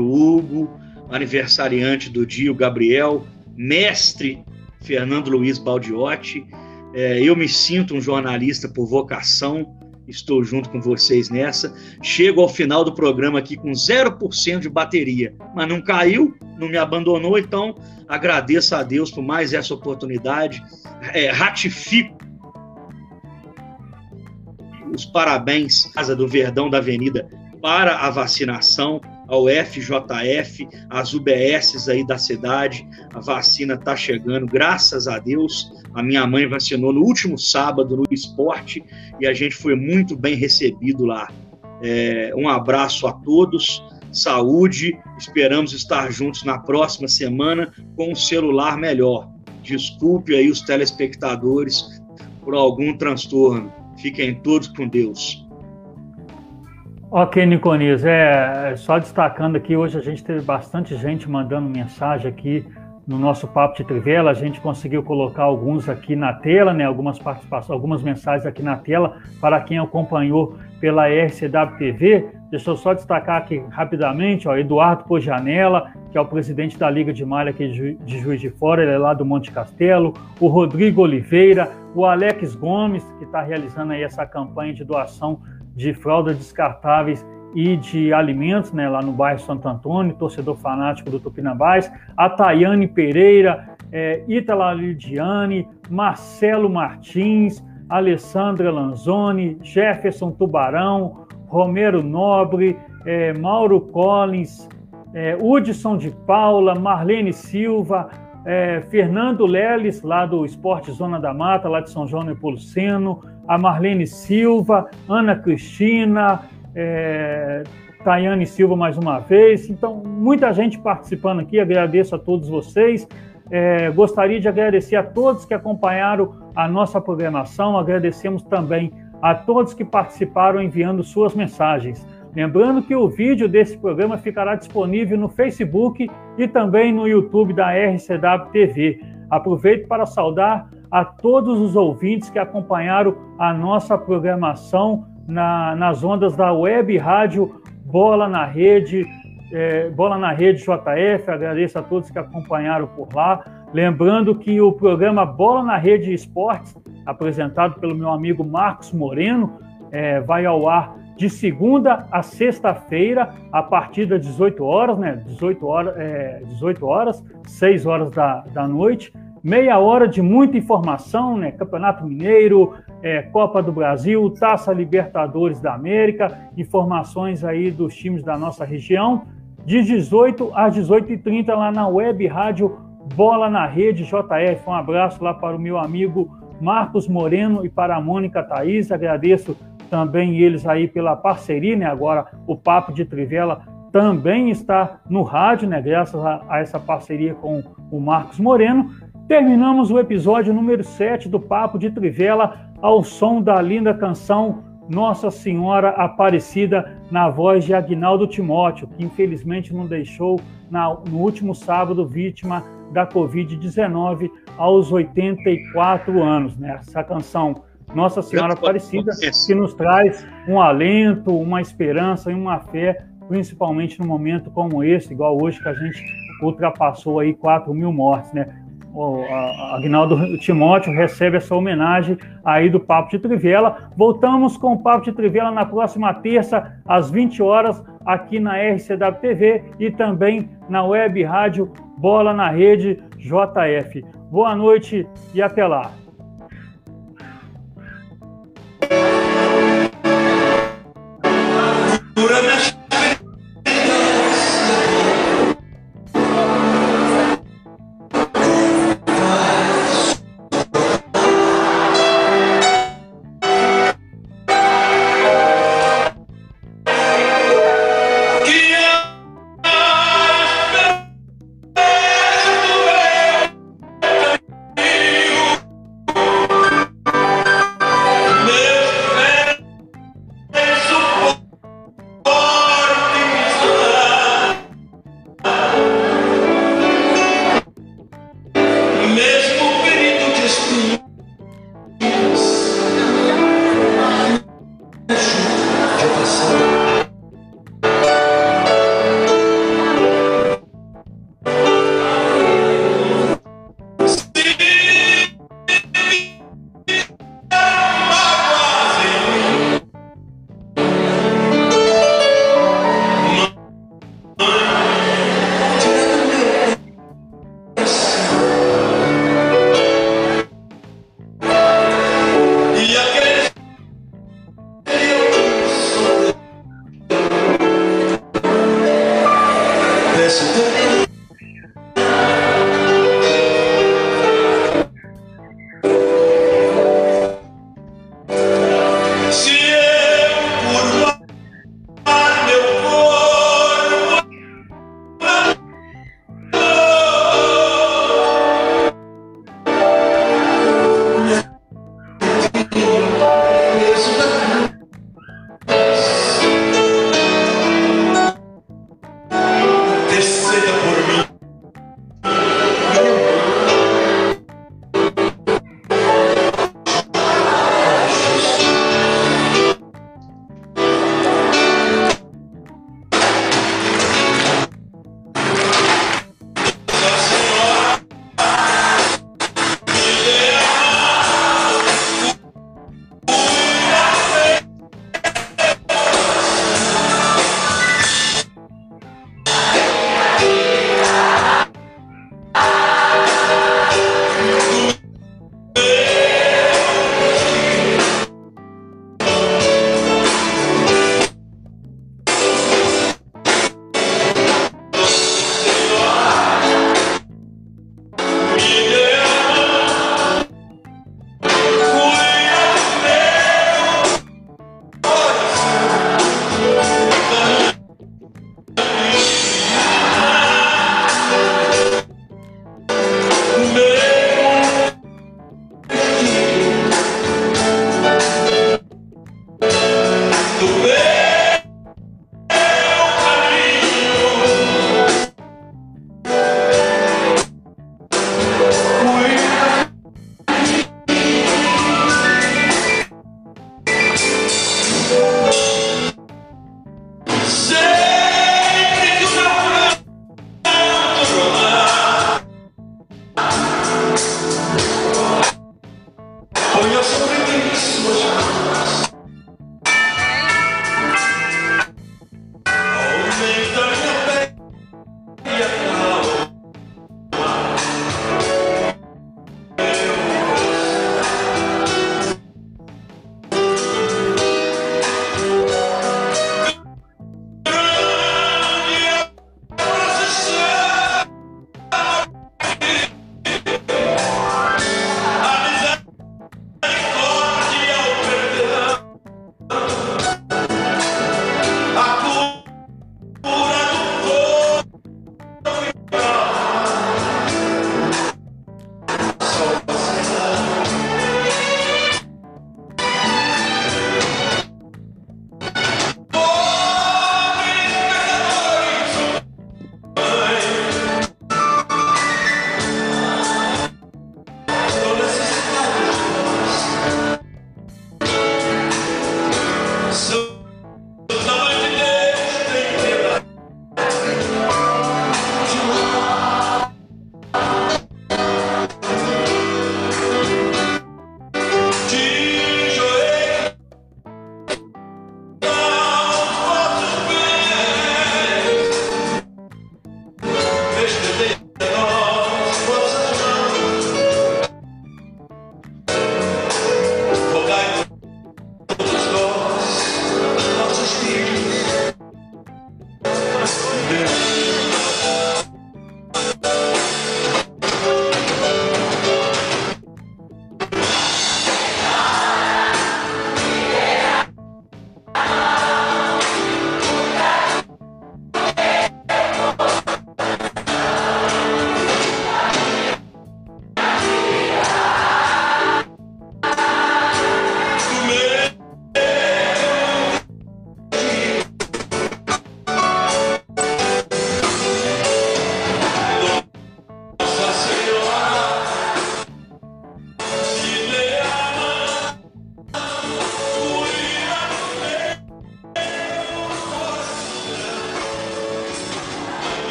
Hugo aniversariante do dia, o Gabriel, mestre Fernando Luiz Baldiotti. É, eu me sinto um jornalista por vocação, estou junto com vocês nessa. Chego ao final do programa aqui com 0% de bateria, mas não caiu, não me abandonou, então agradeço a Deus por mais essa oportunidade. É, ratifico os parabéns Casa do Verdão da Avenida para a vacinação ao FJF, às UBSs aí da cidade. A vacina está chegando, graças a Deus. A minha mãe vacinou no último sábado no esporte e a gente foi muito bem recebido lá. É, um abraço a todos, saúde. Esperamos estar juntos na próxima semana com um celular melhor. Desculpe aí os telespectadores por algum transtorno. Fiquem todos com Deus. Ok, Niconias, é, só destacando aqui, hoje a gente teve bastante gente mandando mensagem aqui no nosso papo de Trivela, a gente conseguiu colocar alguns aqui na tela, né, algumas participações, algumas mensagens aqui na tela para quem acompanhou pela RCW TV. Deixa eu só destacar aqui rapidamente, ó, Eduardo Pojanella, que é o presidente da Liga de Malha aqui de Juiz de Fora, ele é lá do Monte Castelo, o Rodrigo Oliveira, o Alex Gomes, que está realizando aí essa campanha de doação de fraldas descartáveis e de alimentos, né, lá no bairro Santo Antônio, torcedor fanático do Tupinambás, a Tayane Pereira, é, Itala Lidiane, Marcelo Martins, Alessandra Lanzoni, Jefferson Tubarão, Romero Nobre, é, Mauro Collins, é, Hudson de Paula, Marlene Silva, é, Fernando Leles, lá do Esporte Zona da Mata, lá de São João Nepomuceno, a Marlene Silva, Ana Cristina, é, Tayane Silva mais uma vez. Então, muita gente participando aqui, agradeço a todos vocês. É, gostaria de agradecer a todos que acompanharam a nossa programação, agradecemos também a todos que participaram enviando suas mensagens. Lembrando que o vídeo desse programa ficará disponível no Facebook e também no YouTube da RCW TV. Aproveito para saudar a todos os ouvintes que acompanharam a nossa programação na, nas ondas da web rádio Bola na Rede, é, Bola na Rede JF. Agradeço a todos que acompanharam por lá. Lembrando que o programa Bola na Rede Esportes, apresentado pelo meu amigo Marcos Moreno, é, vai ao ar de segunda a sexta-feira, a partir das 18 horas, né? 18 horas, é, 18 horas 6 horas da, da noite meia hora de muita informação, né? Campeonato Mineiro, é, Copa do Brasil, Taça Libertadores da América, informações aí dos times da nossa região, de 18 às 18h30 lá na web rádio Bola na Rede JF. Um abraço lá para o meu amigo Marcos Moreno e para a Mônica Thaís. Agradeço também eles aí pela parceria, né? Agora o Papo de Trivela também está no rádio, né? Graças a, a essa parceria com o Marcos Moreno. Terminamos o episódio número 7 do Papo de Trivela ao som da linda canção Nossa Senhora Aparecida, na voz de Agnaldo Timóteo, que infelizmente não deixou na, no último sábado vítima da Covid-19 aos 84 anos. Né? Essa canção Nossa Senhora Aparecida, que nos traz um alento, uma esperança e uma fé, principalmente num momento como esse, igual hoje, que a gente ultrapassou aí 4 mil mortes, né? o Agnaldo Timóteo recebe essa homenagem aí do Papo de Trivela. Voltamos com o Papo de Trivela na próxima terça, às 20 horas, aqui na RCW TV e também na web rádio Bola na Rede JF. Boa noite e até lá.